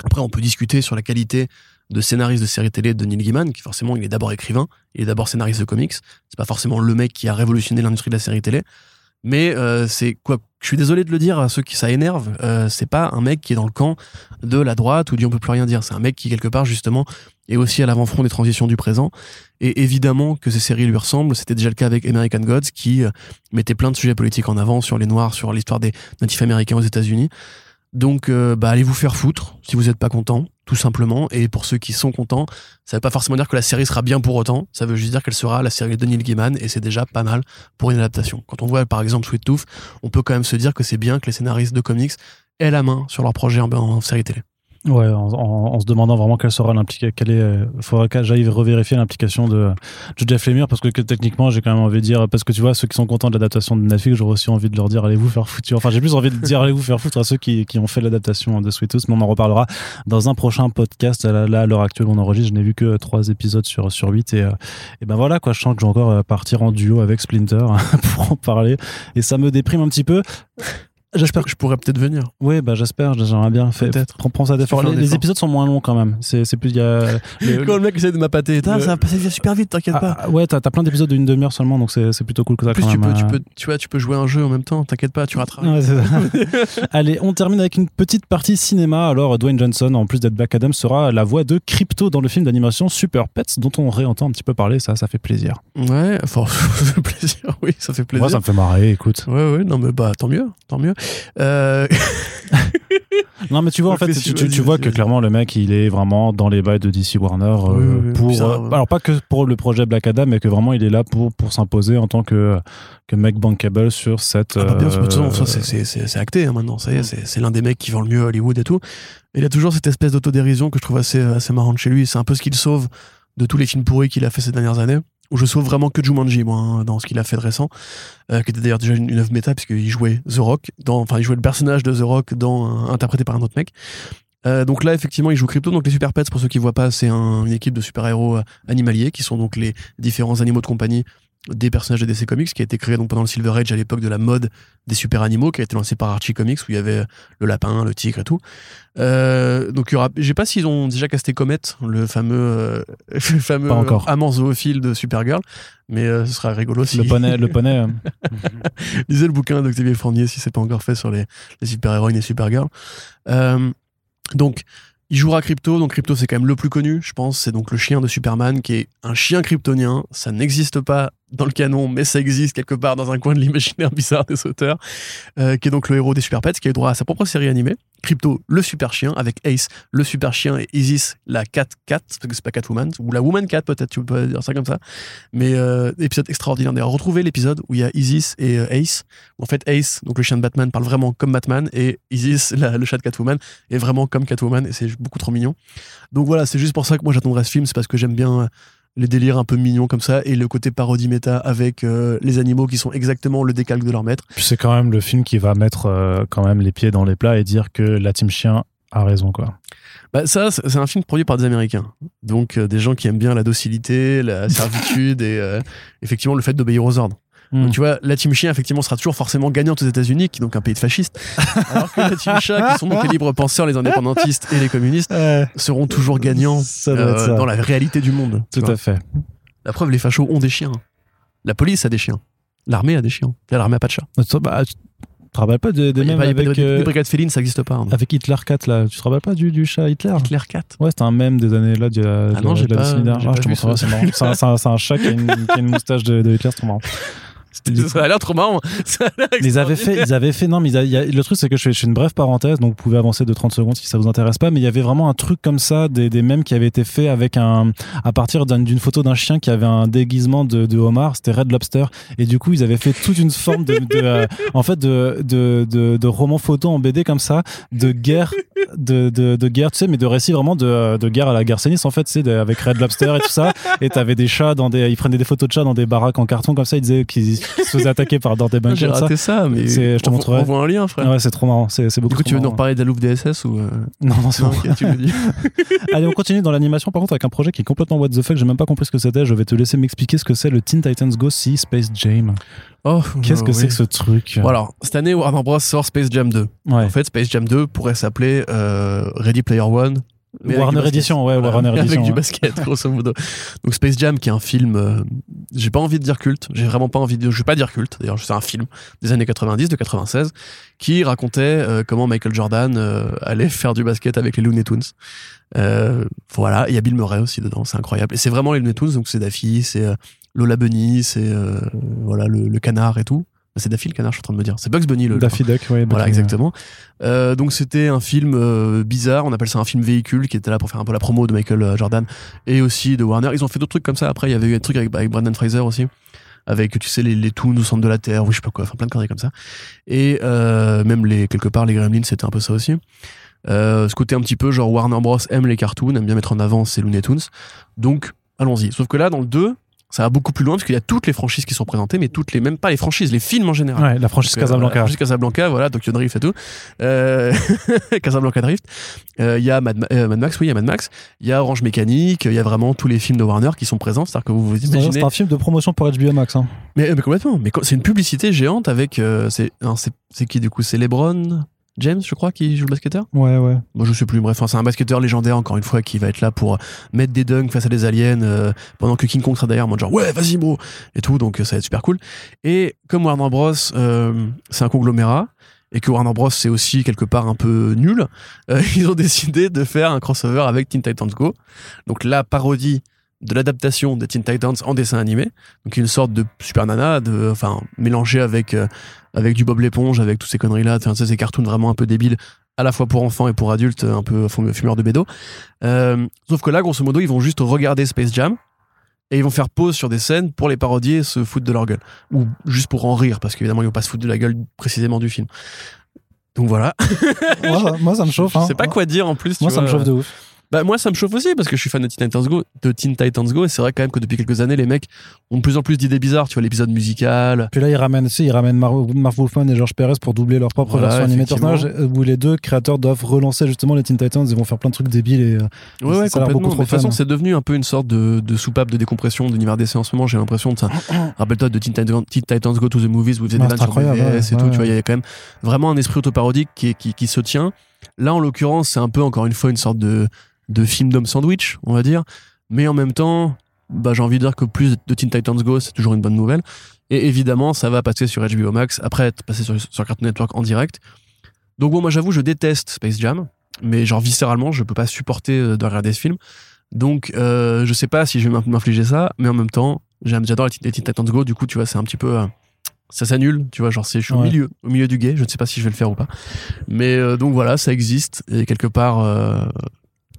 Après, on peut discuter sur la qualité de scénariste de série télé de Neil Gaiman, qui forcément, il est d'abord écrivain, il est d'abord scénariste de comics. C'est pas forcément le mec qui a révolutionné l'industrie de la série télé. Mais euh, c'est quoi Je suis désolé de le dire à ceux qui ça énerve. Euh, c'est pas un mec qui est dans le camp de la droite ou dit on peut plus rien dire. C'est un mec qui quelque part justement est aussi à l'avant-front des transitions du présent. Et évidemment que ces séries lui ressemblent. C'était déjà le cas avec American Gods qui euh, mettait plein de sujets politiques en avant sur les Noirs, sur l'histoire des natifs américains aux États-Unis. Donc, euh, bah, allez vous faire foutre si vous n'êtes pas content, tout simplement. Et pour ceux qui sont contents, ça veut pas forcément dire que la série sera bien pour autant. Ça veut juste dire qu'elle sera la série de Neil Gaiman et c'est déjà pas mal pour une adaptation. Quand on voit par exemple Sweet Tooth, on peut quand même se dire que c'est bien que les scénaristes de comics aient la main sur leur projet en, en série télé. Ouais, en, en, en, se demandant vraiment quelle sera l'implication, quelle est, euh, faudrait que j'aille revérifier l'implication de, de, Jeff Lemire parce que, que techniquement j'ai quand même envie de dire parce que tu vois ceux qui sont contents de l'adaptation de Netflix j'aurais aussi envie de leur dire allez vous faire foutre enfin j'ai plus envie de dire allez vous faire foutre à ceux qui, qui ont fait l'adaptation de Sweet Tooth mais on en reparlera dans un prochain podcast. Là, à l'heure actuelle on enregistre je n'ai vu que trois épisodes sur sur 8 et, euh, et ben voilà quoi je sens que je vais encore partir en duo avec Splinter pour en parler et ça me déprime un petit peu J'espère que je pourrais peut-être venir. Oui, bah j'espère, j'aimerais bien. Peut-être. Prends, ça d'effort. Les, les, épisodes sont moins longs quand même. C'est, c'est plus. Y a, le, Quand le mec essaie de m'appâter, ça va passer super vite, t'inquiète ah, pas. Ah, ouais, t'as, t'as plein d'épisodes d'une demi-heure seulement, donc c'est, plutôt cool que ça. En plus, quand tu, même. peux, tu, peux, tu, vois, tu peux jouer un jeu en même temps, t'inquiète pas, tu rattrapes. Ouais, Allez, on termine avec une petite partie cinéma. Alors, Dwayne Johnson, en plus d'être Black Adam, sera la voix de Crypto dans le film d'animation Super Pets, dont on réentend un petit peu parler. Ça, ça fait plaisir. Ouais, enfin, ça fait plaisir, oui, ça fait plaisir. Moi, ça me fait marrer, écoute. Ouais, ouais, non, mais bah, tant mieux, tant mieux. Euh... non mais tu vois en fait tu, tu, tu vois que clairement le mec il est vraiment dans les bails de DC Warner euh, oui, oui, pour euh, alors pas que pour le projet Black Adam mais que vraiment il est là pour pour s'imposer en tant que que mec bankable sur cette ah bah bien sûr, euh, c'est c'est acté hein, maintenant. Ça y est c'est l'un des mecs qui vend le mieux à Hollywood et tout. Il a toujours cette espèce d'autodérision que je trouve assez assez marrante chez lui. C'est un peu ce qu'il sauve de tous les films pourris qu'il a fait ces dernières années où je sauve vraiment que Jumanji, moi, hein, dans ce qu'il a fait de récent, euh, qui était d'ailleurs déjà une, œuvre méta, puisqu'il jouait The Rock, dans, enfin, il jouait le personnage de The Rock dans, euh, interprété par un autre mec. Euh, donc là, effectivement, il joue Crypto. Donc les Super Pets, pour ceux qui voient pas, c'est un, une équipe de super-héros euh, animaliers, qui sont donc les différents animaux de compagnie des personnages de DC Comics qui a été créé donc pendant le Silver Age à l'époque de la mode des super animaux qui a été lancé par Archie Comics où il y avait le lapin, le tigre et tout. Euh, donc il y aura, je sais pas s'ils ont déjà casté Comet, le fameux, euh, le fameux amant zoophile de Supergirl, mais euh, ce sera rigolo aussi. Le poney, le poney. Lisez le bouquin d'Octavie Fournier si c'est pas encore fait sur les, les super héroïnes et Supergirl. Euh, Donc, il jouera Crypto, donc Crypto c'est quand même le plus connu, je pense. C'est donc le chien de Superman qui est un chien kryptonien. Ça n'existe pas dans le canon, mais ça existe quelque part dans un coin de l'imaginaire bizarre des auteurs, euh, qui est donc le héros des Super Pets, qui a eu droit à sa propre série animée. Crypto, le super chien, avec Ace, le super chien, et Isis, la cat cat, parce que c'est pas Catwoman, ou la woman cat peut-être, tu peux dire ça comme ça. Mais euh, épisode extraordinaire. D'ailleurs, retrouvez l'épisode où il y a Isis et euh, Ace, où en fait Ace, donc le chien de Batman, parle vraiment comme Batman, et Isis, le chat de Catwoman, est vraiment comme Catwoman, et c'est beaucoup trop mignon. Donc voilà, c'est juste pour ça que moi j'attendrai ce film, c'est parce que j'aime bien les délires un peu mignons comme ça, et le côté parodie méta avec euh, les animaux qui sont exactement le décalque de leur maître. C'est quand même le film qui va mettre euh, quand même les pieds dans les plats et dire que la team chien a raison, quoi. Bah ça, c'est un film produit par des Américains. Donc euh, des gens qui aiment bien la docilité, la servitude et effectivement le fait d'obéir aux ordres. Donc tu vois, la team chien effectivement sera toujours forcément gagnante aux États-Unis, qui est donc un pays de fascistes, alors que la team chat, qui sont donc les libres penseurs, les indépendantistes et les communistes, seront toujours gagnants euh, dans la réalité du monde. Tout à fait. La preuve, les fachos ont des chiens. La police a des chiens. L'armée a des chiens. L'armée a pas de chat. Bah, tu te rappelles pas des, des y a pas avec, de- euh, des brigades félines, ça n'existe pas. hein. avec Hitler 4 là Tu te rappelles pas du, du chat Hitler? Hitler 4. Ouais, c'était un mème des années là de, de, Ah non, de j'ai la décennie dernière. Ah, je te montrerai, c'est marrant. C'est un, chat qui a une, qui a une moustache de, de Hitler, c'est trop marrant. Ça a l'air trop marrant. Ça a ils avaient fait, ils avaient fait, non, mais ils a- il y a- le truc, c'est que je fais, je fais une brève parenthèse, donc vous pouvez avancer de 30 secondes si ça vous intéresse pas, mais il y avait vraiment un truc comme ça, des, des mèmes qui avaient été faits avec un, à partir d'un- d'une photo d'un chien qui avait un déguisement de, de homard, c'était Red Lobster, et du coup, ils avaient fait toute une forme de, de, euh, en fait, de, de, de, roman photo en BD comme ça, de guerre, de, de, guerre, tu sais, mais de récits vraiment de, de guerre à la Garcenis, en fait, de- avec Red Lobster et tout ça, et t'avais des chats dans des, ils prenaient des photos de chats dans des baraques en carton comme ça, ils disaient qu'ils se faisaient attaquer par, dans des J'ai raté ça, mais je te on- montrerai. On voit un lien, frère. Ouais, c'est trop marrant. C'est beaucoup Du coup, tu veux nous reparler de la loupe DSS ou euh, Non, non, c'est bon. Allez, on continue dans l'animation. Par contre, avec un projet qui est complètement what the fuck. J'ai même pas compris ce que c'était. Je vais te laisser m'expliquer ce que c'est le Teen Titans Go Sea Space Jam. Oh, Qu'est-ce que euh, c'est que ce truc? Bon, alors, cette année, Warner Bros. sort Space Jam 2. Ouais. En fait, Space Jam 2 pourrait s'appeler euh, Ready Player One. Mais avec du Warner. Edition, ouais, Voilà, Warner avec Edition. du ouais. basket, grosso modo. Donc Space Jam, qui est un film, euh, j'ai pas envie de dire culte, j'ai vraiment pas envie de, je vais pas dire culte, d'ailleurs c'est un film des années 90, de 96, qui racontait euh, comment Michael Jordan euh, allait faire du basket avec les Looney Tunes. Euh, voilà, il y a Bill Murray aussi dedans, c'est incroyable. Et c'est vraiment les Looney Tunes, donc c'est Daffy, c'est euh, Lola Bunny, c'est euh, voilà le, le canard et tout. C'est Daffy le canard, je suis en train de me dire. C'est Bugs Bunny le. Daffy Duck, ouais. voilà, exactement. Euh, donc c'était un film euh, bizarre, on appelle ça un film véhicule qui était là pour faire un peu la promo de Michael euh, Jordan et aussi de Warner. Ils ont fait d'autres trucs comme ça. Après, il y avait eu un truc avec, avec Brandon Fraser aussi, avec tu sais les, les toons au centre de la terre, ou je sais pas quoi, enfin plein de conneries comme ça. Et euh, même les quelque part les Gremlins, c'était un peu ça aussi. Ce côté un petit peu genre Warner Bros aime les cartoons, aime bien mettre en avant ses Looney Tunes. Donc allons-y. Sauf que là dans le 2 ça va beaucoup plus loin parce qu'il y a toutes les franchises qui sont présentées, mais toutes les, même pas les franchises, les films en général. Ouais, la franchise Donc, euh, Casablanca. voilà, franchise Casablanca, voilà, Tokyo Drift et tout. Euh, Casablanca Drift. Euh, Il y a Mad, euh, Mad Max, oui, il y a Mad Max. Il y a Orange Mécanique. Il y a vraiment tous les films de Warner qui sont présents. C'est-à-dire que vous vous imaginez. c'est un film de promotion pour HBO Max. Hein. Mais, mais complètement. Mais c'est une publicité géante avec. euh, hein, c'est- c'est qui du coup? C'est LeBron? James, je crois, qui joue le basketteur Ouais, ouais. Moi, je sais plus. Bref, c'est un basketteur légendaire, encore une fois, qui va être là pour mettre des dunks face à des aliens euh, pendant que King Kong sera derrière, en mode genre, ouais, vas-y, bro Et tout, donc euh, ça va être super cool. Et comme Warner Bros, euh, c'est un conglomérat, et que Warner Bros, c'est aussi quelque part un peu nul, euh, ils ont décidé de faire un crossover avec Teen Titans Go. Donc, la parodie de l'adaptation des Teen Titans en dessin animé. Donc, une sorte de super nana, de, enfin, mélangé avec, euh, avec du Bob l'éponge, avec toutes ces conneries-là, enfin, tu sais, ces cartoons vraiment un peu débiles à la fois pour enfants et pour adultes, un peu fum- fumeurs de bédo. Euh, sauf que là, grosso modo, ils vont juste regarder Space Jam et ils vont faire pause sur des scènes pour les parodier et se foutre de leur gueule. Ou juste pour en rire, parce qu'évidemment, ils vont pas se foutre de la gueule précisément du film. Donc voilà. moi, moi, ça me chauffe. Je hein. sais pas quoi dire en plus. Moi, tu ça me chauffe de ouf. Bah, moi, ça me chauffe aussi parce que je suis fan de Teen Titans Go, de Teen Titans Go et c'est vrai quand même que depuis quelques années, les mecs ont de plus en plus d'idées bizarres. Tu vois, l'épisode musical. Puis là, ils ramènent, sais, ils ramènent Mar- Marv Wolfman et George Perez pour doubler leur propre Voilà, version animée personnage, où les deux créateurs doivent relancer justement les Teen Titans. Ils vont faire plein de trucs débiles et. euh, Ouais, ouais, Ça complètement. de toute façon, c'est devenu un peu une sorte de, de soupape de décompression de l'univers DC en ce moment. J'ai l'impression de ça. Rappelle-toi de Teen Titans, Teen Titans Go to the Movies, où faisaient Ouais, des vannes c'est sur ouais, et tout. Tu vois, il y a quand même vraiment un esprit autoparodique qui, qui se tient. Là, en l'occurrence, c'est un peu, encore une fois, une sorte de, film d'homme sandwich, on va dire. Mais en même temps, bah, j'ai envie de dire que plus de Teen Titans Go, c'est toujours une bonne nouvelle. Et évidemment, ça va passer sur HBO Max, après être passé sur, sur Cartoon Network en direct. Donc bon, moi j'avoue, je déteste Space Jam. mais genre viscéralement, je peux pas supporter euh, de regarder ce film. Donc, euh, je sais pas si je vais m'infliger ça, mais en même temps, j'adore les Teen Titans Go. Du coup, tu vois, c'est un petit peu. euh, ça s'annule, tu vois, genre c'est, je suis au milieu, au milieu du guet. Je ne sais pas si je vais le faire ou pas. Mais euh, donc voilà, ça existe et quelque part, euh,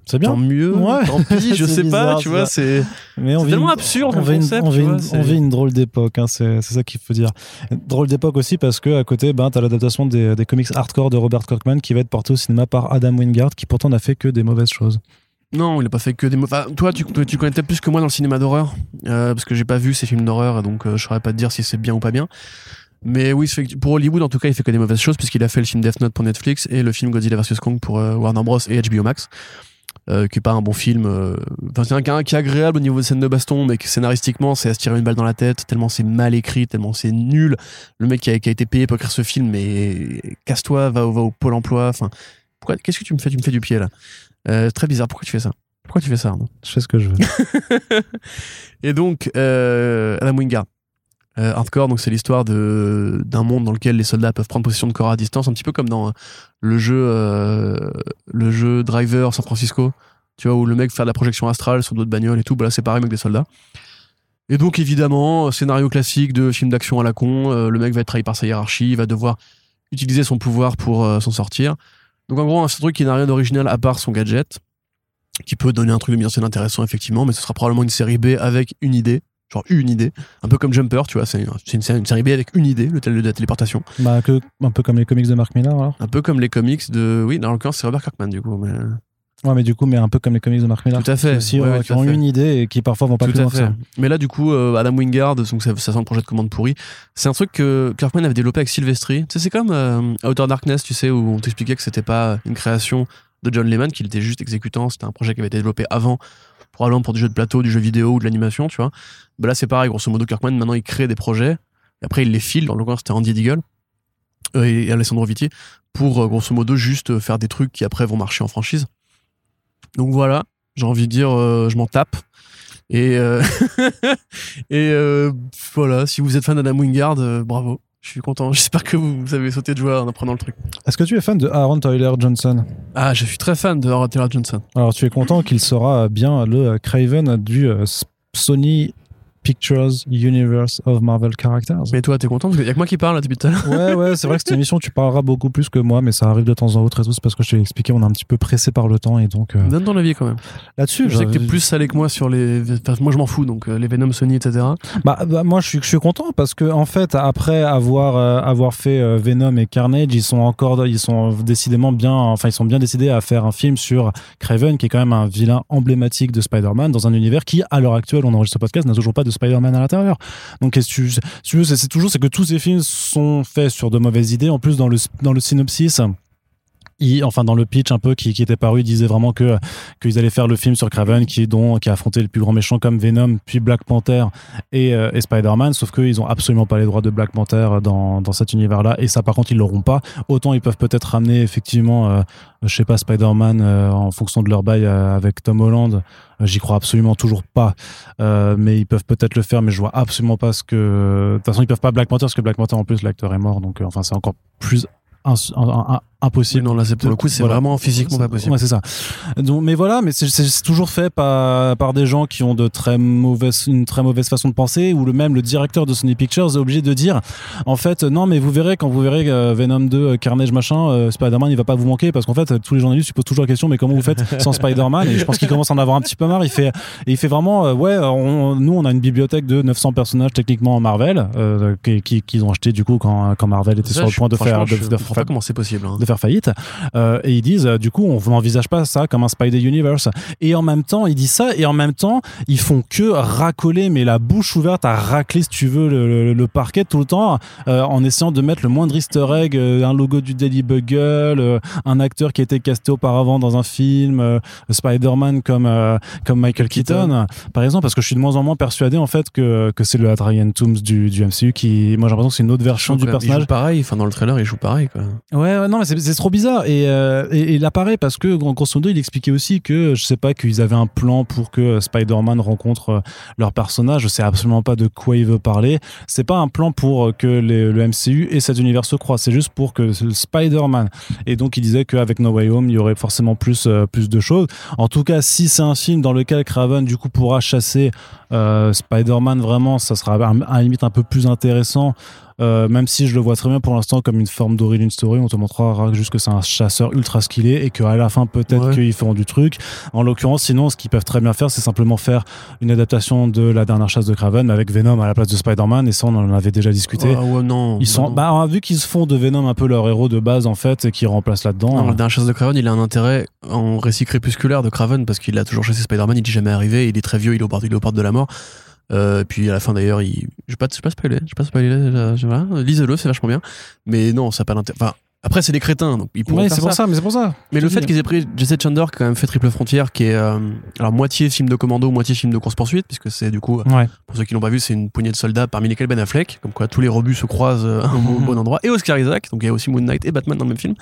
C'est bien. tant mieux, Ouais. tant pis, je sais bizarre, pas, tu vois, c'est. Tellement absurde on vit une- concept, on tu vit vois, une- c'est- on vit une drôle d'époque, hein, c'est ça qu'il faut dire. Drôle d'époque aussi parce que à côté, ben, tu as l'adaptation des, des comics hardcore de Robert Kirkman qui va être porté au cinéma par Adam Wingard qui pourtant n'a fait que des mauvaises choses. Non, il a pas fait que des. Enfin, toi, tu, connais peut-être plus que moi dans le cinéma d'horreur, euh, parce que j'ai pas vu ces films d'horreur, donc euh, je saurais pas te dire si c'est bien ou pas bien. Mais oui, pour Hollywood, en tout cas, il fait que des mauvaises choses, puisqu'il a fait le film Death Note pour Netflix et le film Godzilla vs Kong pour euh, Warner Bros. et HBO Max, euh, qui est pas un bon film. euh, Enfin, c'est un, qui est agréable au niveau de scène de baston, mais que scénaristiquement, c'est à se tirer une balle dans la tête, tellement c'est mal écrit, tellement c'est nul. Le mec qui a, été payé pour écrire ce film, mais casse-toi, va, au- va au pôle emploi. Enfin, pourquoi Qu'est-ce que tu me fais? Tu me fais du pied là. Euh, très bizarre. Pourquoi tu fais ça? Pourquoi tu fais ça Arnaud? Je fais ce que je veux. et donc, euh, Adam Wingard. Euh, hardcore, donc c'est l'histoire de d'un monde dans lequel les soldats peuvent prendre possession de corps à distance, un petit peu comme dans le jeu le jeu Driver San Francisco, tu vois où le mec fait de la projection astrale sur d'autres bagnoles et tout. Bah là c'est pareil mais avec des soldats. Et donc évidemment scénario classique de film d'action à la con, le mec va être trahi par sa hiérarchie, il va devoir utiliser son pouvoir pour s'en sortir. Donc en gros, c'est un truc qui n'a rien d'original à part son gadget, qui peut donner un truc de mise en scène intéressant effectivement, mais ce sera probablement une série B avec une idée, genre une idée, un peu comme Jumper, tu vois, c'est une, série- une série B avec une idée, le tel de la téléportation, Bah, que, un peu comme les comics de Mark Millar alors. un peu comme les comics de, oui, dans l'occurrence c'est Robert Kirkman du coup, mais Ouais, mais du coup, mais un peu comme les comics de Mark Millar. Tout à fait. Qui Aussi, Ouais, euh, ouais, qui ont fait. une idée et qui parfois vont pas Tout plus à loin ça. Mais là, du coup, euh, Adam Wingard, donc ça, ça sent le projet de commande pourri. C'est un truc que Kirkman avait développé avec Sylvestri. Tu sais, c'est comme euh, Outer Darkness, tu sais, où on t'expliquait que c'était pas une création de John Lehman, qu'il était juste exécutant. C'était un projet qui avait été développé avant, probablement pour du jeu de plateau, du jeu vidéo ou de l'animation, tu vois. Bah là, c'est pareil. Grosso modo, Kirkman, maintenant, il crée des projets. Et après, il les file. Dans le cas, c'était Andy Deagle euh, et Alessandro Vitti pour, grosso modo, juste faire des trucs qui après vont marcher en franchise. Donc voilà, j'ai envie de dire, euh, je m'en tape. Et, euh, et euh, voilà, si vous êtes fan d'Adam Wingard, bravo. Je suis content. J'espère que vous, vous avez sauté de joie en apprenant le truc. Est-ce que tu es fan de Aaron Tyler Johnson? Ah, je suis très fan de Aaron Taylor Johnson. Alors, tu es content qu'il sera bien le Craven du Sony Pictures Universe of Marvel Characters. Mais toi, t'es content Parce qu'il y a que moi qui parle là, depuis tout à l'heure. Ouais, ouais, c'est vrai que cette émission, tu parleras beaucoup plus que moi, mais ça arrive de temps en temps et tout. C'est parce que je t'ai expliqué, on est un petit peu pressé par le temps et donc euh, Donne ton avis quand même. là-dessus. Je sais que t'es plus salé que moi sur les. Enfin, moi, je m'en fous, donc euh, les Venom, Sony, etc. Bah, bah, moi je suis, je suis content parce que en fait après avoir euh, avoir fait euh, Venom et Carnage ils sont encore ils sont décidément bien enfin ils sont bien décidés à faire un film sur Craven qui est quand même un vilain emblématique de Spider-Man dans un univers qui à l'heure actuelle on enregistre ce podcast n'a toujours pas de Spider-Man à l'intérieur. Donc que tu, si tu veux c'est toujours c'est que tous ces films sont faits sur de mauvaises idées en plus dans le dans le synopsis enfin dans le pitch un peu qui, était paru, il disait vraiment que qu'ils allaient faire le film sur Craven qui dont qui a affronté le plus grand méchant comme Venom, puis Black Panther et, euh, Spider-Man, sauf qu'ils ont absolument pas les droits de Black Panther dans, dans cet univers-là, et ça par contre ils l'auront pas. Autant ils peuvent peut-être ramener effectivement, euh, je sais pas, Spider-Man euh, en fonction de leur bail euh, avec Tom Holland. J'y crois absolument toujours pas, mais ils peuvent peut-être le faire, mais je vois absolument pas ce que. De toute façon, ils peuvent pas Black Panther parce que Black Panther en plus l'acteur est mort, donc enfin c'est encore plus impossible. non, là, c'est pour le coup, c'est Voilà. vraiment physiquement pas possible. Ouais, c'est ça. Donc, mais voilà, mais c'est- toujours fait par, par des gens qui ont de très mauvaises, une très mauvaise façon de penser, ou le même le directeur de Sony Pictures est obligé de dire, en fait, non, mais vous verrez quand vous verrez euh, Venom 2, euh, Carnage machin, euh, Spider-Man, il va pas vous manquer parce qu'en fait, tous les journalistes se posent toujours la question, mais comment vous faites sans Spider-Man? Et je pense qu'il commence à en avoir un petit peu marre. Il fait, et il fait vraiment, euh, ouais, on- nous, on a une bibliothèque de 900 personnages techniquement en Marvel, euh, qui- qui- qu'ils ont acheté du coup quand, quand Marvel était Ça, sur le point de faire, de, de pas comment c'est possible. hein. de faire faillite. Euh, et ils disent, euh, du coup, on n'envisage pas ça comme un Spider Universe. Et en même temps, ils disent ça, et en même temps, ils font que racoler, mais la bouche ouverte à racler, si tu veux, le, le- le parquet tout le temps, euh, en essayant de mettre le moindre easter egg, un logo du Daily Bugle, un acteur qui a été casté auparavant dans un film, Spider-Man comme, comme Michael Keaton, Keaton. par exemple, parce que je suis de moins en moins persuadé, en fait, que, que c'est le Adrian Toomes du, du MCU qui, moi, j'ai l'impression que c'est une autre version du Il personnage. joue pareil, enfin, dans le trailer, il joue pareil, quoi. Ouais, ouais, non, mais c'est c'est trop bizarre. Et, euh, il apparaît parce que, gros- grosso modo, il expliquait aussi que, je sais pas, qu'ils avaient un plan pour que Spider-Man rencontre euh, leur personnage. Je sais absolument pas de quoi il veut parler. C'est pas un plan pour euh, que le MCU et cet univers se croisent. C'est juste pour que Spider-Man. Et donc, il disait qu'avec No Way Home, il y aurait forcément plus, euh, plus de choses. En tout cas, si c'est un film dans lequel Craven, du coup, pourra chasser euh, Spider-Man, vraiment, ça sera à, la limite un peu plus intéressant. Euh, même si je le vois très bien pour l'instant comme une forme d'origin story, on te montrera juste que c'est un chasseur ultra skillé et qu'à la fin peut-être Ouais. qu'ils feront du truc. En l'occurrence, sinon, ce qu'ils peuvent très bien faire, c'est simplement faire une adaptation de la dernière chasse de Craven avec Venom à la place de Spider-Man. Et ça, on en avait déjà discuté. Ah ouais, non. Ils sont, non. bah, vu qu'ils se font de Venom un peu leur héros de base en fait et qu'ils remplacent là-dedans. Non, euh, le dernier chasse de Craven, il a un intérêt en récit crépusculaire de Craven parce qu'il a toujours chassé Spider-Man, il n'est jamais arrivé, il est très vieux, il est au bord, il est au bord de la mort. Euh, puis à la fin d'ailleurs, il... je je vais pas spoiler, je vais pas spoiler, pas, lisez-le, c'est vachement bien. Mais non, ça n'a pas d'intérêt. Après, c'est des crétins, donc ils pourront ouais, faire ça. pour ça, mais c'est pour ça. Mais le fait qu'ils aient pris Jesse Chandler, qui a quand même fait Triple Frontière, qui est euh, alors moitié film de commando, moitié film de course-poursuite, puisque c'est du coup, Ouais. pour ceux qui l'ont pas vu, c'est une poignée de soldats parmi lesquels Ben Affleck, comme quoi tous les rebuts se croisent euh, au bon endroit, et Oscar Isaac, donc il y a aussi Moon Knight et Batman dans le même film,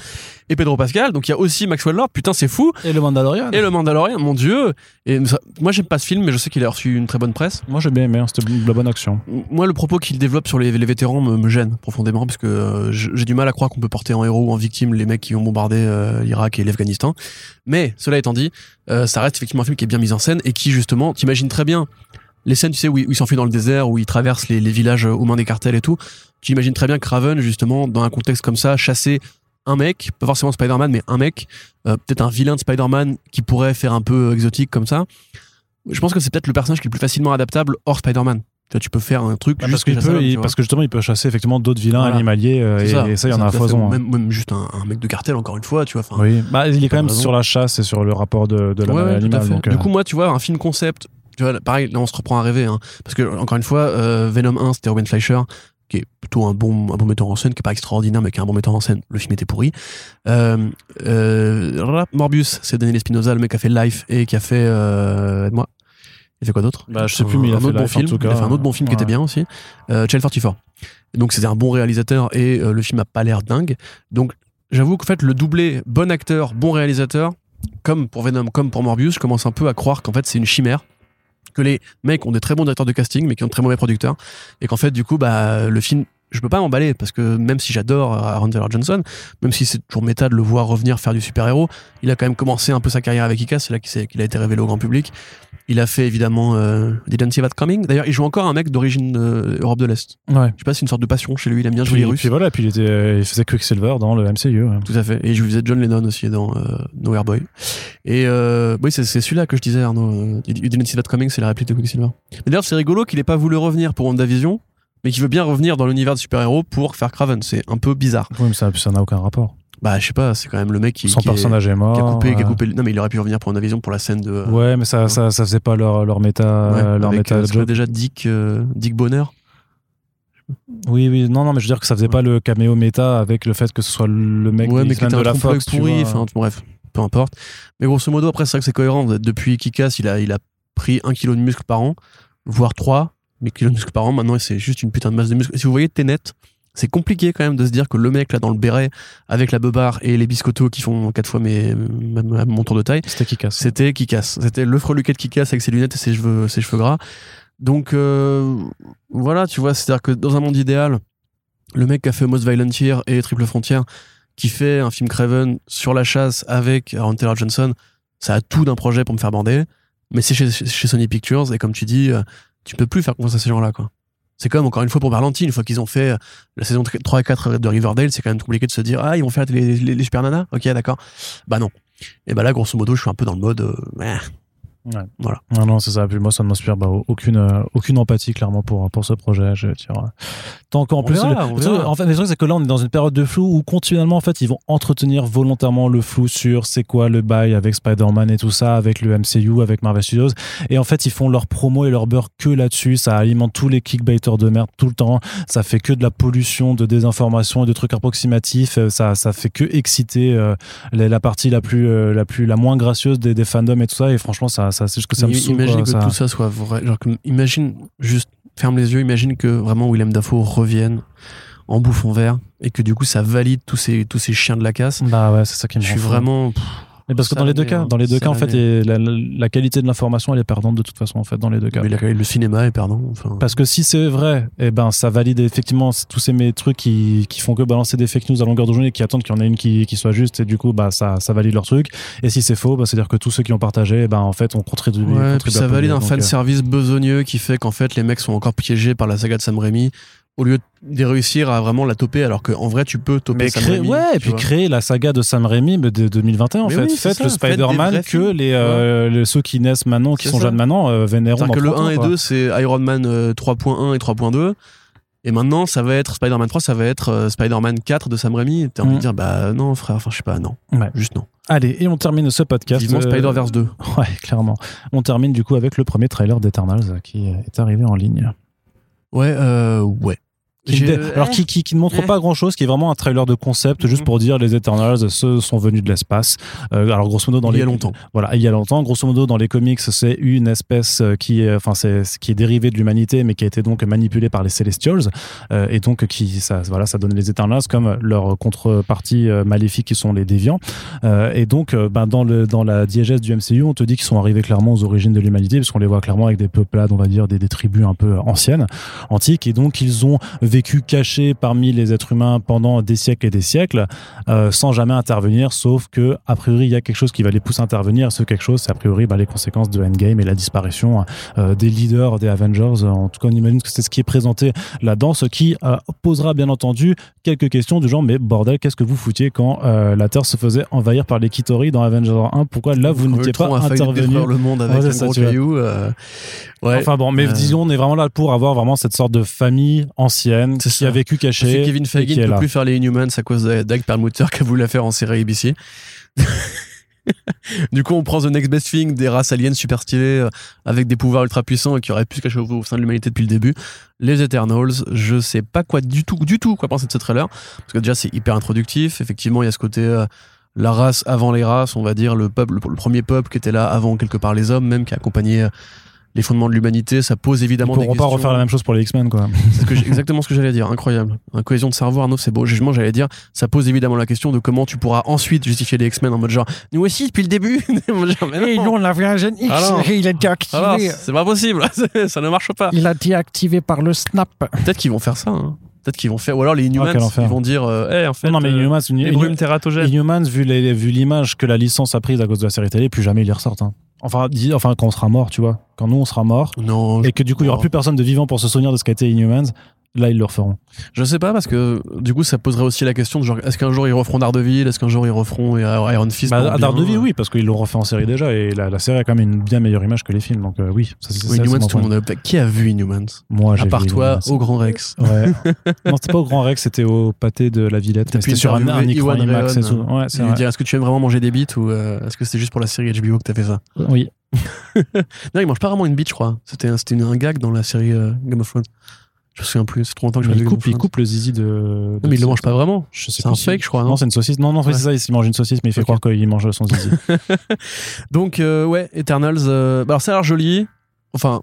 et Pedro Pascal, donc il y a aussi Maxwell Lord, putain c'est fou, Et le Mandalorian. et le Mandalorian, mon dieu, et ça- moi j'aime pas ce film, mais je sais qu'il a reçu une très bonne presse. Moi j'ai bien aimé, hein, c'était de la bonne action. Moi, le propos qu'il développe sur les, les vétérans me, me gêne profondément parce que euh, j'ai du mal à croire qu'on peut porter en ou en victime les mecs qui ont bombardé euh, l'Irak et l'Afghanistan. Mais cela étant dit, euh, ça reste effectivement un film qui est bien mis en scène et qui justement, t'imagines très bien les scènes, tu sais, où il, s'enfuit dans le désert, où il traverse les, villages aux mains des cartels et tout. Tu imagines très bien Craven justement dans un contexte comme ça chasser un mec, pas forcément Spider-Man, mais un mec, euh, peut-être un vilain de Spider-Man qui pourrait faire un peu exotique comme ça. Je pense que c'est peut-être le personnage qui est le plus facilement adaptable hors Spider-Man. Tu peux faire un truc Bah, parce, chasser peut, parce que justement, il peut chasser effectivement d'autres vilains Voilà. animaliers euh, et, et ça, il y en a à foison. hein. Même, même juste un, un mec de cartel, encore une fois, tu vois. Oui, bah, il est quand même raison. sur la chasse et sur le rapport de, de ouais, ouais, l'animal. fait. donc, Du euh, coup, moi, tu vois, un film concept, tu vois, pareil, là, on se reprend à rêver, hein, parce que, encore une fois, euh, Venom 1, c'était Ruben Fleischer, qui est plutôt un bon, un bon metteur en scène, qui est pas extraordinaire, mais qui est un bon metteur en scène. Le film était pourri. Euh, euh, Morbius, c'est Daniel Espinosa, le mec qui a fait Life et qui a fait, euh, aide-moi. Il a fait quoi d'autre Bah, je sais plus, mais il a un fait autre bon en film. il a fait un autre bon film qui était bien aussi. Euh, Channel 44. Et Donc c'était un bon réalisateur et euh, le film a pas l'air dingue. Donc j'avoue qu'en fait le doublé bon acteur, bon réalisateur, comme pour Venom, comme pour Morbius, je commence un peu à croire qu'en fait c'est une chimère. Que les mecs ont des très bons directeurs de casting mais qui ont de très mauvais producteurs. Et qu'en fait du coup bah le film je peux pas m'emballer parce que même si j'adore euh, Aaron Taylor Johnson, même si c'est toujours méta de le voir revenir faire du super-héros, il a quand même commencé un peu sa carrière avec Ika, c'est là qu'il a été révélé au grand public. Il a fait évidemment euh, Didn't See That Coming. D'ailleurs, il joue encore un mec d'origine euh, Europe de l'Est. Ouais. Je sais pas, c'est une sorte de passion chez lui. Il aime bien jouer les Russes. puis voilà, puis il, était, il faisait Quicksilver dans le MCU. ouais. Tout à fait. Et je faisais John Lennon aussi dans euh, Nowhere Boy. Et euh, oui, c'est celui-là que je disais, Arnaud. You didn't see that coming, c'est la réplique de Quicksilver. D'ailleurs, c'est rigolo qu'il ait pas voulu revenir pour WandaVision, mais qu'il veut bien revenir dans l'univers de super-héros pour faire Craven. C'est un peu bizarre. Oui, mais ça ça n'a aucun rapport. Bah, je sais pas, c'est quand même le mec qui, Son qui est- personnage est, mort. qui a coupé, qui a coupé. Non, mais il aurait pu revenir pour WandaVision pour la scène de. Ouais, mais ça, ça, ça faisait pas leur, leur méta, ouais, leur méta euh, job. déjà Dick, euh, Dick Bonner. Oui, oui, non, non, mais je veux dire que ça faisait pas le caméo méta avec le fait que ce soit le mec ouais, mais qui était de la Fox. pourri. Enfin, bref, peu importe. Mais grosso modo, après, c'est vrai que c'est cohérent. Depuis Kikas, il a, il a pris un kilo de muscle par an, voire trois mais kilos de muscle par an. Maintenant, c'est juste une putain de masse de muscle. Si vous voyez Tenet, c'est compliqué quand même de se dire que le mec là dans le béret avec la beubare et les biscottos qui font quatre fois mes, mon tour de taille, C'était qui casse. c'était Kikas. C'était le freluquet de Kikas avec ses lunettes et ses cheveux, ses cheveux gras. Donc euh, voilà, tu vois, c'est-à-dire que dans un monde idéal, le mec qui a fait Most Violent Year et Triple Frontier, qui fait un film Craven sur la chasse avec Aaron Taylor Johnson, ça a tout d'un projet pour me faire bander. Mais c'est chez, chez Sony Pictures et comme tu dis, euh, tu peux plus faire confiance à ces gens-là, quoi. C'est comme, encore une fois, pour Berlanti, une fois qu'ils ont fait euh, la saison 3 et 4 de Riverdale, c'est quand même compliqué de se dire, ah, ils vont faire les, les, super nanas Ok, d'accord. Bah non. Et bah là, grosso modo, je suis un peu dans le mode, euh, Ouais. Voilà. Non, non, c'est ça. Puis moi, ça ne m'inspire bah, aucune, euh, aucune empathie, clairement, pour, pour ce projet. Je veux dire, euh, tant qu'en plus. verra, le- en fait, le truc, c'est que là, on est dans une période de flou où continuellement, en fait, ils vont entretenir volontairement le flou sur c'est quoi le bail avec Spider-Man et tout ça, avec le MCU, avec Marvel Studios. Et en fait, ils font leur promo et leur beurre que là-dessus. Ça alimente tous les kickbaiters de merde tout le temps. Ça fait que de la pollution, de désinformation et de trucs approximatifs. Euh, Ça, ça fait que exciter euh, la, la partie la plus, la plus, la moins gracieuse des, des fandoms et tout ça. Et franchement, ça, ça, c'est juste que ça me saoule. imagine que ça- tout ça soit vrai. Genre, que- imagine, juste, ferme les yeux, imagine que vraiment Willem Dafoe revienne en bouffon vert et que du coup ça valide tous ces tous ces chiens de la casse. Bah ouais, c'est ça qui me Je suis fou. vraiment Mais parce que dans les deux cas, hein. dans les deux cas, en fait, et la, qualité de l'information, elle est perdante de toute façon, en fait, dans les deux cas. mais la- le cinéma est perdant. Enfin, Parce que si c'est vrai, eh ben, ça valide effectivement tous ces mes trucs qui, qui font que balancer des fake news à longueur de journée et qui attendent qu'il y en ait une qui, qui soit juste et du coup, bah, ça, ça valide leur truc. Et si c'est faux, bah, c'est-à-dire que tous ceux qui ont partagé, eh ben, en fait, on contribue. Ouais, ça valide un fan euh, service besogneux qui fait qu'en fait les mecs sont encore piégés par la saga de Sam Raimi au lieu de réussir à vraiment la toper alors qu'en vrai tu peux toper Mais Sam créer, Raimi. ouais, et puis vois. créer la saga de Sam Raimi de 2021 en Mais fait. oui, Faites ça, le Spider-Man que les, euh, les- ceux qui naissent maintenant, qui sont ça. jeunes maintenant, euh, dans que le 30 ans, 1 et quoi. 2 c'est Iron Man euh, 3.1 et 3.2 et maintenant ça va être Spider-Man 3 ça va être euh, Spider-Man 4 de Sam Raimi et t'as envie Mm. de dire bah non frère enfin je sais pas non Ouais. juste non Allez, et on termine ce podcast. vivement euh, Spider-Verse 2 Ouais, clairement. On termine du coup avec le premier trailer d'Eternals euh, qui est arrivé en ligne. ouais euh, ouais Qui J'ai- ne- alors qui, qui, qui ne montre Eh. pas grand chose, qui est vraiment un trailer de concept, juste pour dire les Eternals, ceux sont venus de l'espace. Euh, alors grosso modo dans il les y a longtemps Voilà, il y a longtemps. Grosso modo, dans les comics, c'est une espèce euh, qui est, enfin, c'est, qui est dérivée de l'humanité, mais qui a été donc manipulée par les Celestials, euh, et donc qui, ça, voilà, ça donne les Eternals comme leur contrepartie euh, maléfique qui sont les Déviants. Euh, et donc, euh, ben, dans le, dans la diégèse du MCU, on te dit qu'ils sont arrivés clairement aux origines de l'humanité, puisqu'on les voit clairement avec des peuplades, on va dire, des, des tribus un peu anciennes, antiques, et donc ils ont vécu cachés parmi les êtres humains pendant des siècles et des siècles, euh, sans jamais intervenir, sauf que a priori il y a quelque chose qui va les pousser à intervenir. Et ce quelque chose, c'est a priori bah, les conséquences de Endgame et la disparition euh, des leaders des Avengers. En tout cas, on imagine que c'est ce qui est présenté là-dedans, ce qui euh, posera bien entendu quelques questions du genre mais bordel, qu'est-ce que vous foutiez quand la Terre se faisait envahir par les Kitori dans Avengers 1 Pourquoi là vous n'étiez pas intervenu? le monde avec Ouais, un ça, gros tu vois. caillou ouais Enfin bon, mais disons, on est vraiment là pour avoir vraiment cette sorte de famille ancienne C'est qui a vécu cachée. Kevin Feige ne peut là. plus faire les Inhumans à cause Doug Perlmutter qui a voulu la faire en série ABC. du coup, on prend The Next Best Thing, des races aliens super stylées euh, avec des pouvoirs ultra puissants et qui auraient pu se cacher au, au sein de l'humanité depuis le début. Les Eternals, je sais pas quoi du tout, du tout quoi penser de ce trailer parce que déjà c'est hyper introductif. Effectivement, il y a ce côté euh, la race avant les races, on va dire le peuple, le, premier peuple qui était là avant quelque part les hommes, même qui a accompagné euh, les fondements de l'humanité. Ça pose Ils évidemment des pourront pas questions. refaire la même chose pour les X-Men, quoi. C'est ce que j'ai- exactement ce que j'allais dire, incroyable. Un cohésion de cerveau, Arnaud, c'est beau. Jugement, j'allais dire, ça pose évidemment la question de comment tu pourras ensuite justifier les X-Men en mode genre, nous aussi depuis le début. Genre, mais non. on avait un gène X, Alors il a été activé. Alors, c'est pas possible, ça ne marche pas. Il a été activé par le snap. Peut-être qu'ils vont faire ça. hein. Peut-être qu'ils vont faire, ou alors les Inhumans, Ah, enfer. ils vont dire, euh, en fait, non, mais euh, Inhumans, les brumes tératogènes. Inhumans, vu l'image que la licence a prise à cause de la série télé, plus jamais ils les ressortent. hein. Enfin, dis- enfin, quand on sera mort, tu vois. Quand nous, on sera mort, Non, et que du coup, il y aura plus personne de vivant pour se souvenir de ce qu'a été Inhumans, là, ils le referont. je sais pas parce que du coup, ça poserait aussi la question de genre, est-ce qu'un jour ils referont Daredevil, est-ce qu'un jour ils referont euh, Iron Fist Bah, Daredevil, oui, parce qu'ils l'ont refait en série déjà, et la, la série a quand même une bien meilleure image que les films, donc euh, oui. Ça, c'est- Oui, ça, c'est Inhumans, mon tout le point. monde a... Qui a vu Inhumans Moi, j'ai À part vu toi, Inhumans. au Grand Rex. Ouais. non, c'était pas au Grand Rex, c'était au pâté de la Villette. C'était sur un, un IMAX et tout. Ouais, c'est est-ce que tu aimes vraiment manger des bites ou euh, est-ce que c'était juste pour la série HBO que t'as fait ça? Oui. Non, il mange pas vraiment une bite, je crois. C'était un, un gag dans la série euh, Game of Thrones. Je me souviens plus, c'est trop longtemps que je il vu. coupe, il coupe le zizi de. Non, mais il le mange pas vraiment. C'est un fake, je crois, non c'est une saucisse. Non, non, c'est ça. Il mange une saucisse, mais il fait croire qu'il mange son zizi. Donc, euh, ouais, Eternals. euh, bah alors, ça a l'air joli. Enfin,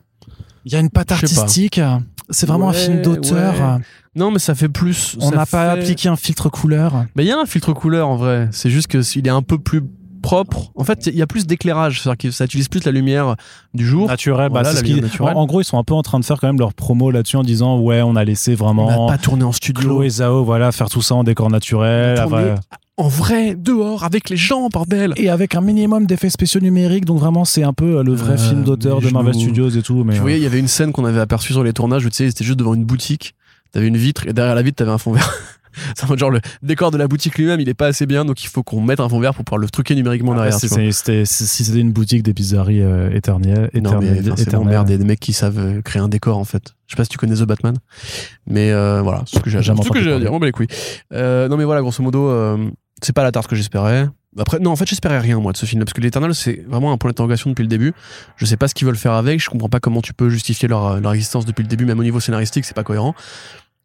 Il y a une patte artistique. C'est vraiment un film d'auteur. ouais. non, mais ça fait plus. On n'a pas appliqué un filtre couleur. Mais il y a un filtre couleur en vrai. C'est juste que s'il est un peu plus propre. En fait, il y a plus d'éclairage. C'est-à-dire que ça utilise plus la lumière du jour. Naturel. bah, Voilà, c'est la ce qui- naturelle. en, en gros, ils sont un peu en train de faire quand même leur promo là-dessus en disant ouais, on a laissé On vraiment pas tourné en studio. Chloé Zhao, voilà, faire tout ça en décor naturel. On a en vrai, dehors, avec les gens, bordel. Et avec un minimum d'effets spéciaux numériques, donc vraiment c'est un peu euh, le vrai Euh, film d'auteur de Marvel. Studios et tout. Mais Tu euh, voyais, il y avait une scène qu'on avait aperçue sur les tournages où tu sais, c'était juste devant une boutique. T'avais une vitre et derrière la vitre, t'avais un fond vert. Genre le décor de la boutique lui-même, il est pas assez bien, donc il faut qu'on mette un fond vert pour pouvoir le truquer numériquement après, derrière. si c'était une boutique des pizzeries euh, éternelles, éternelles, enfin, c'est bon, éternelles. merde, des mecs qui savent euh, créer un décor en fait. Je sais pas si tu connais The Batman, mais euh, voilà, ce que j'ai à dire. Ce que j'ai à dire. Bon, bah les couilles. Euh, non, mais voilà, grosso modo, c'est pas la tarte que j'espérais. Après, non, en fait, j'espérais rien, moi, de ce film parce que l'Eternal, c'est vraiment un point d'interrogation depuis le début. Je sais pas ce qu'ils veulent faire avec, je comprends pas comment tu peux justifier leur, leur existence depuis le début, même au niveau scénaristique, c'est pas cohérent.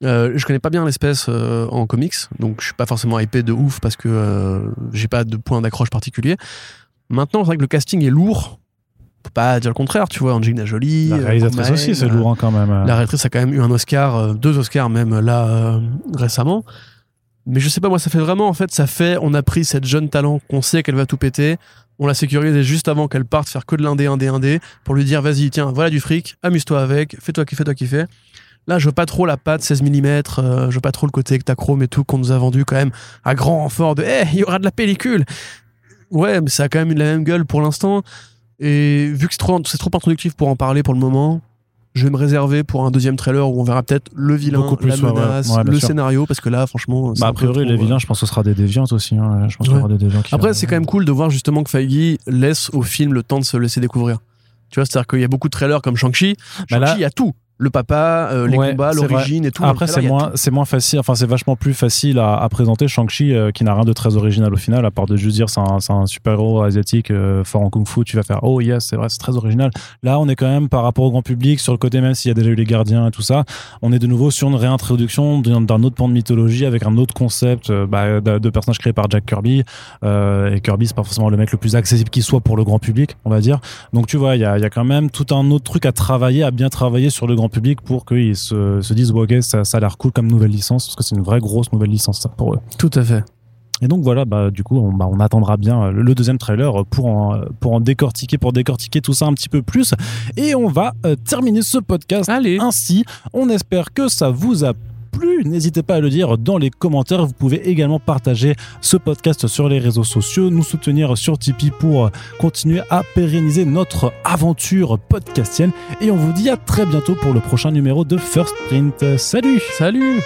Euh, je connais pas bien l'espèce euh, en comics, donc je suis pas forcément hypé de ouf parce que euh, j'ai pas de point d'accroche particulier. Maintenant, c'est vrai que le casting est lourd. faut pas dire le contraire, tu vois. Angelina Jolie. La euh, réalisatrice aussi, c'est euh, lourd hein, quand même. La réalisatrice a quand même eu un Oscar, deux Oscars même là récemment. Mais je sais pas, moi, ça fait vraiment, en fait, ça fait, on a pris cette jeune talent qu'on sait qu'elle va tout péter, on l'a sécurisée juste avant qu'elle parte faire que de l'indé, indé, indé, pour lui dire, vas-y, tiens, voilà du fric, amuse-toi avec, fais-toi kiffer, toi kiffer. Là, je veux pas trop la patte 16 mm, euh, je veux pas trop le côté Ektachrome et tout qu'on nous a vendu quand même à grand renfort de, eh, il y aura de la pellicule. Ouais, mais ça a quand même la même gueule pour l'instant. Et vu que c'est trop, c'est trop introductif pour en parler pour le moment, je vais me réserver pour un deuxième trailer où on verra peut-être le vilain, plus, la ouais. menace, Ouais, le sûr. scénario, parce que là, franchement, Bah, a priori, les euh, vilains, je pense que ce sera des déviantes aussi. hein. Je pense qu'il y Ouais. aura des déviants qui Après, c'est quand même cool de voir justement que Feige laisse au film le temps de se laisser découvrir. Tu vois, c'est-à-dire qu'il y a beaucoup de trailers comme Shang-Chi. Bah Shang-Chi, il y a tout. Le papa, euh, les Ouais, combats, l'origine et tout. Après, c'est moins, c'est moins facile, enfin, c'est vachement plus facile à, à présenter Shang-Chi, euh, qui n'a rien de très original au final, à part de juste dire c'est un, un super-héros asiatique euh, fort en kung-fu, tu vas faire oh yes, c'est vrai, c'est très original. Là, on est quand même par rapport au grand public, sur le côté même s'il y a déjà eu les gardiens et tout ça, on est de nouveau sur une réintroduction d'un autre pan de mythologie avec un autre concept euh, bah, de, de personnages créés par Jack Kirby. Et Kirby, c'est pas forcément le mec le plus accessible qui soit pour le grand public, on va dire. Donc tu vois, il y a, y a quand même tout un autre truc à travailler, à bien travailler sur le grand public pour qu'ils se, se disent, ouais, ok, ça, ça a l'air cool comme nouvelle licence, parce que c'est une vraie grosse nouvelle licence ça, pour eux. Tout à fait. Et donc voilà, bah, du coup, on, bah, on attendra bien euh, le, deuxième trailer pour en, pour en décortiquer, pour décortiquer tout ça un petit peu plus. Et on va euh, terminer ce podcast Allez. ainsi. On espère que ça vous a N'hésitez pas à le dire dans les commentaires. Vous pouvez également partager ce podcast sur les réseaux sociaux, nous soutenir sur Tipeee pour continuer à pérenniser notre aventure podcastienne. Et on vous dit à très bientôt pour le prochain numéro de First Print. Salut Salut